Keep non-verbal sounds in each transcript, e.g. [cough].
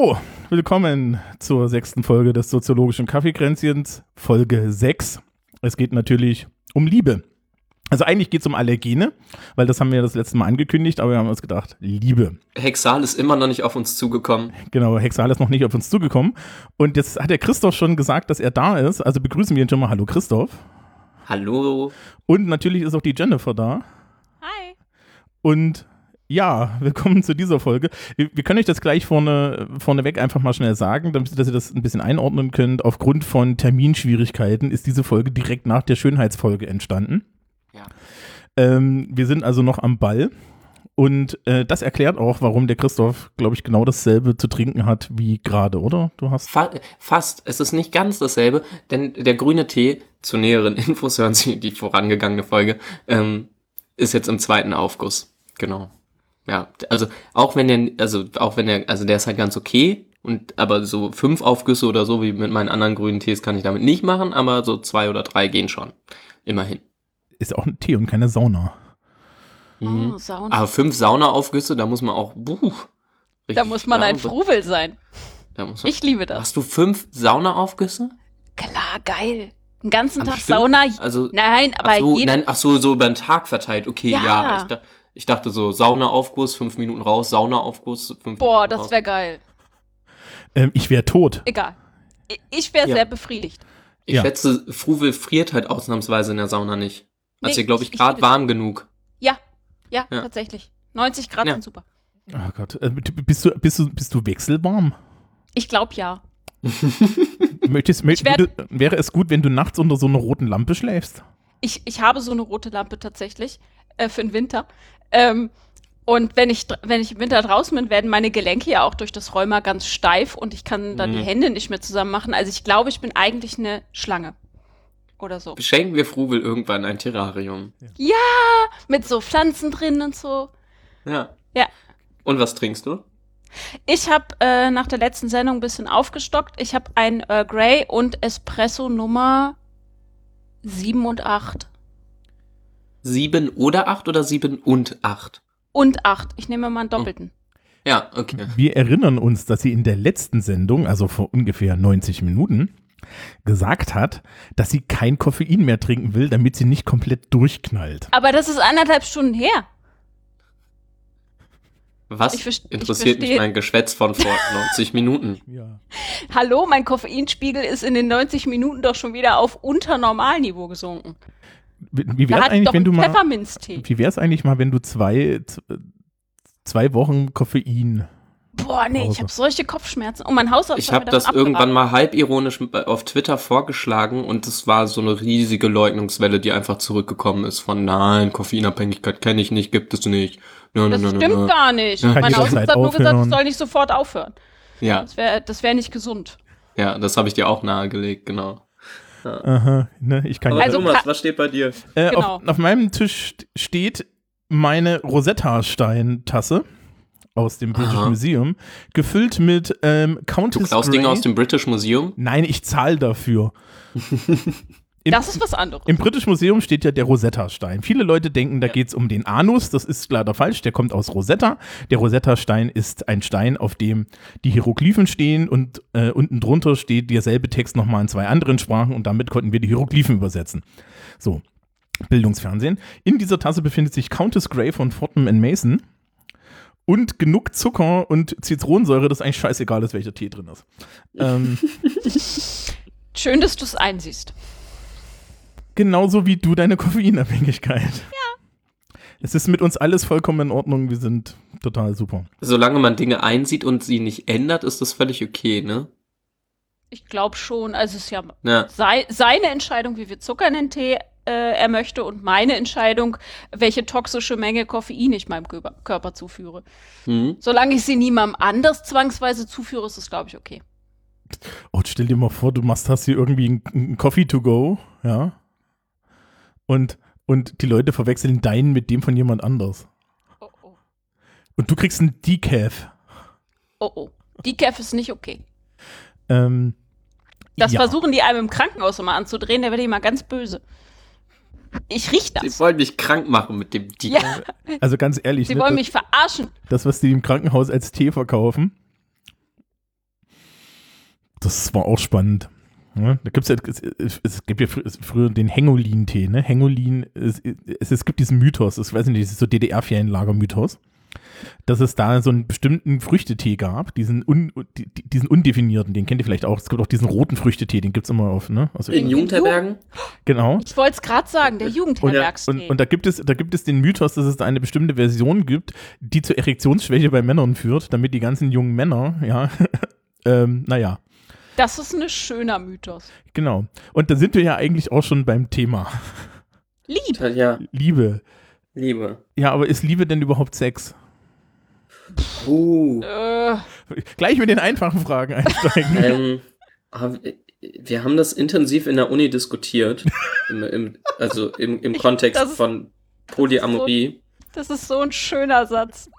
hallo, willkommen zur sechsten Folge des soziologischen Kaffeekränzchens, Folge 6. Es geht natürlich um Liebe. Also eigentlich geht es um Allergene, weil das haben wir das letzte Mal angekündigt, aber wir haben uns gedacht, Liebe. Hexal ist immer noch nicht auf uns zugekommen. Genau, Hexal ist noch nicht auf uns zugekommen. Und jetzt hat der Christoph schon gesagt, dass er da ist. Also begrüßen wir ihn schon mal. Hallo Christoph. Hallo. Und natürlich ist auch die Jennifer da. Hi. Und ja, willkommen zu dieser Folge. Wir, wir können euch das gleich vorne, vorneweg einfach mal schnell sagen, damit dass ihr das ein bisschen einordnen könnt. Aufgrund von Terminschwierigkeiten ist diese Folge direkt nach der Schönheitsfolge entstanden. Ja. Ähm, wir sind also noch am Ball. Und äh, das erklärt auch, warum der Christoph, glaube ich, genau dasselbe zu trinken hat wie gerade, oder? Du hast. Fa fast. Es ist nicht ganz dasselbe, denn der grüne Tee, zu näheren [laughs] Infos hören Sie die vorangegangene Folge, ähm, ist jetzt im zweiten Aufguss. Genau. Ja, also auch wenn der, also auch wenn der, also der ist halt ganz okay. Und aber so fünf Aufgüsse oder so wie mit meinen anderen grünen Tees kann ich damit nicht machen, aber so zwei oder drei gehen schon. Immerhin. Ist auch ein Tee und keine Sauna. Mhm. Oh, Sauna. Aber fünf Saunaaufgüsse, da muss man auch, buh, da muss man ein. Fruvel sein. Da muss man, Ich liebe das. Hast du fünf Saunaaufgüsse? Klar, geil. Den ganzen Tag? Sauna. Also, Nein, aber ach so, jede, nein, ach so, so über den Tag verteilt. Okay, ja. Ja. ich, ich dachte so, Saunaaufguss, fünf Minuten raus, Saunaaufguss, fünf Boah, Minuten das wäre geil. Ähm, ich wäre tot. Egal. Ich wäre Ja. sehr befriedigt. Ich Ja. schätze, Fruvel friert halt ausnahmsweise in der Sauna nicht. Also Nee, hier, glaube ich, gerade warm genug. Ja, ja, Ja. tatsächlich. 90 Grad Ja. sind super. Oh Gott. Äh, bist, du, bist, du, bist du wechselwarm? Ich glaube ja. [laughs] Möchtest, möcht, würde, wäre es gut, wenn du nachts unter so einer roten Lampe schläfst? Ich, ich habe so eine rote Lampe tatsächlich äh, für den Winter. Ähm, und wenn ich, wenn ich im Winter draußen bin, werden meine Gelenke ja auch durch das Rheuma ganz steif und ich kann dann Mhm. die Hände nicht mehr zusammen machen. Also ich glaube, ich bin eigentlich eine Schlange. Oder so. Schenken wir Fruvel irgendwann ein Terrarium. Ja, mit so Pflanzen drin und so. Ja. Ja. Und was trinkst du? Ich habe äh, nach der letzten Sendung ein bisschen aufgestockt. Ich habe ein Earl Grey und Espresso Nummer 7 und 8. Sieben oder acht oder sieben und acht? Und 8. Ich nehme mal einen doppelten. Ja, okay. Wir erinnern uns, dass sie in der letzten Sendung, also vor ungefähr 90 Minuten, gesagt hat, dass sie kein Koffein mehr trinken will, damit sie nicht komplett durchknallt. Aber das ist anderthalb Stunden her. Was Ich verst- ich interessiert mich mein Geschwätz von vor [laughs] 90 Minuten? Ja. Hallo, mein Koffeinspiegel ist in den 90 Minuten doch schon wieder auf unter Normalniveau gesunken. Wie, wäre es eigentlich, wenn du ein mal, wie wär's eigentlich mal, wenn du zwei, zwei Wochen Koffein Boah, nee, ich habe solche Kopfschmerzen. Und mein Hausarzt Ich habe das abgeraten. irgendwann mal halbironisch auf Twitter vorgeschlagen und es war so eine riesige Leugnungswelle, die einfach zurückgekommen ist von nein, Koffeinabhängigkeit kenne ich nicht, gibt es nicht. Nö, Das nö, nö, stimmt gar nicht. Ja. Mein Hausarzt hat nur gesagt, ich soll nicht sofort aufhören. Ja, Das wäre das wär nicht gesund. ja, das habe ich dir auch nahegelegt, genau. Aha, ne, ich kann Aber ja. Also Thomas, was steht bei dir? Äh, genau. auf, auf meinem Tisch st- steht meine Rosetta-Stein-Tasse aus dem British Aha. Museum, gefüllt mit ähm, Du Countess klaust Grey. Dinge aus dem British Museum? Nein, ich zahle dafür. [laughs] Im, Das ist was anderes. Im British Museum steht ja der Rosetta-Stein. Viele Leute denken, da geht's um den Anus. Das ist leider falsch. Der kommt aus Rosetta. Der Rosetta-Stein ist ein Stein, auf dem die Hieroglyphen stehen und äh, unten drunter steht derselbe Text nochmal in zwei anderen Sprachen und damit konnten wir die Hieroglyphen übersetzen. So, Bildungsfernsehen. In dieser Tasse befindet sich Countess Grey von Fortnum Mason und genug Zucker und Zitronensäure, dass eigentlich scheißegal ist, welcher Tee drin ist. Ähm, [laughs] Schön, dass du es einsiehst. Genauso wie du deine [laughs] Koffeinabhängigkeit. Ja. Es ist mit uns alles vollkommen in Ordnung. Wir sind total super. Solange man Dinge einsieht und sie nicht ändert, ist das völlig okay, ne? Ich glaube schon. Also es ist ja Ja. sei, seine Entscheidung, wie viel Zucker in den Tee äh, er möchte und meine Entscheidung, welche toxische Menge Koffein ich meinem Körper, Körper zuführe. Hm. Solange ich sie niemandem anders zwangsweise zuführe, ist es, glaube ich, okay. Oh, stell dir mal vor, du machst hast hier irgendwie einen, einen Coffee to go, ja. Und, und die Leute verwechseln deinen mit dem von jemand anders. Oh, oh. Und du kriegst einen Decaf. Oh, oh. Decaf ist nicht okay. Ähm, Das Ja. versuchen die einem im Krankenhaus immer anzudrehen, der wird immer ganz böse. Ich riech Sie das. wollen mich krank machen mit dem Deal. Ja, Also ganz ehrlich, sie ne, wollen das, mich verarschen. das, was die im Krankenhaus als Tee verkaufen, das war auch spannend. Ja, da gibt's ja, es, es gibt ja fr früher den Hengolin-Tee, ne? Hengolin, es, es, es gibt diesen Mythos, ich weiß nicht, das ist so DDR-Ferienlager-Mythos, dass es da so einen bestimmten Früchtetee gab, diesen, un, die- die- diesen undefinierten, den kennt ihr vielleicht auch. Es gibt auch diesen roten Früchtetee, den gibt's immer auf, ne? Also, In Jugendherbergen? genau. Ich wollte es gerade sagen, der Und, Jugendherbergstee. und, und da gibt es, da gibt es den Mythos, dass es da eine bestimmte Version gibt, die zur Erektionsschwäche bei Männern führt, damit die ganzen jungen Männer, ja, [laughs] ähm, naja, das ist ein schöner Mythos. genau. Und da sind wir ja eigentlich auch schon beim Thema. Lieb. Ja, Liebe. Liebe. Ja, aber ist Liebe denn überhaupt Sex? Uh. Äh, Gleich mit den einfachen Fragen einsteigen. [laughs] ähm, wir haben das intensiv in der Uni diskutiert. Im, im, also im, im Kontext das ist- von Polyamorie. das ist so ein schöner Satz.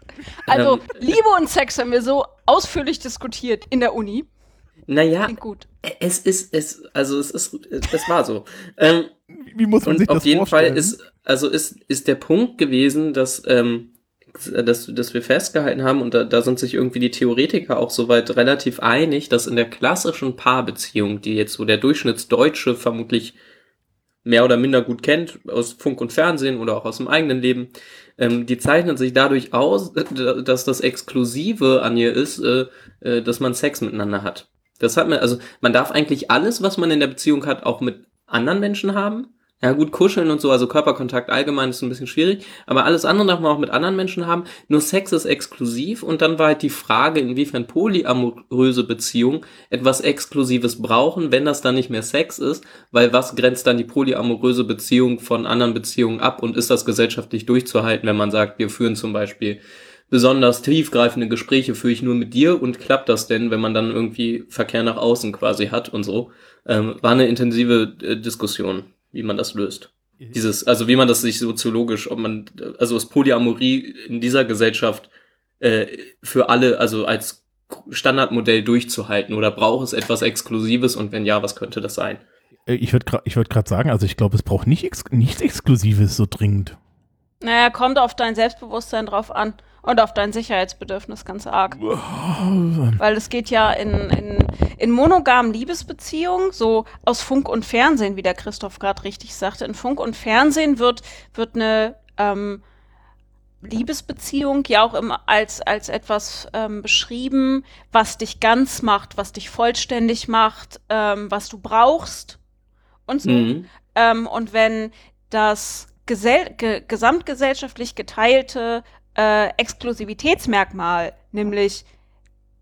Also, Ähm, Liebe und Sex haben wir so ausführlich diskutiert in der Uni. Naja, Klingt gut. es ist, es, also es ist, es war so. [laughs] Ähm, Wie muss man sich das auf jeden vorstellen? Fall ist, also ist, ist der Punkt gewesen, dass, ähm, dass, dass wir festgehalten haben, und da, da sind sich irgendwie die Theoretiker auch soweit relativ einig, dass in der klassischen Paarbeziehung, die jetzt so der Durchschnittsdeutsche vermutlich mehr oder minder gut kennt, aus Funk und Fernsehen oder auch aus dem eigenen Leben, ähm, die zeichnet sich dadurch aus, dass das Exklusive an ihr ist, äh, äh, dass man Sex miteinander hat. Das hat man, also man darf eigentlich alles, was man in der Beziehung hat, auch mit anderen Menschen haben. Ja gut, kuscheln und so, also Körperkontakt allgemein ist ein bisschen schwierig, aber alles andere darf man auch mit anderen Menschen haben. Nur Sex ist exklusiv und dann war halt die Frage, inwiefern polyamoröse Beziehungen etwas Exklusives brauchen, wenn das dann nicht mehr Sex ist, weil was grenzt dann die polyamoröse Beziehung von anderen Beziehungen ab und ist das gesellschaftlich durchzuhalten, wenn man sagt, wir führen zum Beispiel besonders tiefgreifende Gespräche führe ich nur mit dir und klappt das denn, wenn man dann irgendwie Verkehr nach außen quasi hat und so. Ähm, war eine intensive äh, Diskussion, wie man das löst. Dieses, also wie man das sich soziologisch, ob man, also ist Polyamorie in dieser Gesellschaft äh, für alle, also als Standardmodell durchzuhalten oder braucht es etwas Exklusives und wenn ja, was könnte das sein? Äh, Ich würde gerade würd grad sagen, also ich glaube, es braucht nicht ex nichts Exklusives so dringend. Naja, kommt auf dein Selbstbewusstsein drauf an und auf dein Sicherheitsbedürfnis ganz arg. Weil es geht ja in, in, in monogamen Liebesbeziehungen, so aus Funk und Fernsehen, wie der Christoph gerade richtig sagte. In Funk und Fernsehen wird, wird eine ähm, Liebesbeziehung ja auch immer als, als etwas ähm, beschrieben, was dich ganz macht, was dich vollständig macht, ähm, was du brauchst und so. Mhm. Ähm, und wenn das gesell ge gesamtgesellschaftlich geteilte äh, Exklusivitätsmerkmal, nämlich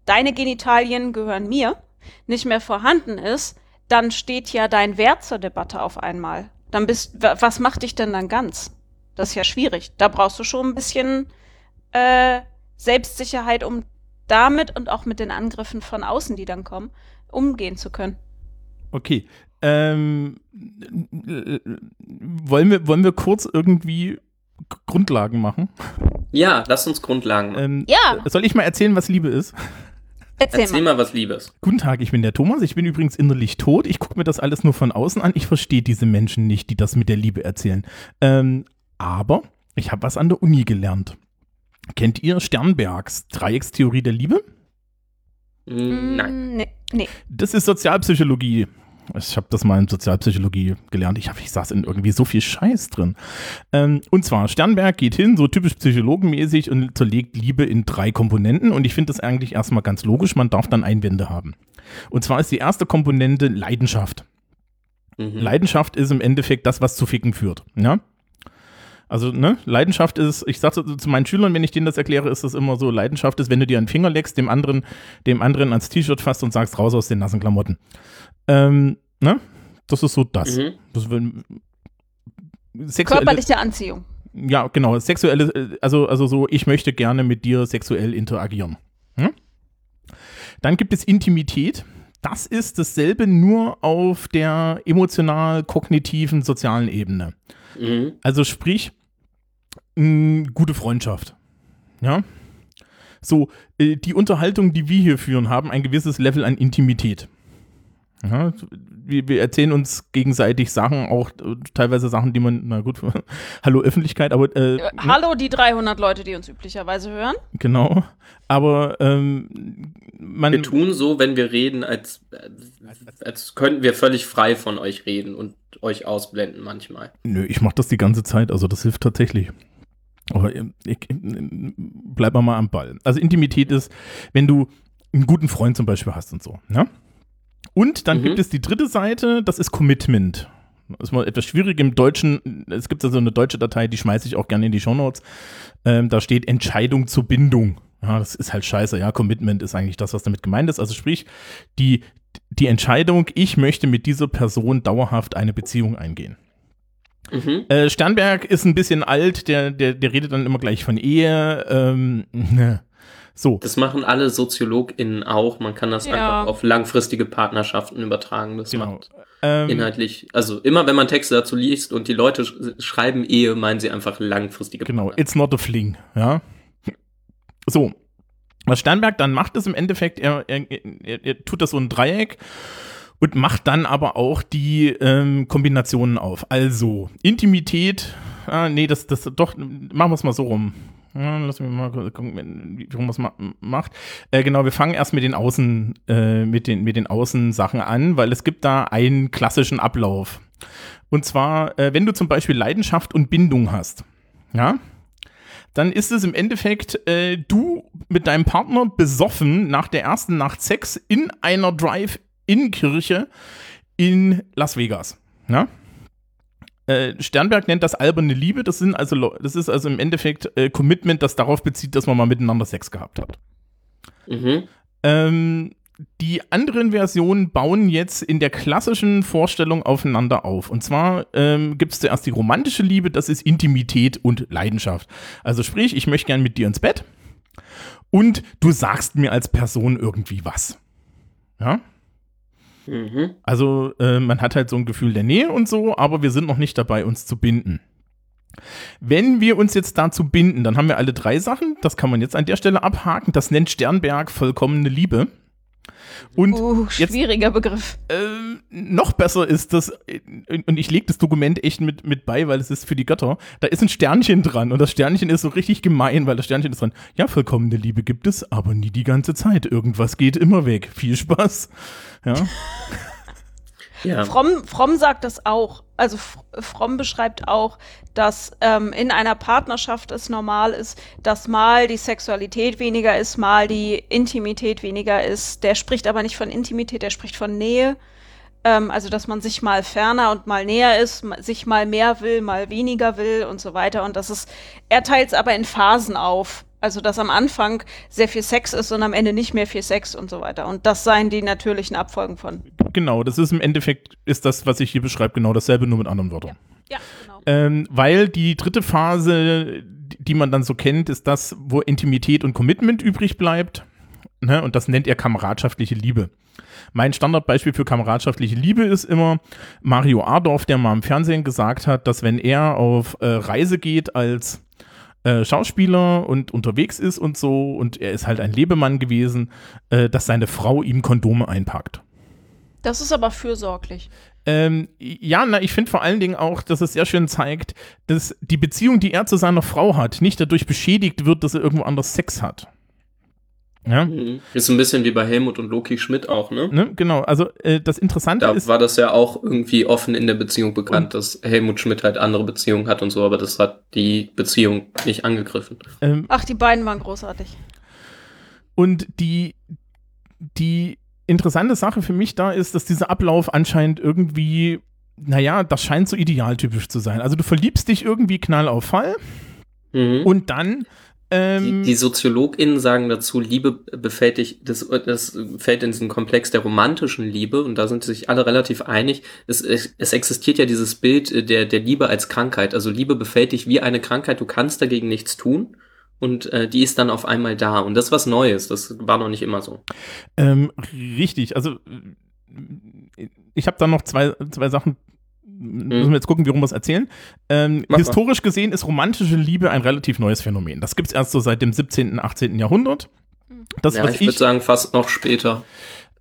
deine Genitalien gehören mir, nicht mehr vorhanden ist, dann steht ja dein Wert zur Debatte auf einmal. Dann bist, wa- was macht dich denn dann ganz? Das ist ja schwierig. Da brauchst du schon ein bisschen äh, Selbstsicherheit, um damit und auch mit den Angriffen von außen, die dann kommen, umgehen zu können. Okay. Ähm, äh, wollen, wir, wollen wir kurz irgendwie Grundlagen machen? Ja, lass uns Grundlagen machen. Ähm, Ja. Soll ich mal erzählen, was Liebe ist? Erzähl, Erzähl mal. mal was Liebes. Guten Tag, ich bin der Thomas. Ich bin übrigens innerlich tot. Ich gucke mir das alles nur von außen an. Ich verstehe diese Menschen nicht, die das mit der Liebe erzählen. Ähm, aber ich habe was an der Uni gelernt. Kennt ihr Sternbergs Dreieckstheorie der Liebe? Mm, Nein. Mm, Nee, nee. Das ist Sozialpsychologie. Ich habe das mal in Sozialpsychologie gelernt. Ich, hab, ich saß in irgendwie so viel Scheiß drin. Ähm, und zwar, Sternberg geht hin, so typisch psychologenmäßig, und zerlegt Liebe in drei Komponenten. Und ich finde das eigentlich erstmal ganz logisch. Man darf dann Einwände haben. Und zwar ist die erste Komponente Leidenschaft. Mhm. Leidenschaft ist im Endeffekt das, was zu Ficken führt. Ja? Also, ne, Leidenschaft ist, ich sage zu, meinen Schülern, wenn ich denen das erkläre, ist das immer so, Leidenschaft ist, wenn du dir einen Finger leckst, dem anderen, dem anderen ans T-Shirt fasst und sagst, raus aus den nassen Klamotten. Ähm, ne? Das ist so das. Mhm. das sexuelle, Körperliche Anziehung. ja, genau, sexuelle, äh, also, also so, ich möchte gerne mit dir sexuell interagieren. Hm? Dann gibt es Intimität. Das ist dasselbe nur auf der emotional-kognitiven, sozialen Ebene. Mhm. Also sprich, mh, gute Freundschaft. Ja. So, äh, die Unterhaltung, die wir hier führen, haben ein gewisses Level an Intimität. Ja, wir, wir erzählen uns gegenseitig Sachen, auch äh, teilweise Sachen, die man, na gut, [laughs] hallo Öffentlichkeit, aber äh, Äh, Hallo, die 300 Leute, die uns üblicherweise hören. genau. Aber ähm, man, Wir tun so, wenn wir reden, als, als könnten wir völlig frei von euch reden und euch ausblenden manchmal. Nö, ich mach das die ganze Zeit, also das hilft tatsächlich. Aber ähm, ich, ich, bleib mal am Ball. Also Intimität ist, wenn du einen guten Freund zum Beispiel hast und so, ne? Und dann Mhm. gibt es die dritte Seite, das ist Commitment. Das ist mal etwas schwierig im Deutschen. Es gibt also eine deutsche Datei, die schmeiße ich auch gerne in die Shownotes. Ähm, da steht Entscheidung zur Bindung. Ja, das ist halt scheiße. Ja, Commitment ist eigentlich das, was damit gemeint ist. Also sprich, die, die Entscheidung, ich möchte mit dieser Person dauerhaft eine Beziehung eingehen. Mhm. Äh, Sternberg ist ein bisschen alt, der, der, der redet dann immer gleich von Ehe. Ähm, [laughs] ne. So, Das machen alle SoziologInnen auch. Man kann das Ja. einfach auf langfristige Partnerschaften übertragen. Das genau. macht Ähm, inhaltlich, also immer wenn man Texte dazu liest und die Leute sch schreiben Ehe, meinen sie einfach langfristige Genau, Partner. it's not a fling, ja. So, was Sternberg dann macht, ist im Endeffekt, er, er, er, er tut das so ein Dreieck und macht dann aber auch die ähm, Kombinationen auf. Also, Intimität, ah, nee, das, das doch, machen wir es mal so rum. Lass mich mal gucken, wie man es ma macht. Äh, genau, wir fangen erst mit den Außen, äh, mit den, mit den Außensachen an, weil es gibt da einen klassischen Ablauf. Und zwar, äh, wenn du zum Beispiel Leidenschaft und Bindung hast, ja, dann ist es im Endeffekt äh, du mit deinem Partner besoffen nach der ersten Nacht Sex in einer Drive-In-Kirche in Las Vegas. Ja? Äh, Sternberg nennt das alberne Liebe. Das, sind also, das ist also im Endeffekt äh, Commitment, das darauf bezieht, dass man mal miteinander Sex gehabt hat. Mhm. Ähm, die anderen Versionen bauen jetzt in der klassischen Vorstellung aufeinander auf. Und zwar ähm, gibt es zuerst die romantische Liebe, das ist Intimität und Leidenschaft. Also sprich, ich möchte gern mit dir ins Bett und du sagst mir als Person irgendwie was. Ja? Mhm. Also äh, man hat halt so ein Gefühl der Nähe und so, aber wir sind noch nicht dabei, uns zu binden. Wenn wir uns jetzt dazu binden, dann haben wir alle drei Sachen. Das kann man jetzt an der Stelle abhaken. Das nennt Sternberg vollkommene Liebe. Und Uh, jetzt- schwieriger Begriff. ähm, noch besser ist das, äh, und ich lege das Dokument echt mit, mit bei, weil es ist für die Götter, da ist ein Sternchen dran und das Sternchen ist so richtig gemein, weil das Sternchen ist dran. Ja, vollkommene Liebe gibt es, aber nie die ganze Zeit. Irgendwas geht immer weg. Viel Spaß. Ja. [laughs] Ja. Fromm, Fromm sagt das auch. Also Fromm beschreibt auch, dass ähm, in einer Partnerschaft es normal ist, dass mal die Sexualität weniger ist, mal die Intimität weniger ist. Der spricht aber nicht von Intimität, der spricht von Nähe. Ähm, also dass man sich mal ferner und mal näher ist, sich mal mehr will, mal weniger will und so weiter. Und das ist, er teilt es aber in Phasen auf. Also dass am Anfang sehr viel Sex ist und am Ende nicht mehr viel Sex und so weiter. Und das seien die natürlichen Abfolgen von. Genau, das ist im Endeffekt, ist das, was ich hier beschreibe, genau dasselbe, nur mit anderen Wörtern. Ja, genau. Ähm, weil die dritte Phase, die die man dann so kennt, ist das, wo Intimität und Commitment übrig bleibt. Ne? Und das nennt er kameradschaftliche Liebe. Mein Standardbeispiel für kameradschaftliche Liebe ist immer Mario Adorf, der mal im Fernsehen gesagt hat, dass wenn er auf äh, Reise geht als äh, Schauspieler und unterwegs ist und so, und er ist halt ein Lebemann gewesen, äh, dass seine Frau ihm Kondome einpackt. Das ist aber fürsorglich. Ähm, ja, na, ich finde vor allen Dingen auch, dass es sehr schön zeigt, dass die Beziehung, die er zu seiner Frau hat, nicht dadurch beschädigt wird, dass er irgendwo anders Sex hat. Ja, Mhm. Ist ein bisschen wie bei Helmut und Loki Schmidt auch, ne? ne, genau. Also äh, das Interessante Da ist, war das ja auch irgendwie offen in der Beziehung bekannt, dass Helmut Schmidt halt andere Beziehungen hat und so, aber das hat die Beziehung nicht angegriffen. ähm, Ach, die beiden waren großartig. und die, die interessante Sache für mich da ist, dass dieser Ablauf anscheinend irgendwie, naja, das scheint so idealtypisch zu sein. Also du verliebst dich irgendwie knall auf Fall Mhm. und dann ähm, Die, die SoziologInnen sagen dazu, Liebe befällt dich, das, das fällt in diesen Komplex der romantischen Liebe und da sind sich alle relativ einig. Es, es, es existiert ja dieses Bild äh, der, der Liebe als Krankheit. Also Liebe befällt dich wie eine Krankheit, du kannst dagegen nichts tun und äh, die ist dann auf einmal da. Und das ist was Neues, das war noch nicht immer so. Ähm, richtig, also ich habe da noch zwei, zwei Sachen. Müssen wir jetzt gucken, wie rum wir es erzählen. Ähm, historisch gesehen ist romantische Liebe ein relativ neues Phänomen. Das gibt es erst so seit dem 17., 18. Jahrhundert. Das, ja, was ich ich, würde sagen, fast noch später.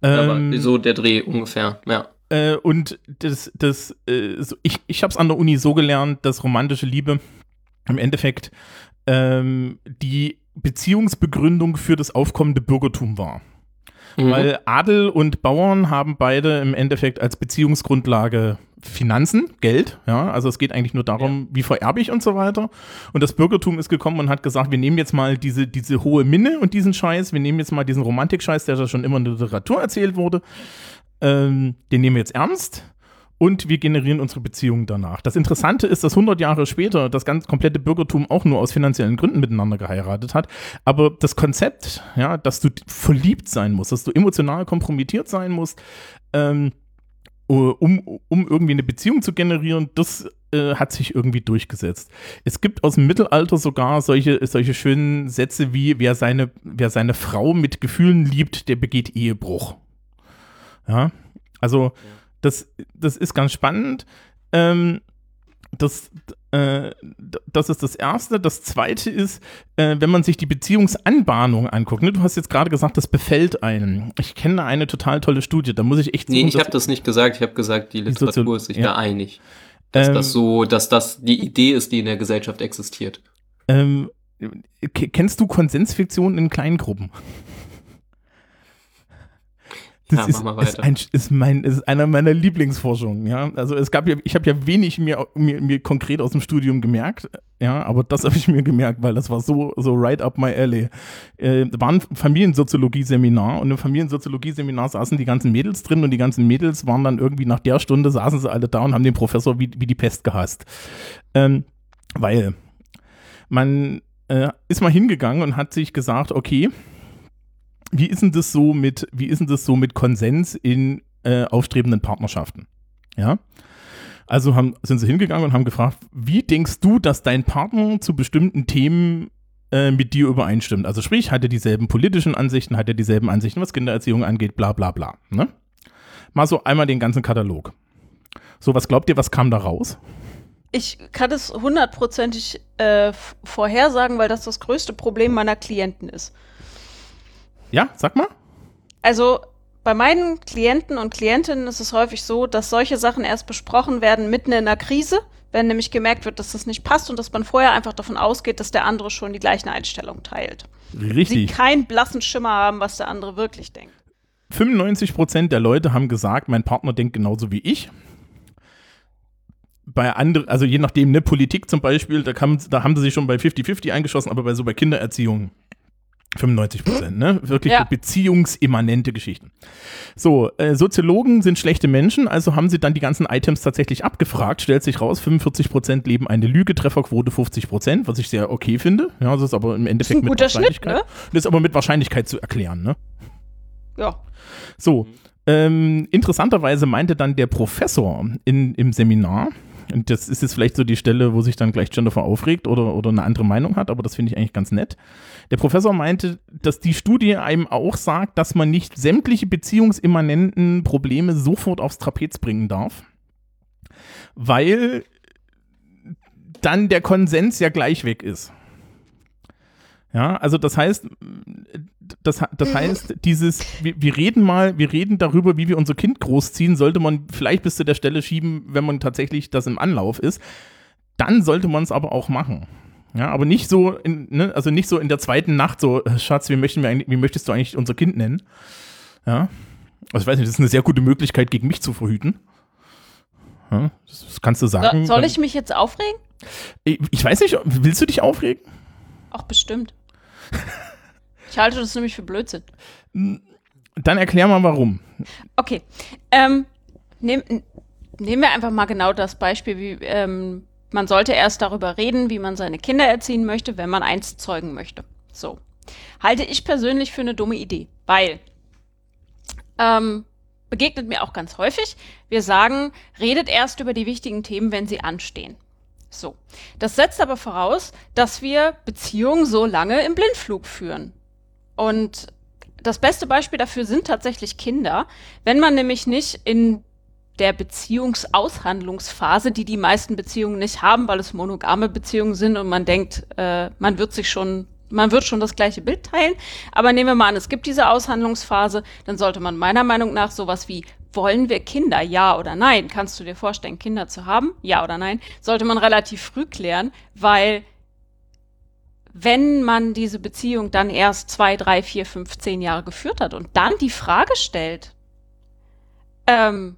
Aber Ähm, so der Dreh ungefähr, ja. Äh, und das, das, äh, so, ich, ich habe es an der Uni so gelernt, dass romantische Liebe im Endeffekt ähm, die Beziehungsbegründung für das aufkommende Bürgertum war. Mhm. Weil Adel und Bauern haben beide im Endeffekt als Beziehungsgrundlage Finanzen, Geld, ja, also es geht eigentlich nur darum, wie vererbe ich und so weiter. Und das Bürgertum ist gekommen und hat gesagt, wir nehmen jetzt mal diese, diese hohe Minne und diesen Scheiß, wir nehmen jetzt mal diesen Romantikscheiß, der da schon immer in der Literatur erzählt wurde, ähm, den nehmen wir jetzt ernst und wir generieren unsere Beziehungen danach. Das Interessante ist, dass 100 Jahre später das ganz komplette Bürgertum auch nur aus finanziellen Gründen miteinander geheiratet hat. Aber das Konzept, ja, dass du verliebt sein musst, dass du emotional kompromittiert sein musst, ähm, um, um irgendwie eine Beziehung zu generieren, das äh, hat sich irgendwie durchgesetzt. Es gibt aus dem Mittelalter sogar solche, solche schönen Sätze wie, wer seine, wer seine Frau mit Gefühlen liebt, der begeht Ehebruch. Ja, also das, das ist ganz spannend. Ähm, das, äh, das ist das Erste. Das Zweite ist, äh, wenn man sich die Beziehungsanbahnung anguckt. Ne? Du hast jetzt gerade gesagt, das befällt einen. Ich kenne eine total tolle Studie. Da muss ich echt Nee, suchen, ich habe das nicht gesagt. Ich habe gesagt, die Literatur ist sich ja. da einig. Dass Ähm, das so, dass das die Idee ist, die in der Gesellschaft existiert. Ähm, kennst du Konsensfiktion in Kleingruppen? Das Ja, ist, mach mal ist, weiter. ein, ist, mein, ist einer meiner Lieblingsforschungen, ja. Also es gab ja, ich habe ja wenig mir, mir, mir konkret aus dem Studium gemerkt, ja, aber das habe ich mir gemerkt, weil das war so, so right up my alley. Äh, da war ein Familiensoziologie-Seminar und im Familiensoziologie-Seminar saßen die ganzen Mädels drin und die ganzen Mädels waren dann irgendwie nach der Stunde saßen sie alle da und haben den Professor wie, wie die Pest gehasst. Ähm, weil man äh, ist mal hingegangen und hat sich gesagt, okay, wie ist denn das so mit, wie ist denn das so mit Konsens in äh, aufstrebenden Partnerschaften? Ja. Also haben, sind sie hingegangen und haben gefragt, wie denkst du, dass dein Partner zu bestimmten Themen äh, mit dir übereinstimmt? Also sprich, hat er dieselben politischen Ansichten, hat er dieselben Ansichten, was Kindererziehung angeht, bla bla bla. Ne? Mal so einmal den ganzen Katalog. So, was glaubt ihr, was kam da raus? Ich kann es hundertprozentig äh, vorhersagen, weil das das größte Problem meiner Klienten ist. Ja, sag mal. Also bei meinen Klienten und Klientinnen ist es häufig so, dass solche Sachen erst besprochen werden mitten in einer Krise, wenn nämlich gemerkt wird, dass das nicht passt und dass man vorher einfach davon ausgeht, dass der andere schon die gleichen Einstellungen teilt. Sie Richtig. keinen blassen Schimmer haben, was der andere wirklich denkt. 95% der Leute haben gesagt, mein Partner denkt genauso wie ich. Bei anderen, also je nachdem, ne, Politik zum Beispiel, da, kam, da haben sie sich schon bei 50-50 eingeschossen, aber bei so bei Kindererziehung 95 Prozent, ne? Wirklich Ja. beziehungsimmanente Geschichten. So, äh, Soziologen sind schlechte Menschen, also haben sie dann die ganzen Items tatsächlich abgefragt. Stellt sich raus, 45 Prozent leben eine Lüge, Trefferquote 50 Prozent, was ich sehr okay finde. Ja, das ist aber im Endeffekt ein mit guter Schnitt, Wahrscheinlichkeit. ne? Das ist aber mit Wahrscheinlichkeit zu erklären, ne? Ja. So, ähm, interessanterweise meinte dann der Professor in, im Seminar, und das ist jetzt vielleicht so die Stelle, wo sich dann gleich Jennifer aufregt oder, oder eine andere Meinung hat, aber das finde ich eigentlich ganz nett. Der Professor meinte, dass die Studie einem auch sagt, dass man nicht sämtliche beziehungsimmanenten Probleme sofort aufs Trapez bringen darf, weil dann der Konsens ja gleich weg ist. Ja, also das heißt, das, das heißt, dieses, wir, wir reden mal, wir reden darüber, wie wir unser Kind großziehen, sollte man vielleicht bis zu der Stelle schieben, wenn man tatsächlich das im Anlauf ist. Dann sollte man es aber auch machen. Ja, aber nicht so, in, ne, also nicht so in der zweiten Nacht so, äh, Schatz, wie, möchten wir wie möchtest du eigentlich unser Kind nennen? Ja, also ich weiß nicht, das ist eine sehr gute Möglichkeit, gegen mich zu verhüten. Ja, das, das kannst du sagen. So, soll ich mich jetzt aufregen? Ich, ich weiß nicht, willst du dich aufregen? Auch bestimmt. Ich halte das nämlich für Blödsinn. Dann erklär mal warum. Okay. Ähm, nehm, nehmen wir einfach mal genau das Beispiel, wie ähm, man sollte erst darüber reden, wie man seine Kinder erziehen möchte, wenn man eins zeugen möchte. So. Halte ich persönlich für eine dumme Idee, weil ähm, begegnet mir auch ganz häufig. Wir sagen, redet erst über die wichtigen Themen, wenn sie anstehen. So. Das setzt aber voraus, dass wir Beziehungen so lange im Blindflug führen. Und das beste Beispiel dafür sind tatsächlich Kinder. Wenn man nämlich nicht in der Beziehungsaushandlungsphase, die die meisten Beziehungen nicht haben, weil es monogame Beziehungen sind und man denkt, äh, man wird sich schon man wird schon das gleiche Bild teilen, aber nehmen wir mal an, es gibt diese Aushandlungsphase, dann sollte man meiner Meinung nach sowas wie wollen wir Kinder, ja oder nein? Kannst du dir vorstellen, Kinder zu haben? Ja oder nein? Sollte man relativ früh klären, weil wenn man diese Beziehung dann erst zwei, drei, vier, fünf, zehn Jahre geführt hat und dann die Frage stellt, ähm,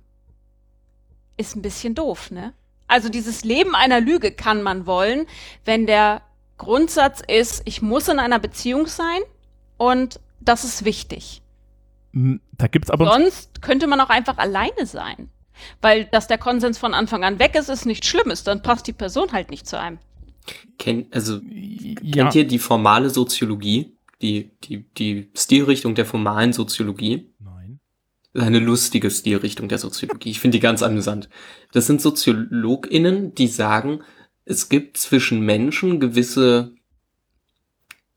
ist ein bisschen doof, ne? Also dieses Leben einer Lüge kann man wollen, wenn der Grundsatz ist, ich muss in einer Beziehung sein und das ist wichtig. Hm, Da gibt's aber Sonst könnte man auch einfach alleine sein. Weil, dass der Konsens von Anfang an weg ist, ist nichts Schlimmes. Dann passt die Person halt nicht zu einem. Kennt, also, ja, kennt ihr die formale Soziologie? Die, die, die Stilrichtung der formalen Soziologie? Nein. eine lustige Stilrichtung der Soziologie. Ich finde die ganz amüsant. Das sind SoziologInnen, die sagen, es gibt zwischen Menschen gewisse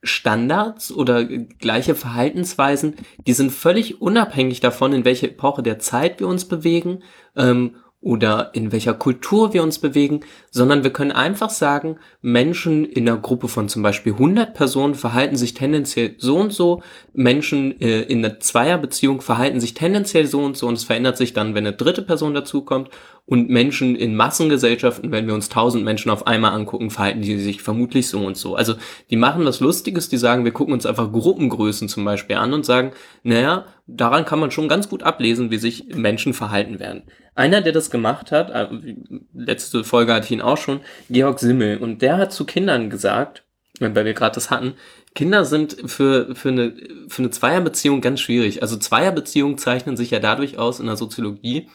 Standards oder gleiche Verhaltensweisen, die sind völlig unabhängig davon, in welche Epoche der Zeit wir uns bewegen ähm, oder in welcher Kultur wir uns bewegen, sondern wir können einfach sagen, Menschen in einer Gruppe von zum Beispiel 100 Personen verhalten sich tendenziell so und so, Menschen äh, in einer Zweierbeziehung verhalten sich tendenziell so und so und es verändert sich dann, wenn eine dritte Person dazukommt und Menschen in Massengesellschaften, wenn wir uns 1000 Menschen auf einmal angucken, verhalten die sich vermutlich so und so. Also die machen was Lustiges, die sagen, wir gucken uns einfach Gruppengrößen zum Beispiel an und sagen, naja, daran kann man schon ganz gut ablesen, wie sich Menschen verhalten werden. Einer, der das gemacht hat, äh, letzte Folge hatte ich ihn auch schon, Georg Simmel, und der hat zu Kindern gesagt, weil wir gerade das hatten, Kinder sind für, für, eine, für eine Zweierbeziehung ganz schwierig. Also Zweierbeziehungen zeichnen sich ja dadurch aus in der Soziologie,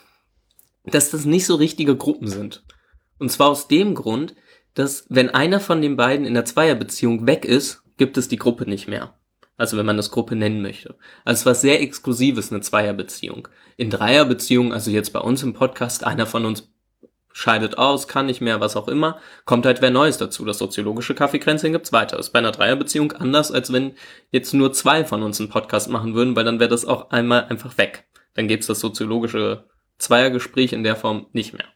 dass das nicht so richtige Gruppen sind. Und zwar aus dem Grund, dass wenn einer von den beiden in der Zweierbeziehung weg ist, gibt es die Gruppe nicht mehr. Also wenn man das Gruppe nennen möchte. Also es war sehr Exklusives, eine Zweierbeziehung. In Dreierbeziehungen, also jetzt bei uns im Podcast, einer von uns scheidet aus, kann nicht mehr, was auch immer, kommt halt wer Neues dazu. Das soziologische Kaffeekränzchen gibt's weiter. Ist bei einer Dreierbeziehung anders, als wenn jetzt nur zwei von uns einen Podcast machen würden, weil dann wäre das auch einmal einfach weg. Dann gäb's das soziologische Zweiergespräch in der Form nicht mehr.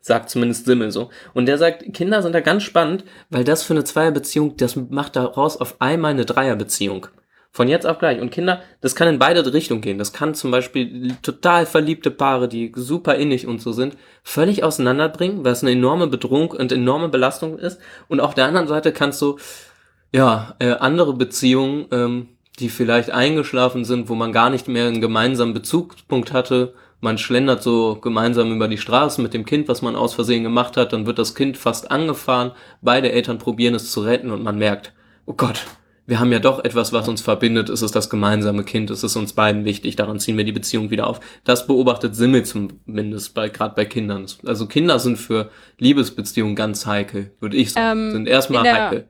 Sagt zumindest Simmel so. Und der sagt, Kinder sind da ganz spannend, weil das für eine Zweierbeziehung, das macht daraus auf einmal eine Dreierbeziehung. Von jetzt auf gleich. Und Kinder, das kann in beide Richtungen gehen. Das kann zum Beispiel total verliebte Paare, die super innig und so sind, völlig auseinanderbringen, weil es eine enorme Bedrohung und enorme Belastung ist. Und auf der anderen Seite kannst du, ja, äh, andere Beziehungen, ähm, die vielleicht eingeschlafen sind, wo man gar nicht mehr einen gemeinsamen Bezugspunkt hatte. Man schlendert so gemeinsam über die Straße mit dem Kind, was man aus Versehen gemacht hat, dann wird das Kind fast angefahren, beide Eltern probieren es zu retten und man merkt, oh Gott, wir haben ja doch etwas, was uns verbindet, es ist das gemeinsame Kind, es ist uns beiden wichtig, daran ziehen wir die Beziehung wieder auf. Das beobachtet Simmel zumindest bei gerade bei Kindern. Also Kinder sind für Liebesbeziehungen ganz heikel, würde ich sagen. Ähm, sind erstmal der- heikel.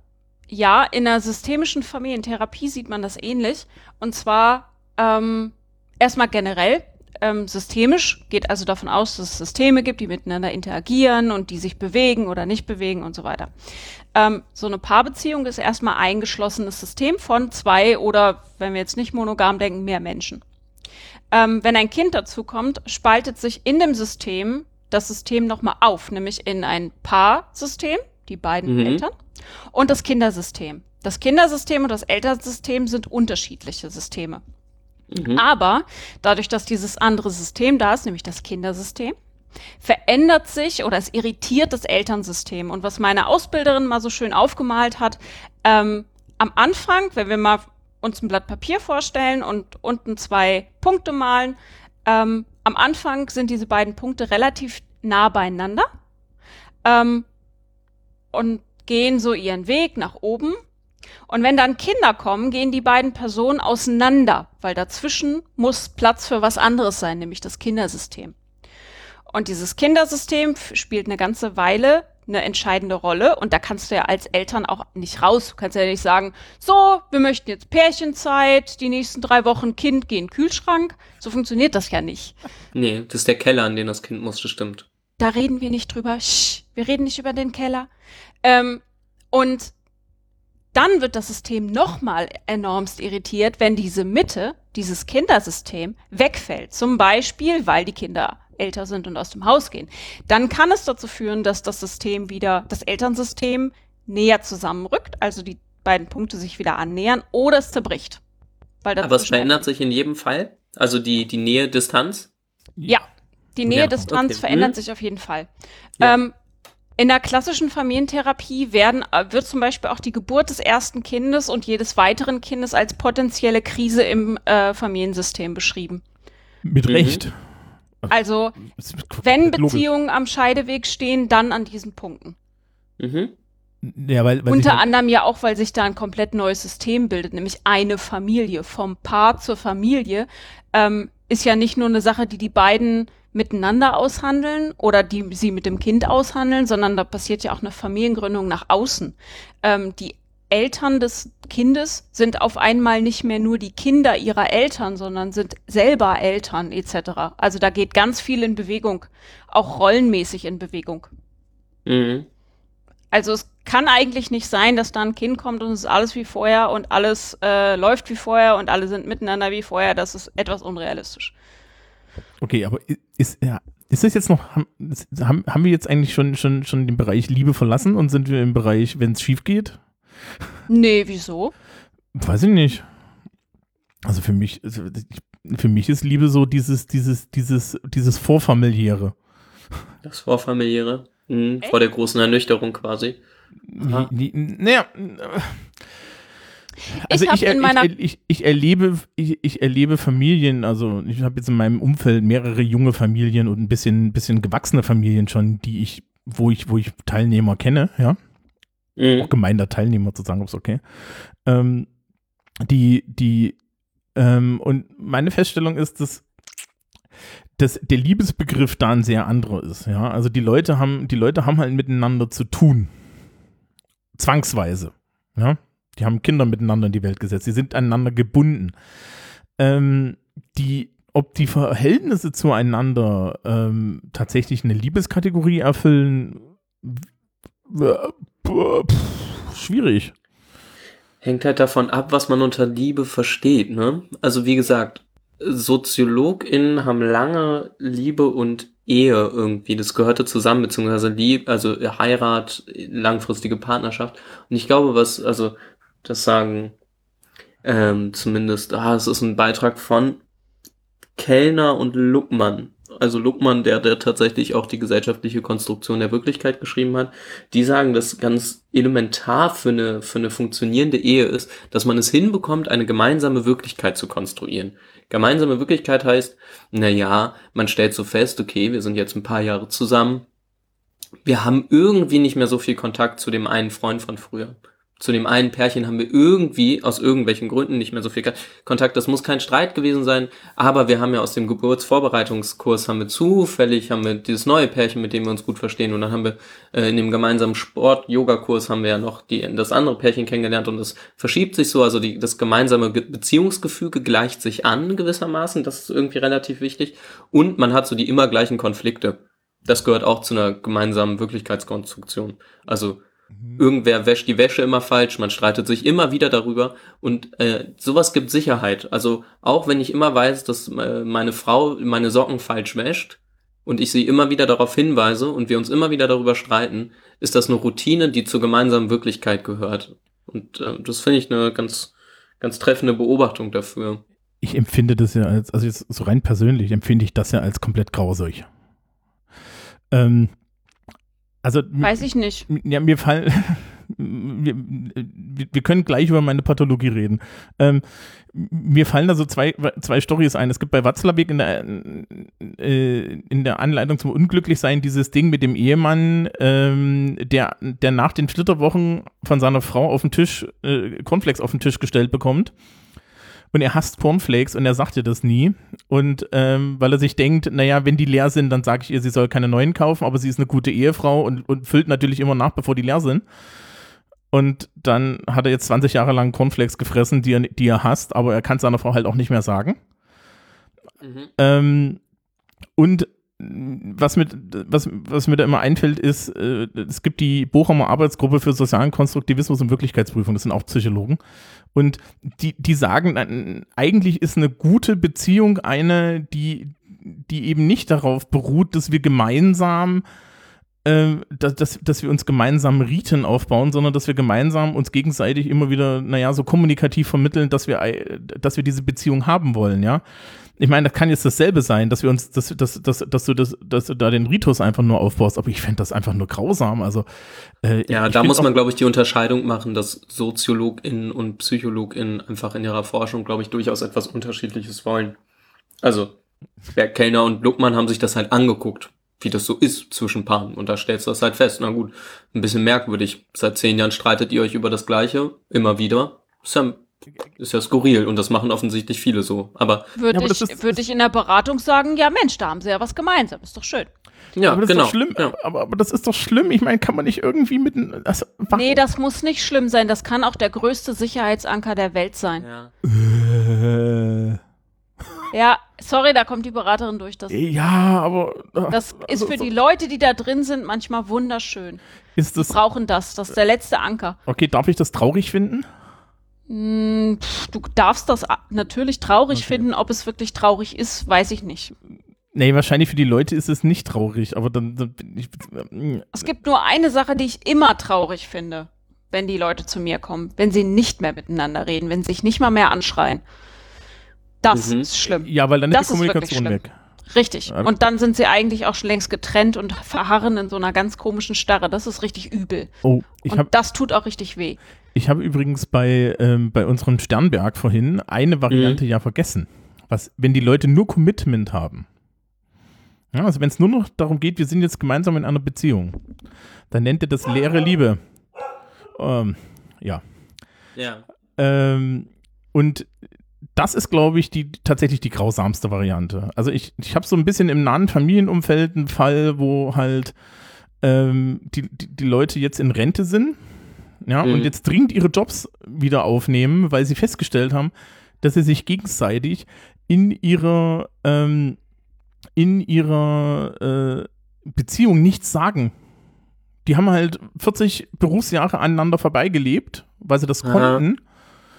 Ja, in der systemischen Familientherapie sieht man das ähnlich. Und zwar ähm, erstmal generell. Ähm, systemisch geht also davon aus, dass es Systeme gibt, die miteinander interagieren und die sich bewegen oder nicht bewegen und so weiter. Ähm, so eine Paarbeziehung ist erstmal eingeschlossenes System von zwei oder, wenn wir jetzt nicht monogam denken, mehr Menschen. Ähm, wenn ein Kind dazu kommt, spaltet sich in dem System das System nochmal auf, nämlich in ein Paarsystem, die beiden Mhm. Eltern, und das Kindersystem. Das Kindersystem und das Elternsystem sind unterschiedliche Systeme. Mhm. Aber dadurch, dass dieses andere System da ist, nämlich das Kindersystem, verändert sich oder es irritiert das Elternsystem. Und was meine Ausbilderin mal so schön aufgemalt hat, ähm, am Anfang, wenn wir mal uns ein Blatt Papier vorstellen und unten zwei Punkte malen, ähm, am Anfang sind diese beiden Punkte relativ nah beieinander ähm, und gehen so ihren Weg nach oben. Und wenn dann Kinder kommen, gehen die beiden Personen auseinander, weil dazwischen muss Platz für was anderes sein, nämlich das Kindersystem. Und dieses Kindersystem spielt eine ganze Weile eine entscheidende Rolle und da kannst du ja als Eltern auch nicht raus. Du kannst ja nicht sagen, so, wir möchten jetzt Pärchenzeit, die nächsten drei Wochen Kind gehen in Kühlschrank. So funktioniert das ja nicht. Nee, das ist der Keller, an den das Kind musste, stimmt. Da reden wir nicht drüber. Shh, wir reden nicht über den Keller. Ähm, und dann wird das System nochmal enormst irritiert, wenn diese Mitte, dieses Kindersystem, wegfällt. Zum Beispiel, weil die Kinder älter sind und aus dem Haus gehen. Dann kann es dazu führen, dass das System wieder, das Elternsystem näher zusammenrückt, also die beiden Punkte sich wieder annähern oder es zerbricht. Weil Aber es verändert sich in jedem Fall. Also die, die Nähe, Distanz. Ja, die Ja, Nähe-Distanz okay. verändert Mhm. sich auf jeden Fall. Ja. Ähm, in der klassischen Familientherapie werden, äh, wird zum Beispiel auch die Geburt des ersten Kindes und jedes weiteren Kindes als potenzielle Krise im äh, Familiensystem beschrieben. Mit Mhm. Recht. Also, wenn logisch. Beziehungen am Scheideweg stehen, dann an diesen Punkten. Mhm. Ja, weil, weil Unter halt, anderem ja auch, weil sich da ein komplett neues System bildet, nämlich eine Familie. Vom Paar zur Familie ähm, ist ja nicht nur eine Sache, die die beiden miteinander aushandeln oder die sie mit dem Kind aushandeln, sondern da passiert ja auch eine Familiengründung nach außen. Ähm, die Eltern des Kindes sind auf einmal nicht mehr nur die Kinder ihrer Eltern, sondern sind selber Eltern etc. Also da geht ganz viel in Bewegung, auch rollenmäßig in Bewegung. Mhm. Also es kann eigentlich nicht sein, dass da ein Kind kommt und es ist alles wie vorher und alles äh, läuft wie vorher und alle sind miteinander wie vorher. Das ist etwas unrealistisch. okay, aber ist, ja, ist das jetzt noch, haben, haben, wir jetzt eigentlich schon, schon, schon den Bereich Liebe verlassen und sind wir im Bereich, wenn es schief geht? Nee, wieso? Weiß ich nicht. Also für mich, also für mich ist Liebe so dieses, dieses, dieses, dieses Vorfamiliäre. Das Vorfamiliäre. Mhm. Vor der großen Ernüchterung quasi. Naja, also ich, er- in meiner- ich, ich, ich erlebe, ich, ich erlebe Familien, also ich habe jetzt in meinem Umfeld mehrere junge Familien und ein bisschen, bisschen gewachsene Familien schon, die ich, wo ich, wo ich Teilnehmer kenne, ja. Mhm. auch gemeiner Teilnehmer zu sagen, ist okay. Ähm, die, die, ähm, und meine Feststellung ist, dass, dass der Liebesbegriff da ein sehr anderer ist, ja. Also die Leute haben, die Leute haben halt miteinander zu tun. Zwangsweise, ja. Die haben Kinder miteinander in die Welt gesetzt, die sind aneinander gebunden. Ähm, die, ob die Verhältnisse zueinander ähm, tatsächlich eine Liebeskategorie erfüllen, schwierig. Hängt halt davon ab, was man unter Liebe versteht, ne? Also wie gesagt, SoziologInnen haben lange Liebe und Ehe irgendwie, das gehörte zusammen, beziehungsweise Lieb, also Heirat, langfristige Partnerschaft. Und ich glaube, was, also das sagen ähm, zumindest, ah, es ist ein Beitrag von Kellner und Luckmann. Also Luckmann, der, der tatsächlich auch die gesellschaftliche Konstruktion der Wirklichkeit geschrieben hat, die sagen, dass ganz elementar für eine, für eine funktionierende Ehe ist, dass man es hinbekommt, eine gemeinsame Wirklichkeit zu konstruieren. Gemeinsame Wirklichkeit heißt, na ja, man stellt so fest, okay, wir sind jetzt ein paar Jahre zusammen. Wir haben irgendwie nicht mehr so viel Kontakt zu dem einen Freund von früher. Zu dem einen Pärchen haben wir irgendwie aus irgendwelchen Gründen nicht mehr so viel Kontakt. Das muss kein Streit gewesen sein, aber wir haben ja aus dem Geburtsvorbereitungskurs haben wir zufällig haben wir dieses neue Pärchen, mit dem wir uns gut verstehen und dann haben wir äh, in dem gemeinsamen Sport-Yoga-Kurs haben wir ja noch die, das andere Pärchen kennengelernt und das verschiebt sich so, also die, das gemeinsame Ge Beziehungsgefüge gleicht sich an gewissermaßen, das ist irgendwie relativ wichtig und man hat so die immer gleichen Konflikte. Das gehört auch zu einer gemeinsamen Wirklichkeitskonstruktion. Also irgendwer wäscht die Wäsche immer falsch, man streitet sich immer wieder darüber und äh, sowas gibt Sicherheit. Also auch wenn ich immer weiß, dass äh, meine Frau meine Socken falsch wäscht und ich sie immer wieder darauf hinweise und wir uns immer wieder darüber streiten, ist das eine Routine, die zur gemeinsamen Wirklichkeit gehört. Und äh, das finde ich eine ganz, ganz treffende Beobachtung dafür. Ich empfinde das ja als, also jetzt so rein persönlich empfinde ich das ja als komplett grausig. Ähm, also Weiß ich nicht. Ja, mir fallen. [laughs] Wir, wir können gleich über meine Pathologie reden. Ähm, mir fallen da so zwei, zwei Stories ein. Es gibt bei Watzlawick in der, äh, in der Anleitung zum Unglücklichsein dieses Ding mit dem Ehemann, ähm, der, der nach den Flitterwochen von seiner Frau auf den Tisch, äh, Cornflakes auf den Tisch gestellt bekommt. Und er hasst Cornflakes und er sagt ihr das nie. Und ähm, weil er sich denkt, naja, wenn die leer sind, dann sage ich ihr, sie soll keine neuen kaufen, aber sie ist eine gute Ehefrau und, und füllt natürlich immer nach, bevor die leer sind. Und dann hat er jetzt 20 Jahre lang Cornflakes gefressen, die er, die er hasst, aber er kann seiner Frau halt auch nicht mehr sagen. Mhm. Ähm, und was, mit, was, was mir da immer einfällt, ist, äh, es gibt die Bochumer Arbeitsgruppe für sozialen Konstruktivismus und Wirklichkeitsprüfung, das sind auch Psychologen. Und die, die sagen, äh, eigentlich ist eine gute Beziehung eine, die, die eben nicht darauf beruht, dass wir gemeinsam ähm, dass, dass, dass wir uns gemeinsam Riten aufbauen, sondern dass wir gemeinsam uns gegenseitig immer wieder, naja, so kommunikativ vermitteln, dass wir, ei- dass wir diese Beziehung haben wollen, ja. Ich meine, das kann jetzt dasselbe sein, dass wir uns, dass, dass, dass, dass du das, dass du da den Ritus einfach nur aufbaust, aber ich fände das einfach nur grausam. Also äh, Ja, da muss man, glaube ich, die Unterscheidung machen, dass SoziologInnen und PsychologInnen einfach in ihrer Forschung, glaube ich, durchaus etwas Unterschiedliches wollen. Also, der Kellner und Luckmann haben sich das halt angeguckt, wie das so ist zwischen Paaren. Und da stellst du das halt fest. Na gut, ein bisschen merkwürdig. Seit zehn Jahren streitet ihr euch über das Gleiche, immer wieder. Ja, ist ja skurril und das machen offensichtlich viele so. Aber Würde Ja, ich, ist- würd ich in der Beratung sagen, ja Mensch, da haben sie ja was gemeinsam, ist doch schön. ja, aber das genau. ist doch schlimm. Ja. Aber, aber das ist doch schlimm. Ich meine, kann man nicht irgendwie mit. Also, warum? Nee, das muss nicht schlimm sein, das kann auch der größte Sicherheitsanker der Welt sein. Ja. Äh, Ja, sorry, da kommt die Beraterin durch. Das, ja, aber. äh, das ist also, für die Leute, die da drin sind, manchmal wunderschön. Ist Die das. brauchen das, das ist der letzte Anker. Okay, darf ich das traurig finden? Hm, du darfst das natürlich traurig finden, ob es wirklich traurig ist, weiß ich nicht. Nee, wahrscheinlich für die Leute ist es nicht traurig, aber dann, dann bin ich. äh, Es gibt nur eine Sache, die ich immer traurig finde, wenn die Leute zu mir kommen, wenn sie nicht mehr miteinander reden, wenn sie sich nicht mal mehr anschreien. Das Mhm. ist schlimm. Ja, weil dann ist Das die ist Kommunikation schlimm. weg. Richtig. Und dann sind sie eigentlich auch schon längst getrennt und verharren in so einer ganz komischen Starre. Das ist richtig übel. Oh, ich und habe das tut auch richtig weh. Ich hab übrigens bei, ähm, bei unserem Sternberg vorhin eine Variante Mhm. ja vergessen. Was, wenn die Leute nur Commitment haben. Ja, also wenn es nur noch darum geht, wir sind jetzt gemeinsam in einer Beziehung, dann nennt ihr das leere Liebe. Ähm, ja. ja. Ähm, und das ist, glaube ich, die tatsächlich die grausamste Variante. Also ich, ich habe so ein bisschen im nahen Familienumfeld einen Fall, wo halt ähm, die, die, die Leute jetzt in Rente sind, ja, Mhm. und jetzt dringend ihre Jobs wieder aufnehmen, weil sie festgestellt haben, dass sie sich gegenseitig in ihrer ähm, in ihrer äh, Beziehung nichts sagen. Die haben halt 40 Berufsjahre aneinander vorbeigelebt, weil sie das Aha. konnten.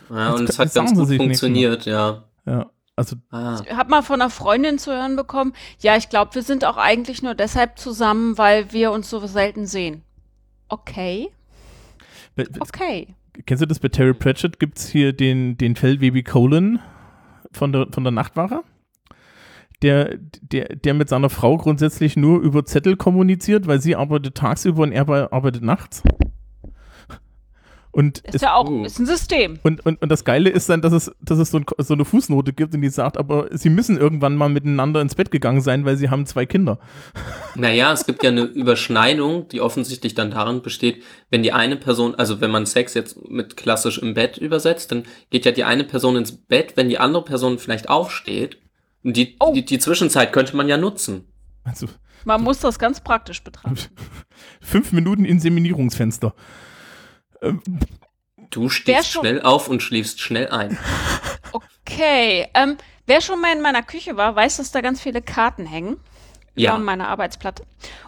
ja und es hat ganz gut funktioniert, ja. Ja, also Ah. Ich habe mal von einer Freundin zu hören bekommen, ja, ich glaube, wir sind auch eigentlich nur deshalb zusammen, weil wir uns so selten sehen. Okay, okay. kennst du das bei Terry Pratchett? Gibt es hier den, den Feldwebel Colin von der, von der Nachtwache? Der, der, der mit seiner Frau grundsätzlich nur über Zettel kommuniziert, weil sie arbeitet tagsüber und er bei- arbeitet nachts. Und Ist es- ja auch uh. ist ein System. Und, und, und das Geile ist dann, dass es, dass es so, ein, so eine Fußnote gibt und die sagt, aber sie müssen irgendwann mal miteinander ins Bett gegangen sein, weil sie haben zwei Kinder. Naja, es gibt ja eine Überschneidung, die offensichtlich dann darin besteht, wenn die eine Person, also wenn man Sex jetzt mit klassisch im Bett übersetzt, dann geht ja die eine Person ins Bett, wenn die andere Person vielleicht aufsteht. Und die, Oh. die, die Zwischenzeit könnte man ja nutzen. Also Man muss das ganz praktisch betrachten. [laughs] fünf Minuten Inseminierungsfenster. Ähm, Du stehst schon- schnell auf und schläfst schnell ein. [laughs] Okay, ähm, wer schon mal in meiner Küche war, weiß, dass da ganz viele Karten hängen. Ja. Über meiner Arbeitsplatte.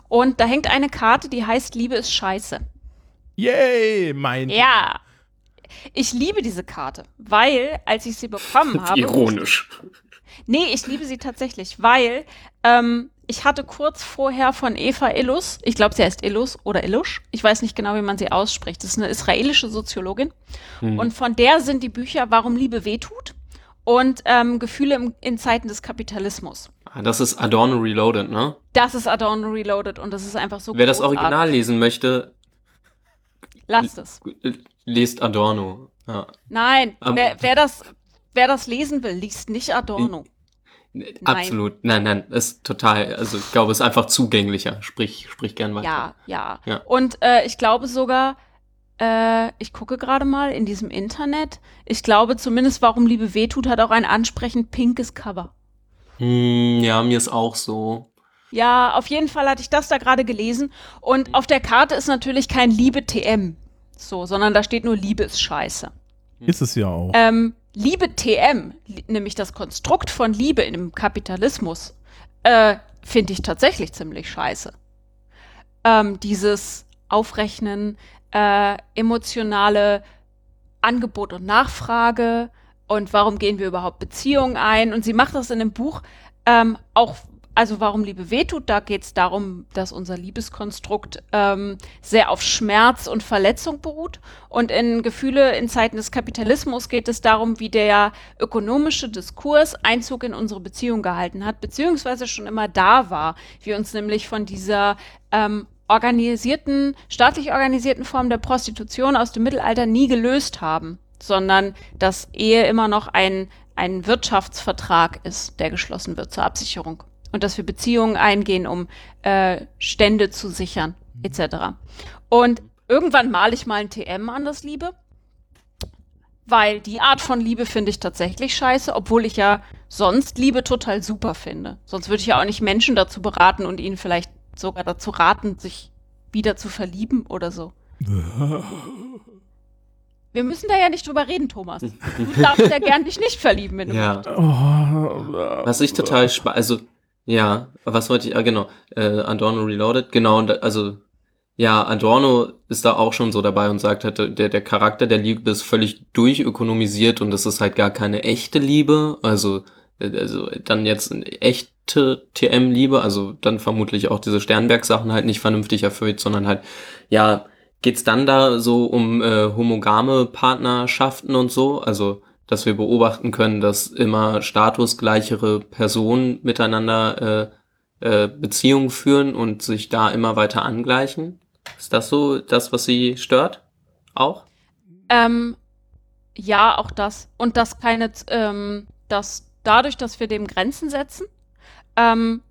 Und da hängt eine Karte, die heißt Liebe ist scheiße. yay, mein. Ja. Ich liebe diese Karte, weil, als ich sie [laughs] bekommen habe. Ironisch. Nee, ich liebe sie tatsächlich, weil ähm, ich hatte kurz vorher von Eva Illus, ich glaube, sie heißt Illus oder Illush, ich weiß nicht genau, wie man sie ausspricht. Das ist eine israelische Soziologin. Hm. Und von der sind die Bücher Warum Liebe wehtut und ähm, Gefühle im, in Zeiten des Kapitalismus. Ah, Das ist Adorno Reloaded, ne? Das ist Adorno Reloaded und das ist einfach so Wer das großartig. Original lesen möchte, Lasst es. lest Adorno. Ja. Nein, Aber- wer, wer, das, wer das lesen will, liest nicht Adorno. Absolut. Nein, nein, ist total, also ich glaube, es ist einfach zugänglicher. Sprich, sprich gern weiter. Ja, ja. Ja. Und äh, ich glaube sogar, äh, ich gucke gerade mal in diesem Internet, ich glaube zumindest, warum Liebe wehtut, hat auch ein ansprechend pinkes Cover. Hm, ja, mir ist auch so. Ja, auf jeden Fall hatte ich das da gerade gelesen. Und auf der Karte ist natürlich kein Liebe TM. So, sondern da steht nur Liebe ist scheiße. Ist es ja auch. Ähm, Liebe TM, li- nämlich das Konstrukt von Liebe im Kapitalismus, äh, finde ich tatsächlich ziemlich scheiße. Ähm, dieses Aufrechnen, äh, emotionale Angebot und Nachfrage und warum gehen wir überhaupt Beziehungen ein. Und sie macht das in dem Buch ähm, auch also warum Liebe wehtut, da geht es darum, dass unser Liebeskonstrukt ähm, sehr auf Schmerz und Verletzung beruht. Und in Gefühle in Zeiten des Kapitalismus geht es darum, wie der ökonomische Diskurs Einzug in unsere Beziehung gehalten hat, beziehungsweise schon immer da war. Wir uns nämlich von dieser ähm, organisierten, staatlich organisierten Form der Prostitution aus dem Mittelalter nie gelöst haben, sondern dass Ehe immer noch ein, ein Wirtschaftsvertrag ist, der geschlossen wird zur Absicherung. Und dass wir Beziehungen eingehen, um äh, Stände zu sichern, etc. Und irgendwann male ich mal ein TM an das Liebe, weil die Art von Liebe finde ich tatsächlich scheiße, obwohl ich ja sonst Liebe total super finde. Sonst würde ich ja auch nicht Menschen dazu beraten und ihnen vielleicht sogar dazu raten, sich wieder zu verlieben oder so. [laughs] Wir müssen da ja nicht drüber reden, Thomas. Du darfst ja gern dich nicht verlieben, wenn du Ja. Oh, Was ich total spannend, also, ja, was wollte ich, ah, genau, äh, Adorno Reloaded, genau, und also, ja, Adorno ist da auch schon so dabei und sagt halt, der, der Charakter der Liebe ist völlig durchökonomisiert und das ist halt gar keine echte Liebe, also, äh, also dann jetzt eine echte TM-Liebe, also dann vermutlich auch diese Sternberg-Sachen halt nicht vernünftig erfüllt, sondern halt, ja, geht's dann da so um äh, homogame Partnerschaften und so, also dass wir beobachten können, dass immer statusgleichere Personen miteinander äh, äh, Beziehungen führen und sich da immer weiter angleichen. Ist das so das, was sie stört? Auch? Ähm, ja, auch das. Und dass keine, ähm, dass dadurch, dass wir dem Grenzen setzen, ähm,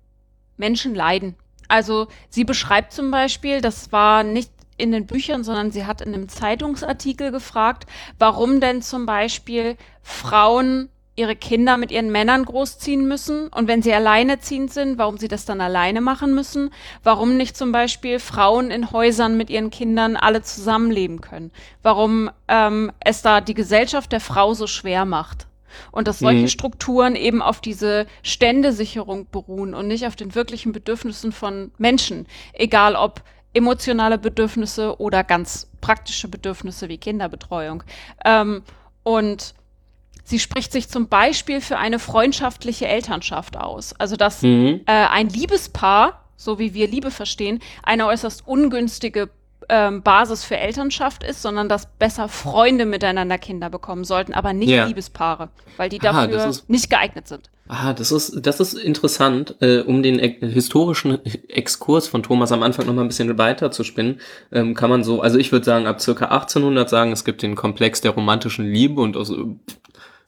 Menschen leiden. Also sie beschreibt zum Beispiel, das war nicht in den Büchern, sondern sie hat in einem Zeitungsartikel gefragt, warum denn zum Beispiel Frauen ihre Kinder mit ihren Männern großziehen müssen und wenn sie alleineziehend sind, warum sie das dann alleine machen müssen, warum nicht zum Beispiel Frauen in Häusern mit ihren Kindern alle zusammenleben können, warum ähm, es da die Gesellschaft der Frau so schwer macht. Und dass solche Mhm. Strukturen eben auf diese Ständesicherung beruhen und nicht auf den wirklichen Bedürfnissen von Menschen, egal ob emotionale Bedürfnisse oder ganz praktische Bedürfnisse wie Kinderbetreuung. Ähm, und sie spricht sich zum Beispiel für eine freundschaftliche Elternschaft aus. Also dass Mhm. äh, ein Liebespaar, so wie wir Liebe verstehen, eine äußerst ungünstige ähm, Basis für Elternschaft ist, sondern dass besser Freunde miteinander Kinder bekommen sollten, aber nicht Ja. Liebespaare, weil die dafür ist- nicht geeignet sind. Ah, das ist, das ist interessant, äh, um den e historischen Exkurs von Thomas am Anfang noch mal ein bisschen weiter zu spinnen, ähm, kann man so, also ich würde sagen, ab circa 1800 sagen, es gibt den Komplex der romantischen Liebe und aus äh,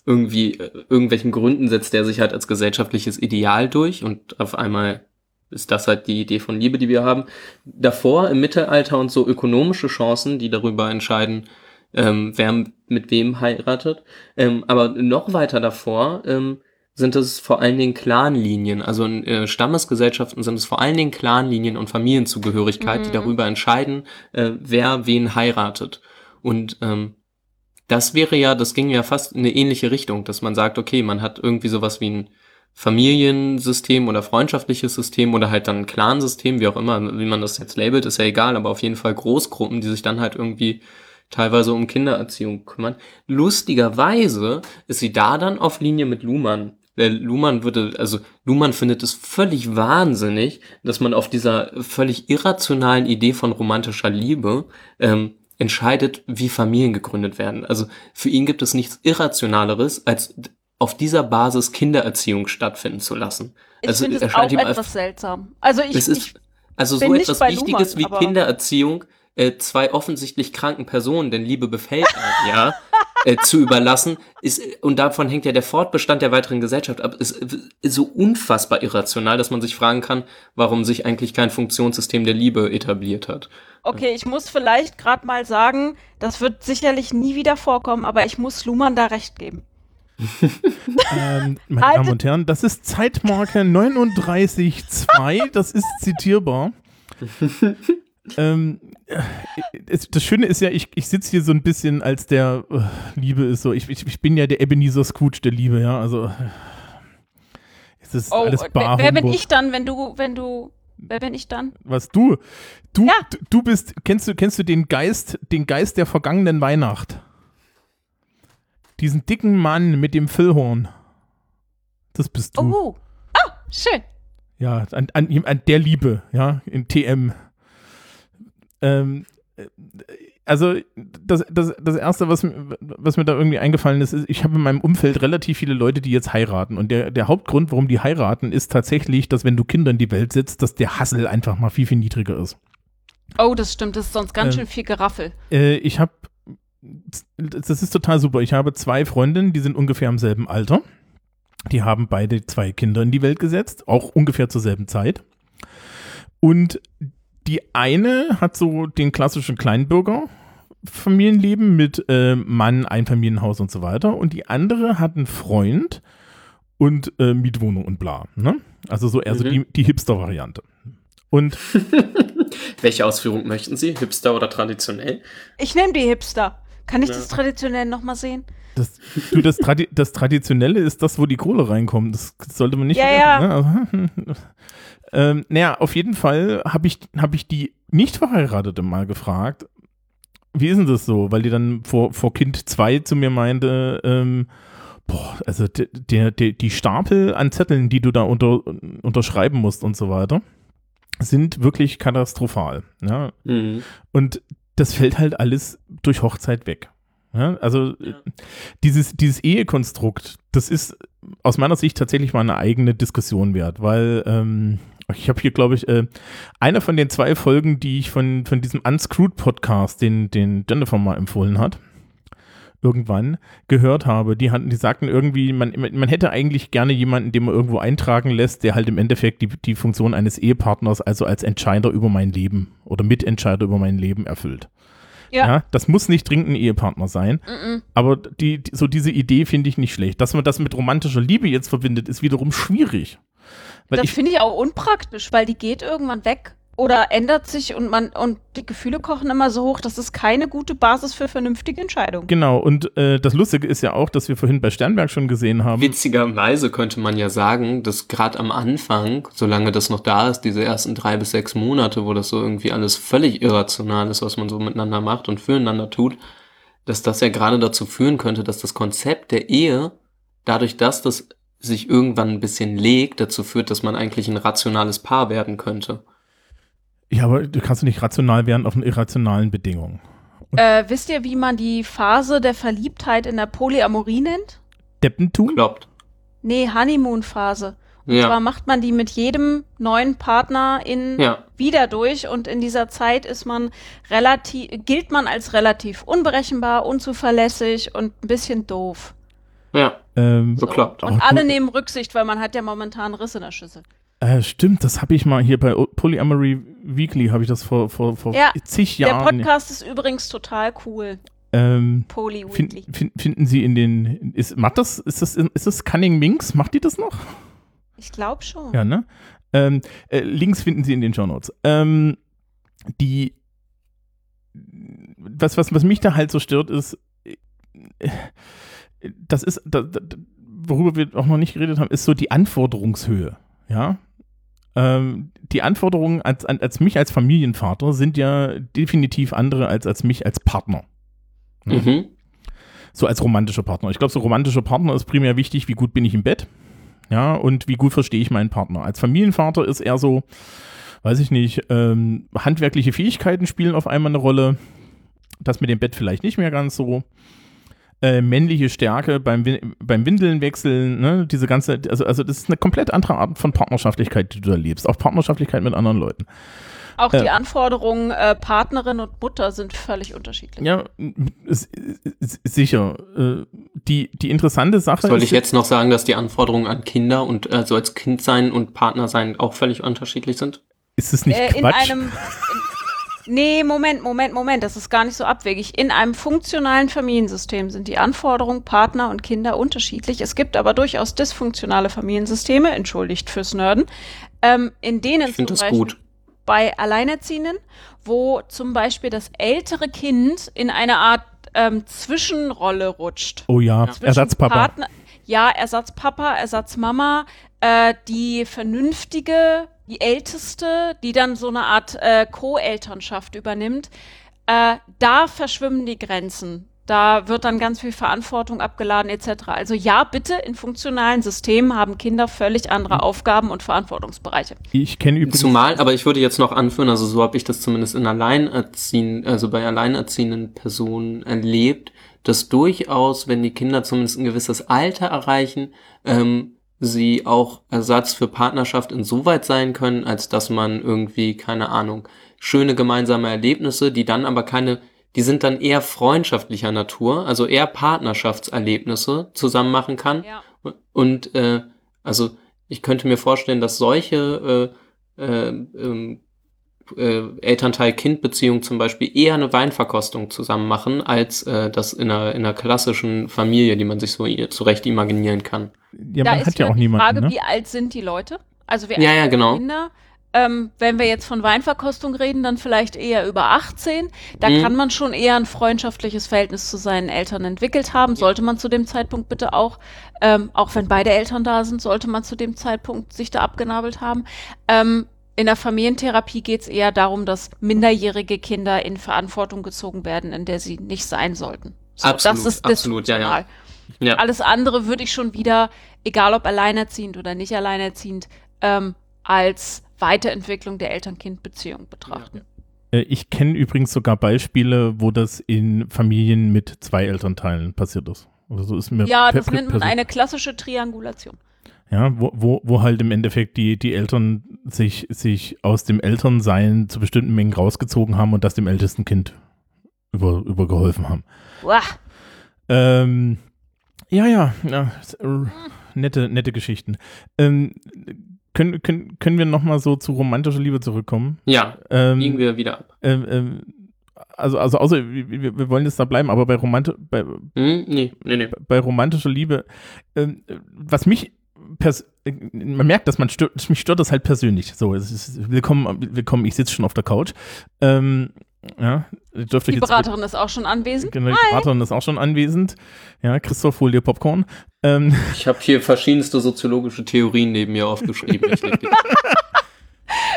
irgendwie äh, irgendwelchen Gründen setzt der sich halt als gesellschaftliches Ideal durch und auf einmal ist das halt die Idee von Liebe, die wir haben. Davor im Mittelalter und so ökonomische Chancen, die darüber entscheiden, ähm, wer mit wem heiratet. Ähm, aber noch weiter davor ähm, sind es vor allen Dingen Clanlinien. Also in äh, Stammesgesellschaften sind es vor allen Dingen Clanlinien und Familienzugehörigkeit, die Mhm. darüber entscheiden, äh, wer wen heiratet. Und ähm, das wäre ja, das ging ja fast in eine ähnliche Richtung, dass man sagt, okay, man hat irgendwie sowas wie ein Familiensystem oder freundschaftliches System oder halt dann ein Clansystem, wie auch immer, wie man das jetzt labelt, ist ja egal, aber auf jeden Fall Großgruppen, die sich dann halt irgendwie teilweise um Kindererziehung kümmern. Lustigerweise ist sie da dann auf Linie mit Luhmann. Luhmann würde, also Luhmann findet es völlig wahnsinnig, dass man auf dieser völlig irrationalen Idee von romantischer Liebe ähm, entscheidet, wie Familien gegründet werden. Also für ihn gibt es nichts Irrationaleres, als auf dieser Basis Kindererziehung stattfinden zu lassen. Ich Also finde es erscheint auch etwas seltsam. Also ich, es ist ich also so etwas Wichtiges Luhmann, wie Kindererziehung äh, zwei offensichtlich kranken Personen, denn Liebe befällt ja, äh, zu überlassen, ist, und davon hängt ja der Fortbestand der weiteren Gesellschaft ab, ist, ist so unfassbar irrational, dass man sich fragen kann, warum sich eigentlich kein Funktionssystem der Liebe etabliert hat. Okay, ich muss vielleicht gerade mal sagen, das wird sicherlich nie wieder vorkommen, aber ich muss Luhmann da recht geben. Ähm, meine Haltet- Damen und Herren, das ist Zeitmarke 39.2, das ist zitierbar. [laughs] ähm, äh, das Schöne ist ja, ich, ich sitze hier so ein bisschen als der äh, Liebe ist so, ich, ich, ich bin ja der Ebenezer Scrooge der Liebe, ja, also es ist alles wer, bar wer bin Humbug. ich dann, wenn du, wenn du, wer bin ich dann? Was du? Du, Ja. du bist, kennst du, kennst du den Geist, den Geist der vergangenen Weihnacht? Diesen dicken Mann mit dem Füllhorn. Das bist du. Oh, ah, schön. Ja, an, an, an der Liebe, ja, in TM. Ähm, äh, also das, das, das Erste, was, mir- was mir da irgendwie eingefallen ist, ist, ich habe in meinem Umfeld relativ viele Leute, die jetzt heiraten. Und der, der Hauptgrund, warum die heiraten, ist tatsächlich, dass wenn du Kinder in die Welt setzt, dass der Hassel einfach mal viel, viel niedriger ist. Oh, das stimmt, das ist sonst ganz Ähm, schön viel Geraffel. Äh, ich habe, das ist total super. Ich habe zwei Freundinnen, die sind ungefähr im selben Alter. Die haben beide zwei Kinder in die Welt gesetzt, auch ungefähr zur selben Zeit. Und die eine hat so den klassischen Kleinbürger-Familienleben mit äh, Mann, Einfamilienhaus und so weiter. Und die andere hat einen Freund und äh, Mietwohnung und bla. Ne? Also so eher so Mhm. die, die Hipster-Variante. Und [laughs] Welche Ausführung möchten Sie? Hipster oder traditionell? Ich nehme die Hipster. Kann ich Ja. das traditionell nochmal sehen? Das, du, das, Tradi das Traditionelle ist das, wo die Kohle reinkommt. Das sollte man nicht Ja, vergessen, Ne? Also, [laughs] ähm, naja, auf jeden Fall habe ich, hab ich die Nicht-Verheiratete mal gefragt, wie ist denn das so? Weil die dann vor, vor Kind 2 zu mir meinte, ähm, boah, also der, der, die Stapel an Zetteln, die du da unter, unterschreiben musst und so weiter, sind wirklich katastrophal. Ja? Mhm. Und das fällt halt alles durch Hochzeit weg. Ja, also äh, dieses, dieses Ehekonstrukt, das ist aus meiner Sicht tatsächlich mal eine eigene Diskussion wert, weil ähm, ich habe hier, glaube ich, äh, einer von den zwei Folgen, die ich von, von diesem Unscrewed Podcast, den, den Jennifer mal empfohlen hat, irgendwann gehört habe, die hatten, die sagten irgendwie, man, man hätte eigentlich gerne jemanden, den man irgendwo eintragen lässt, der halt im Endeffekt die, die Funktion eines Ehepartners, also als Entscheider über mein Leben oder Mitentscheider über mein Leben erfüllt. Ja. Ja, das muss nicht dringend ein Ehepartner sein, Mm-mm. aber die, die, so diese Idee finde ich nicht schlecht. Dass man das mit romantischer Liebe jetzt verbindet, ist wiederum schwierig. Weil Das ich, finde ich auch unpraktisch, weil die geht irgendwann weg oder ändert sich und man und die Gefühle kochen immer so hoch, das ist keine gute Basis für vernünftige Entscheidungen. genau, und äh, das Lustige ist ja auch, dass wir vorhin bei Sternberg schon gesehen haben. Witzigerweise könnte man ja sagen, dass gerade am Anfang, solange das noch da ist, diese ersten drei bis sechs Monate, wo das so irgendwie alles völlig irrational ist, was man so miteinander macht und füreinander tut, dass das ja gerade dazu führen könnte, dass das Konzept der Ehe, dadurch, dass das sich irgendwann ein bisschen legt, dazu führt, dass man eigentlich ein rationales Paar werden könnte. Ja, aber du kannst nicht rational werden auf irrationalen Bedingungen. Äh, wisst ihr, wie man die Phase der Verliebtheit in der Polyamorie nennt? Deppentum? Klappt. Nee, Honeymoon-Phase. Und Ja. zwar macht man die mit jedem neuen Partner in Ja. wieder durch und in dieser Zeit ist man relativ, gilt man als relativ unberechenbar, unzuverlässig und ein bisschen doof. Ja. Ähm, So klappt. Und Oh, alle du- nehmen Rücksicht, weil man hat ja momentan Riss in der Schüssel. äh, stimmt, das habe ich mal hier bei Polyamory Weekly, habe ich das vor, vor, vor Ja, zig Der Jahren. Podcast ist übrigens total cool. ähm, Poly Weekly. fin, finden Sie in den, ist, macht das, ist das, ist das Cunning Minx? Macht die das noch? Ich glaube schon. Ja, ne? Ähm, äh, Links finden Sie in den Show Notes. Ähm, die, was, was, was mich da halt so stört, ist, äh, das ist, da, da, worüber wir auch noch nicht geredet haben, ist so die Anforderungshöhe, ja? Ähm, die Anforderungen als, als mich als Familienvater sind ja definitiv andere als als mich als Partner. Ne? Mhm. so als romantischer Partner. Ich glaube, so romantischer Partner ist primär wichtig, wie gut bin ich im Bett, ja, und wie gut verstehe ich meinen Partner. Als Familienvater ist eher so, weiß ich nicht, ähm, handwerkliche Fähigkeiten spielen auf einmal eine Rolle. Das mit dem Bett vielleicht nicht mehr ganz so. Äh, männliche Stärke beim, Win- beim Windeln wechseln, ne, diese ganze, also, also das ist eine komplett andere Art von Partnerschaftlichkeit, die du da lebst. Auch Partnerschaftlichkeit mit anderen Leuten. Auch die Äh. Anforderungen äh, Partnerin und Mutter sind völlig unterschiedlich. Ja, sicher. Äh, die, die interessante Sache Soll ist ich jetzt noch sagen, dass die Anforderungen an Kinder und also als Kind sein und Partner sein auch völlig unterschiedlich sind? Ist es nicht äh, in Quatsch? einem. In, [laughs] nee, Moment, Moment, Moment. Das ist gar nicht so abwegig. In einem funktionalen Familiensystem sind die Anforderungen Partner und Kinder unterschiedlich. Es gibt aber durchaus dysfunktionale Familiensysteme, entschuldigt fürs Nörden, ähm, in denen Ich zum das Beispiel gut. bei Alleinerziehenden, wo zum Beispiel das ältere Kind in eine Art ähm, Zwischenrolle rutscht. oh ja, zwischen Ersatzpapa. Partner, ja, Ersatzpapa, Ersatzmama, äh, die vernünftige, die älteste, die dann so eine Art äh, Co-Elternschaft übernimmt. Äh, da verschwimmen die Grenzen Da wird dann ganz viel Verantwortung abgeladen etc. Also ja, bitte, in funktionalen Systemen haben Kinder völlig andere Aufgaben und Verantwortungsbereiche. Ich kenne übrigens. Zumal, aber ich würde jetzt noch anführen, also so habe ich das zumindest in Alleinerziehenden, also bei alleinerziehenden Personen erlebt, dass durchaus, wenn die Kinder zumindest ein gewisses Alter erreichen, ähm, sie auch Ersatz für Partnerschaft insoweit sein können, als dass man irgendwie, keine Ahnung, schöne gemeinsame Erlebnisse, die dann aber keine die sind dann eher freundschaftlicher Natur, also eher Partnerschaftserlebnisse zusammen machen kann. Ja. Und äh, also ich könnte mir vorstellen, dass solche äh, äh, ähm, äh, Elternteil-Kind-Beziehung zum Beispiel eher eine Weinverkostung zusammen machen, als äh, das in einer, in einer klassischen Familie, die man sich so zurecht imaginieren kann. Ja, da man ist hat ja auch die niemanden. Frage, Ne? wie alt sind die Leute? Also wie Ja, alt ja, die genau. Kinder? Ähm, wenn wir jetzt von Weinverkostung reden, dann vielleicht eher über 18. Da Mhm. kann man schon eher ein freundschaftliches Verhältnis zu seinen Eltern entwickelt haben. Sollte man zu dem Zeitpunkt bitte auch, ähm, auch wenn beide Eltern da sind, sollte man zu dem Zeitpunkt sich da abgenabelt haben. Ähm, in der Familientherapie geht es eher darum, dass minderjährige Kinder in Verantwortung gezogen werden, in der sie nicht sein sollten. So, Absolut, das ist absolut, ja, ja. Ja. Alles andere würde ich schon wieder, egal ob alleinerziehend oder nicht alleinerziehend, ähm, als Weiterentwicklung der Eltern-Kind-Beziehung betrachten. Äh, Ich kenne übrigens sogar Beispiele, wo das in Familien mit zwei Elternteilen passiert ist. Also so ist mir Ja, das nennt man eine klassische Triangulation. Ja, wo, wo, wo halt im Endeffekt die, die Eltern sich, sich aus dem Elternsein zu bestimmten Mengen rausgezogen haben und das dem ältesten Kind über, übergeholfen haben. Uah, Ähm, ja, ja, ja nette, nette Geschichten. Ähm, können, können, können wir nochmal so zu romantischer Liebe zurückkommen? Ja, Ähm, biegen wir wieder ab. ähm, ähm, also, also außer wir, wir wollen jetzt da bleiben, aber bei, Romanti bei, Hm? Nee, nee, nee. bei romantischer Liebe, ähm, was mich pers man merkt, dass man stört, mich stört das halt persönlich. So, es ist willkommen, willkommen, ich sitze schon auf der Couch. Ähm, ja, dürfte die ich jetzt Beraterin ist auch schon anwesend. Genau, die Beraterin ist auch schon anwesend. Ja, Christoph, hol dir Popcorn. Ähm, Ich habe hier verschiedenste soziologische Theorien neben mir aufgeschrieben. [laughs]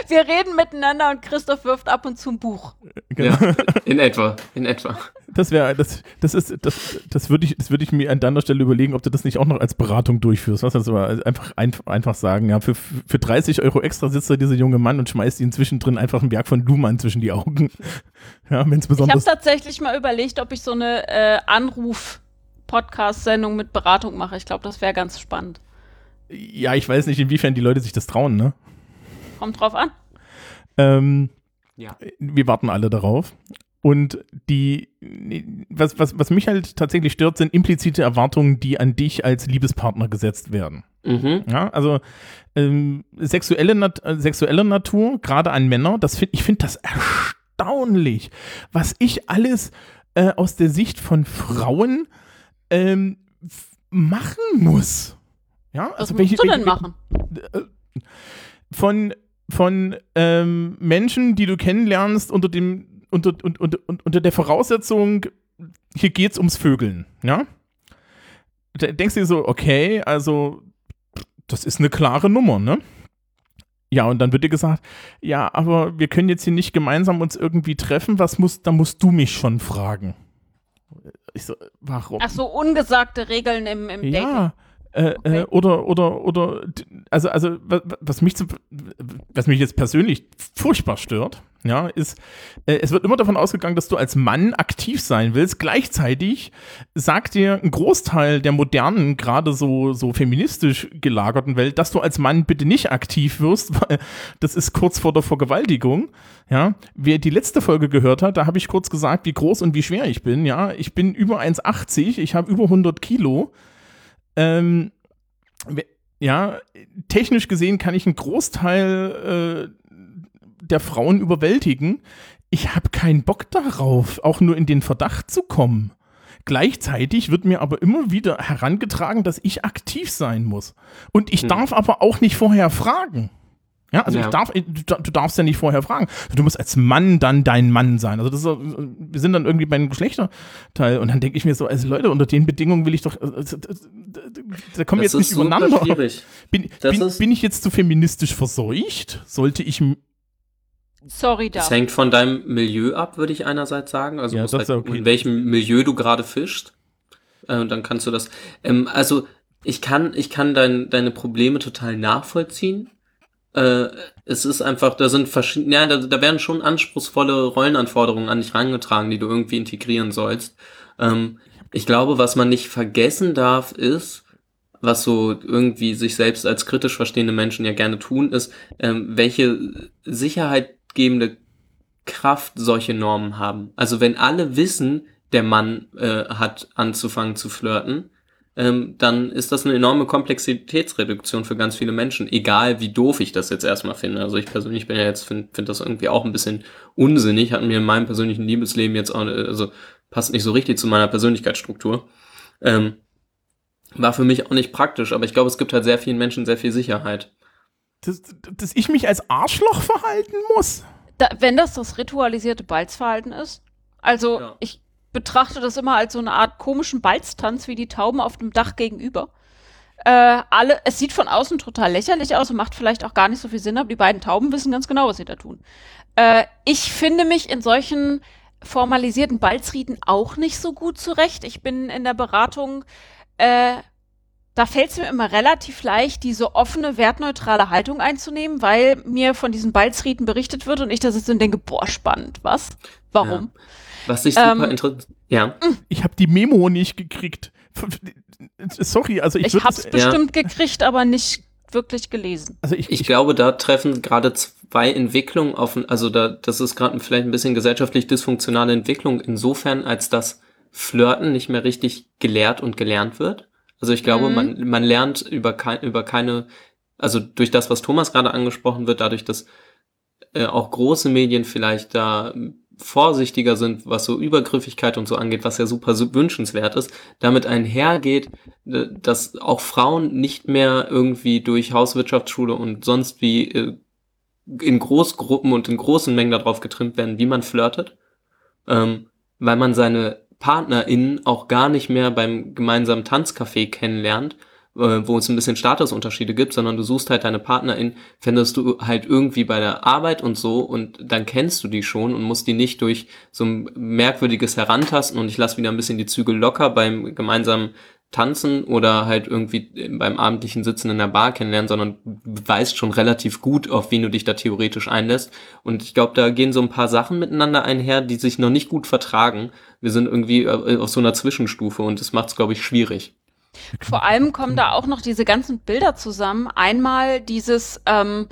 Wir reden miteinander und Christoph wirft ab und zu ein Buch. genau. ja, in etwa, in etwa. Das wäre, das, das ist, das, das würde ich, das würde ich mir an deiner Stelle überlegen, ob du das nicht auch noch als Beratung durchführst. Was also einfach, einfach, einfach sagen, ja, für, für 30 Euro extra sitzt da dieser junge Mann und schmeißt ihm zwischendrin einfach einen Berg von Luhmann zwischen die Augen. [laughs] Ja, wenn es Ich habe besonders. tatsächlich mal überlegt, ob ich so eine äh, Anruf-Podcast-Sendung mit Beratung mache. Ich glaube, das wäre ganz spannend. Ja, ich weiß nicht, inwiefern die Leute sich das trauen, ne? Kommt drauf an. Ähm, Ja. wir warten alle darauf. Und die, was, was, was mich halt tatsächlich stört, sind implizite Erwartungen, die an dich als Liebespartner gesetzt werden. Mhm. Ja, also ähm, sexuelle, Nat äh, sexuelle Natur, gerade an Männer, das find, ich finde das erstaunlich, was ich alles äh, aus der Sicht von Frauen ähm, machen muss. Ja, Was also musst welche, du denn welche, machen? von, von ähm, Menschen, die du kennenlernst unter dem unter, und, und, unter der Voraussetzung, hier geht's ums Vögeln, ja? Da denkst du dir so, okay, also das ist eine klare Nummer, ne? Ja, und dann wird dir gesagt, ja, aber wir können jetzt hier nicht gemeinsam uns irgendwie treffen, was muss, da musst du mich schon fragen. Ich so, warum? Ach so, ungesagte Regeln im, im Dating. Ja. Äh, Okay. äh, oder, oder, oder, also, also, wa- wa- was mich, was mich jetzt persönlich furchtbar stört, ja, ist, äh, es wird immer davon ausgegangen, dass du als Mann aktiv sein willst. Gleichzeitig sagt dir ein Großteil der modernen, gerade so, so feministisch gelagerten Welt, dass du als Mann bitte nicht aktiv wirst, [laughs] weil das ist kurz vor der Vergewaltigung. Ja, wer die letzte Folge gehört hat, da habe ich kurz gesagt, wie groß und wie schwer ich bin. Ja, ich bin über 1,80, ich habe über 100 Kilo. Ähm, ja, technisch gesehen kann ich einen Großteil äh, der Frauen überwältigen. Ich habe keinen Bock darauf, auch nur in den Verdacht zu kommen. Gleichzeitig wird mir aber immer wieder herangetragen, dass ich aktiv sein muss. Und ich Hm. darf aber auch nicht vorher fragen. Ja, also Ja. ich darf, du, darfst ja nicht vorher fragen. Du musst als Mann dann dein Mann sein. Also das ist, wir sind dann irgendwie bei einem Geschlechterteil und dann denke ich mir so, also Leute, unter den Bedingungen will ich doch, äh, da kommen wir jetzt nicht übereinander. schwierig. Bin, Das bin, bin ich jetzt zu feministisch verseucht? Sollte ich Sorry Das da. hängt von deinem Milieu ab, würde ich einerseits sagen. Also Ja, halt okay. in welchem Milieu du gerade fischst. Äh, und dann kannst du das. Ähm, also ich kann, ich kann dein, deine Probleme total nachvollziehen. Äh, es ist einfach, da sind verschiedene, ja, da, da werden schon anspruchsvolle Rollenanforderungen an dich rangetragen, die du irgendwie integrieren sollst. Ähm, ich glaube, was man nicht vergessen darf, ist, was so irgendwie sich selbst als kritisch verstehende Menschen ja gerne tun, ist, ähm, welche sicherheitgebende Kraft solche Normen haben. Also wenn alle wissen, der Mann äh, hat anzufangen zu flirten, ähm, dann ist das eine enorme Komplexitätsreduktion für ganz viele Menschen, egal wie doof ich das jetzt erstmal finde. Also ich persönlich bin ja jetzt, finde find das irgendwie auch ein bisschen unsinnig, hat mir in meinem persönlichen Liebesleben jetzt auch, also passt nicht so richtig zu meiner Persönlichkeitsstruktur. Ähm, war für mich auch nicht praktisch, aber ich glaube, es gibt halt sehr vielen Menschen sehr viel Sicherheit. Dass, dass ich mich als Arschloch verhalten muss. da, wenn das das ritualisierte Balzverhalten ist, also Ja. ich betrachte das immer als so eine Art komischen Balztanz wie die Tauben auf dem Dach gegenüber. Äh, alle, es sieht von außen total lächerlich aus und macht vielleicht auch gar nicht so viel Sinn, aber die beiden Tauben wissen ganz genau, was sie da tun. Äh, ich finde mich in solchen formalisierten Balzriten auch nicht so gut zurecht. Ich bin in der Beratung, äh, da fällt es mir immer relativ leicht, diese offene, wertneutrale Haltung einzunehmen, weil mir von diesen Balzriten berichtet wird und ich da sitze und denke, boah, spannend, was? Warum? Was ich super Ähm, interessant, ja. Ich habe die Memo nicht gekriegt. [laughs] Sorry, also ich, Ich, hab's das- bestimmt gekriegt, aber nicht wirklich gelesen. Also ich, Ich ich, glaube, da treffen gerade zwei Entwicklungen auf, also da, das ist gerade vielleicht ein bisschen gesellschaftlich dysfunktionale Entwicklung insofern, als dass Flirten nicht mehr richtig gelehrt und gelernt wird. Also ich glaube, Mhm. man, man lernt über, kein, über keine, also durch das, was Thomas gerade angesprochen wird, dadurch, dass äh, auch große Medien vielleicht da vorsichtiger sind, was so Übergriffigkeit und so angeht, was ja super wünschenswert ist, damit einhergeht, äh, dass auch Frauen nicht mehr irgendwie durch Hauswirtschaftsschule und sonst wie äh, in Großgruppen und in großen Mengen darauf getrimmt werden, wie man flirtet, ähm, weil man seine PartnerInnen auch gar nicht mehr beim gemeinsamen Tanzcafé kennenlernt, wo es ein bisschen Statusunterschiede gibt, sondern du suchst halt deine PartnerInnen, findest du halt irgendwie bei der Arbeit und so und dann kennst du die schon und musst die nicht durch so ein merkwürdiges Herantasten und ich lasse wieder ein bisschen die Zügel locker beim gemeinsamen Tanzen oder halt irgendwie beim abendlichen Sitzen in der Bar kennenlernen, sondern weißt schon relativ gut, auf wen du dich da theoretisch einlässt. Und ich glaube, da gehen so ein paar Sachen miteinander einher, die sich noch nicht gut vertragen. Wir sind irgendwie äh, auf so einer Zwischenstufe und das macht es, glaube ich, schwierig. Vor allem kommen da auch noch diese ganzen Bilder zusammen. Einmal dieses ähm,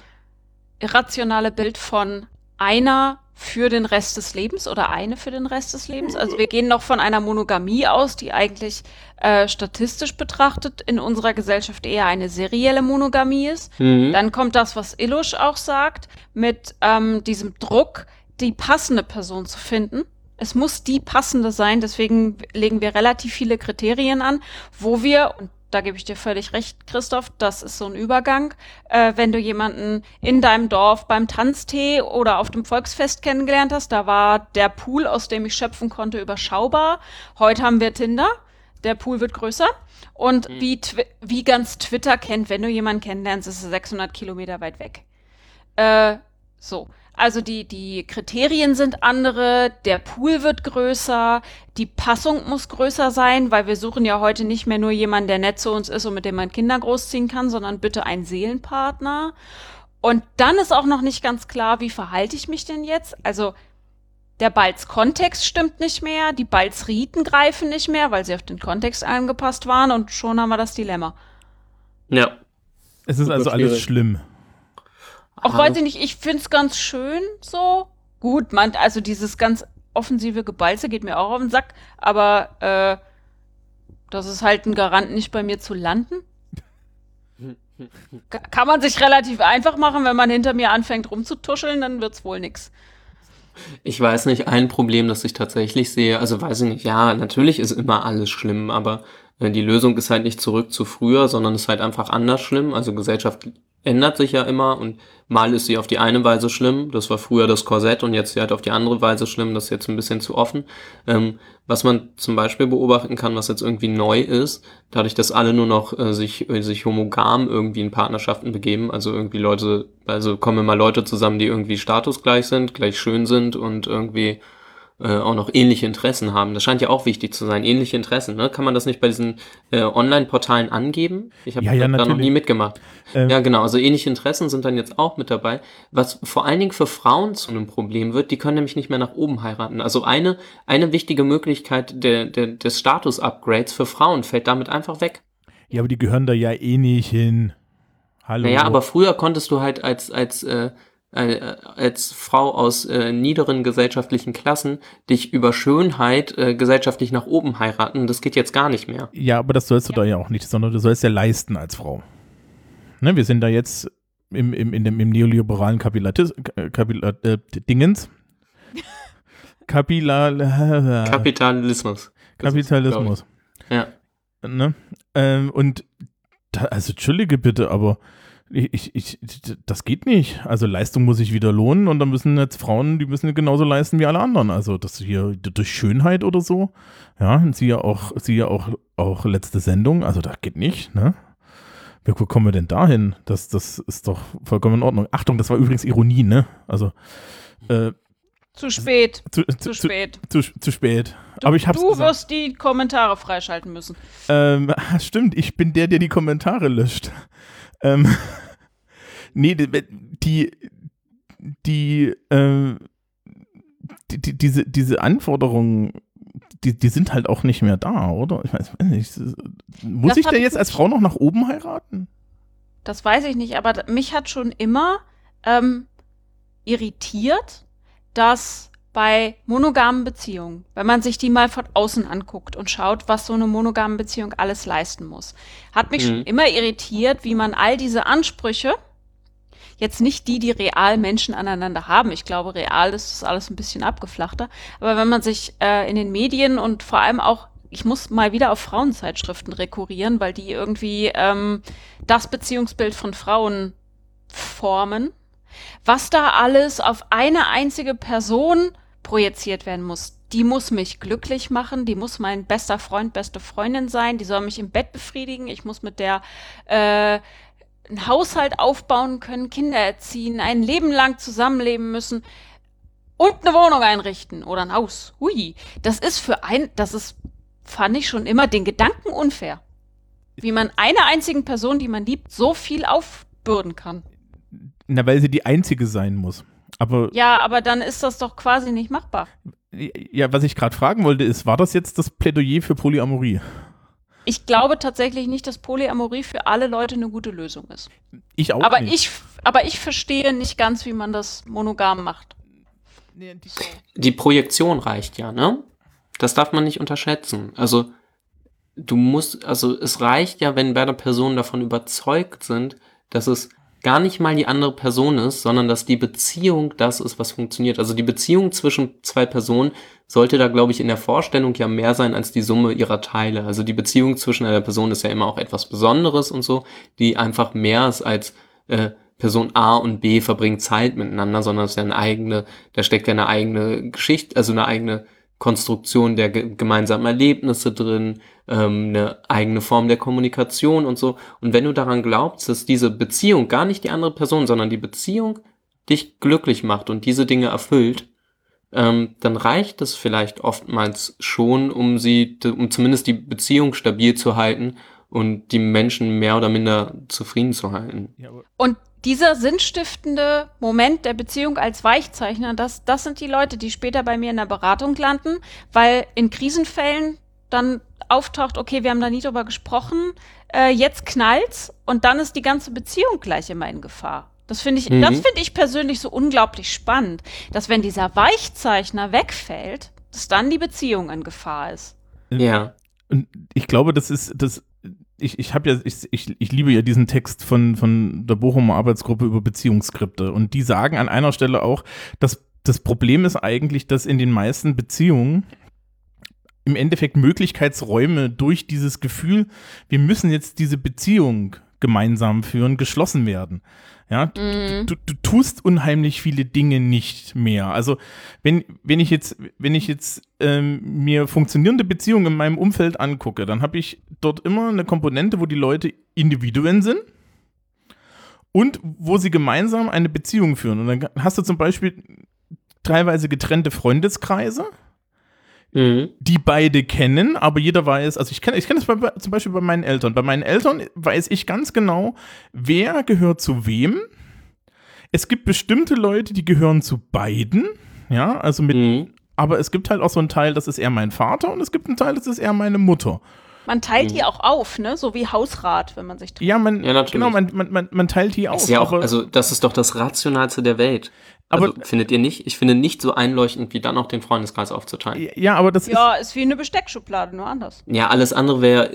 irrationale Bild von einer für den Rest des Lebens oder eine für den Rest des Lebens. Also wir gehen noch von einer Monogamie aus, die eigentlich äh, statistisch betrachtet in unserer Gesellschaft eher eine serielle Monogamie ist. Mhm. Dann kommt das, was Ilush auch sagt, mit ähm, diesem Druck, die passende Person zu finden. Es muss die passende sein, deswegen legen wir relativ viele Kriterien an, wo wir, und da gebe ich dir völlig recht, Christoph, das ist so ein Übergang, äh, wenn du jemanden in deinem Dorf beim Tanztee oder auf dem Volksfest kennengelernt hast, da war der Pool, aus dem ich schöpfen konnte, überschaubar. Heute haben wir Tinder, der Pool wird größer. Und wie, Twi wie ganz Twitter kennt, wenn du jemanden kennenlernst, ist es 600 Kilometer weit weg. Äh, so. Also die, die Kriterien sind andere, der Pool wird größer, die Passung muss größer sein, weil wir suchen ja heute nicht mehr nur jemanden, der nett zu uns ist und mit dem man Kinder großziehen kann, sondern bitte einen Seelenpartner. Und dann ist auch noch nicht ganz klar, wie verhalte ich mich denn jetzt? Also der Balz-Kontext stimmt nicht mehr, die Balz-Riten greifen nicht mehr, weil sie auf den Kontext angepasst waren und schon haben wir das Dilemma. Ja. es ist super also alles schwierig. schlimm. Auch weiß ich nicht, ich find's ganz schön so. Gut, man, also dieses ganz offensive Gebalze geht mir auch auf den Sack, aber äh, das ist halt ein Garant, nicht bei mir zu landen. [laughs] Ka- Kann man sich relativ einfach machen, wenn man hinter mir anfängt rumzutuscheln, dann wird's wohl nix. Ich weiß nicht, ein Problem, das ich tatsächlich sehe, also weiß ich nicht, ja, natürlich ist immer alles schlimm, aber äh, die Lösung ist halt nicht zurück zu früher, sondern ist halt einfach anders schlimm. Also Gesellschaft ändert sich ja immer und mal ist sie auf die eine Weise schlimm, das war früher das Korsett und jetzt sie halt auf die andere Weise schlimm, das ist jetzt ein bisschen zu offen. Ähm, was man zum Beispiel beobachten kann, was jetzt irgendwie neu ist, dadurch, dass alle nur noch äh, sich, äh, sich homogam irgendwie in Partnerschaften begeben, also irgendwie Leute, also kommen immer Leute zusammen, die irgendwie statusgleich sind, gleich schön sind und irgendwie äh, auch noch ähnliche Interessen haben. Das scheint ja auch wichtig zu sein, ähnliche Interessen. Ne? Kann man das nicht bei diesen äh, Online-Portalen angeben? Ich habe Ja, ja, da noch nie mitgemacht. Ähm, ja, genau. Also ähnliche Interessen sind dann jetzt auch mit dabei. Was vor allen Dingen für Frauen zu einem Problem wird, die können nämlich nicht mehr nach oben heiraten. Also eine, eine wichtige Möglichkeit der, der, des Status-Upgrades für Frauen fällt damit einfach weg. Ja, aber die gehören da ja eh nicht hin. Hallo. Naja, aber früher konntest du halt als, als, äh, als Frau aus äh, niederen gesellschaftlichen Klassen dich über Schönheit äh, gesellschaftlich nach oben heiraten. Das geht jetzt gar nicht mehr. Ja, aber das sollst du da ja auch nicht, sondern du sollst ja leisten als Frau. Ne, wir sind da jetzt im, im, in dem, im neoliberalen Kapilatis, Kapila, äh, Dingens. [laughs] Kapilal, [laughs] Kapitalismus. Kapitalismus. Ja. Ne? Ähm, und da, also entschuldige bitte, aber ich, ich, das geht nicht. Also Leistung muss sich wieder lohnen und dann müssen jetzt Frauen, die müssen genauso leisten wie alle anderen. Also das hier durch Schönheit oder so. Ja, und sie ja auch, sie ja auch, auch letzte Sendung. Also das geht nicht, ne? Wie wo kommen wir denn dahin? Das, das ist doch vollkommen in Ordnung. Achtung, das war übrigens Ironie, ne? Also äh, Zu spät. zu, Zu zu, spät. zu, zu spät. Du, Aber ich hab's du gesagt. wirst die Kommentare freischalten müssen. Ähm, [laughs] stimmt, ich bin der, der die Kommentare löscht. Ähm, nee, die, die, ähm, die, die, diese, diese Anforderungen, die, die sind halt auch nicht mehr da, oder? Ich weiß nicht. Muss Das ich denn jetzt als. Frau noch nach oben heiraten? Das weiß ich nicht, aber mich hat schon immer ähm, irritiert, dass bei monogamen Beziehungen, wenn man sich die mal von außen anguckt und schaut, was so eine monogame Beziehung alles leisten muss, hat mich schon Mhm. immer irritiert, wie man all diese Ansprüche, jetzt nicht die, die real Menschen aneinander haben, ich glaube, real ist das alles ein bisschen abgeflachter, aber wenn man sich äh, in den Medien und vor allem auch, ich muss mal wieder auf Frauenzeitschriften rekurrieren, weil die irgendwie ähm, das Beziehungsbild von Frauen formen, was da alles auf eine einzige Person projiziert werden muss. Die muss mich glücklich machen, die muss mein bester Freund, beste Freundin sein, die soll mich im Bett befriedigen, ich muss mit der äh, einen Haushalt aufbauen können, Kinder erziehen, ein Leben lang zusammenleben müssen und eine Wohnung einrichten oder ein Haus. Hui, das ist für ein, das ist, fand ich schon immer den Gedanken unfair. Wie man einer einzigen Person, die man liebt, so viel aufbürden kann. Na, weil sie die einzige sein muss. Aber Ja, aber dann ist das doch quasi nicht machbar. ja, was ich gerade fragen wollte, ist, war das jetzt das Plädoyer für Polyamorie? Ich glaube tatsächlich nicht, dass Polyamorie für alle Leute eine gute Lösung ist. Ich auch Aber nicht. ich, aber ich verstehe nicht ganz, wie man das monogam macht. Die Projektion reicht ja, ne? Das darf man nicht unterschätzen. Also, du musst, also es reicht ja, wenn beide Personen davon überzeugt sind, dass es gar nicht mal die andere Person ist, sondern dass die Beziehung das ist, was funktioniert. Also die Beziehung zwischen zwei Personen sollte da, glaube ich, in der Vorstellung ja mehr sein als die Summe ihrer Teile. Also die Beziehung zwischen einer Person ist ja immer auch etwas Besonderes und so, die einfach mehr ist als äh, Person A und B verbringen Zeit miteinander, sondern es ist ja eine eigene, da steckt ja eine eigene Geschichte, also eine eigene Konstruktion der ge gemeinsamen Erlebnisse drin, ähm, eine eigene Form der Kommunikation und so. Und wenn du daran glaubst, dass diese Beziehung gar nicht die andere Person, sondern die Beziehung dich glücklich macht und diese Dinge erfüllt, ähm, dann reicht es vielleicht oftmals schon, um sie, um zumindest die Beziehung stabil zu halten und die Menschen mehr oder minder zufrieden zu halten. Und dieser sinnstiftende Moment der Beziehung als Weichzeichner, das, das sind die Leute, die später bei mir in der Beratung landen, weil in Krisenfällen dann auftaucht, okay, wir haben da nie drüber gesprochen, äh, jetzt knallt's und dann ist die ganze Beziehung gleich immer in Gefahr. Das finde ich, Mhm. das finde ich persönlich so unglaublich spannend, dass wenn dieser Weichzeichner wegfällt, dass dann die Beziehung in Gefahr ist. Ja. Und ich glaube, das ist, das, ich, ich habe ja, ich, ich, ich liebe ja diesen Text von, von der Bochumer Arbeitsgruppe über Beziehungsskripte. Und die sagen an einer Stelle auch, dass das Problem ist eigentlich, dass in den meisten Beziehungen im Endeffekt Möglichkeitsräume durch dieses Gefühl, wir müssen jetzt diese Beziehung gemeinsam führen, geschlossen werden. Ja, du, du, du tust unheimlich viele Dinge nicht mehr. Also wenn, wenn ich jetzt, wenn ich jetzt ähm, mir funktionierende Beziehungen in meinem Umfeld angucke, dann habe ich dort immer eine Komponente, wo die Leute Individuen sind und wo sie gemeinsam eine Beziehung führen. Und dann hast du zum Beispiel teilweise getrennte Freundeskreise, Mhm. die beide kennen, aber jeder weiß, also ich kenne ich kenn das bei, bei- zum Beispiel bei meinen Eltern. Bei meinen Eltern weiß ich ganz genau, wer gehört zu wem. Es gibt bestimmte Leute, die gehören zu beiden, ja, also mit, Mhm. aber es gibt halt auch so einen Teil, das ist eher mein Vater und es gibt einen Teil, das ist eher meine Mutter. Man teilt Mhm. die auch auf, ne? So wie Hausrat, wenn man sich trennt. Ja, man, Ja, natürlich. genau, man, man, man, man teilt die auf. ist ja auch, also das ist doch das Rationalste der Welt. Also, Aber- findet ihr nicht? Ich finde nicht so einleuchtend, wie dann noch den Freundeskreis aufzuteilen. ja, aber das ist, Ja, ist wie eine Besteckschublade, nur anders. Ja, alles andere wäre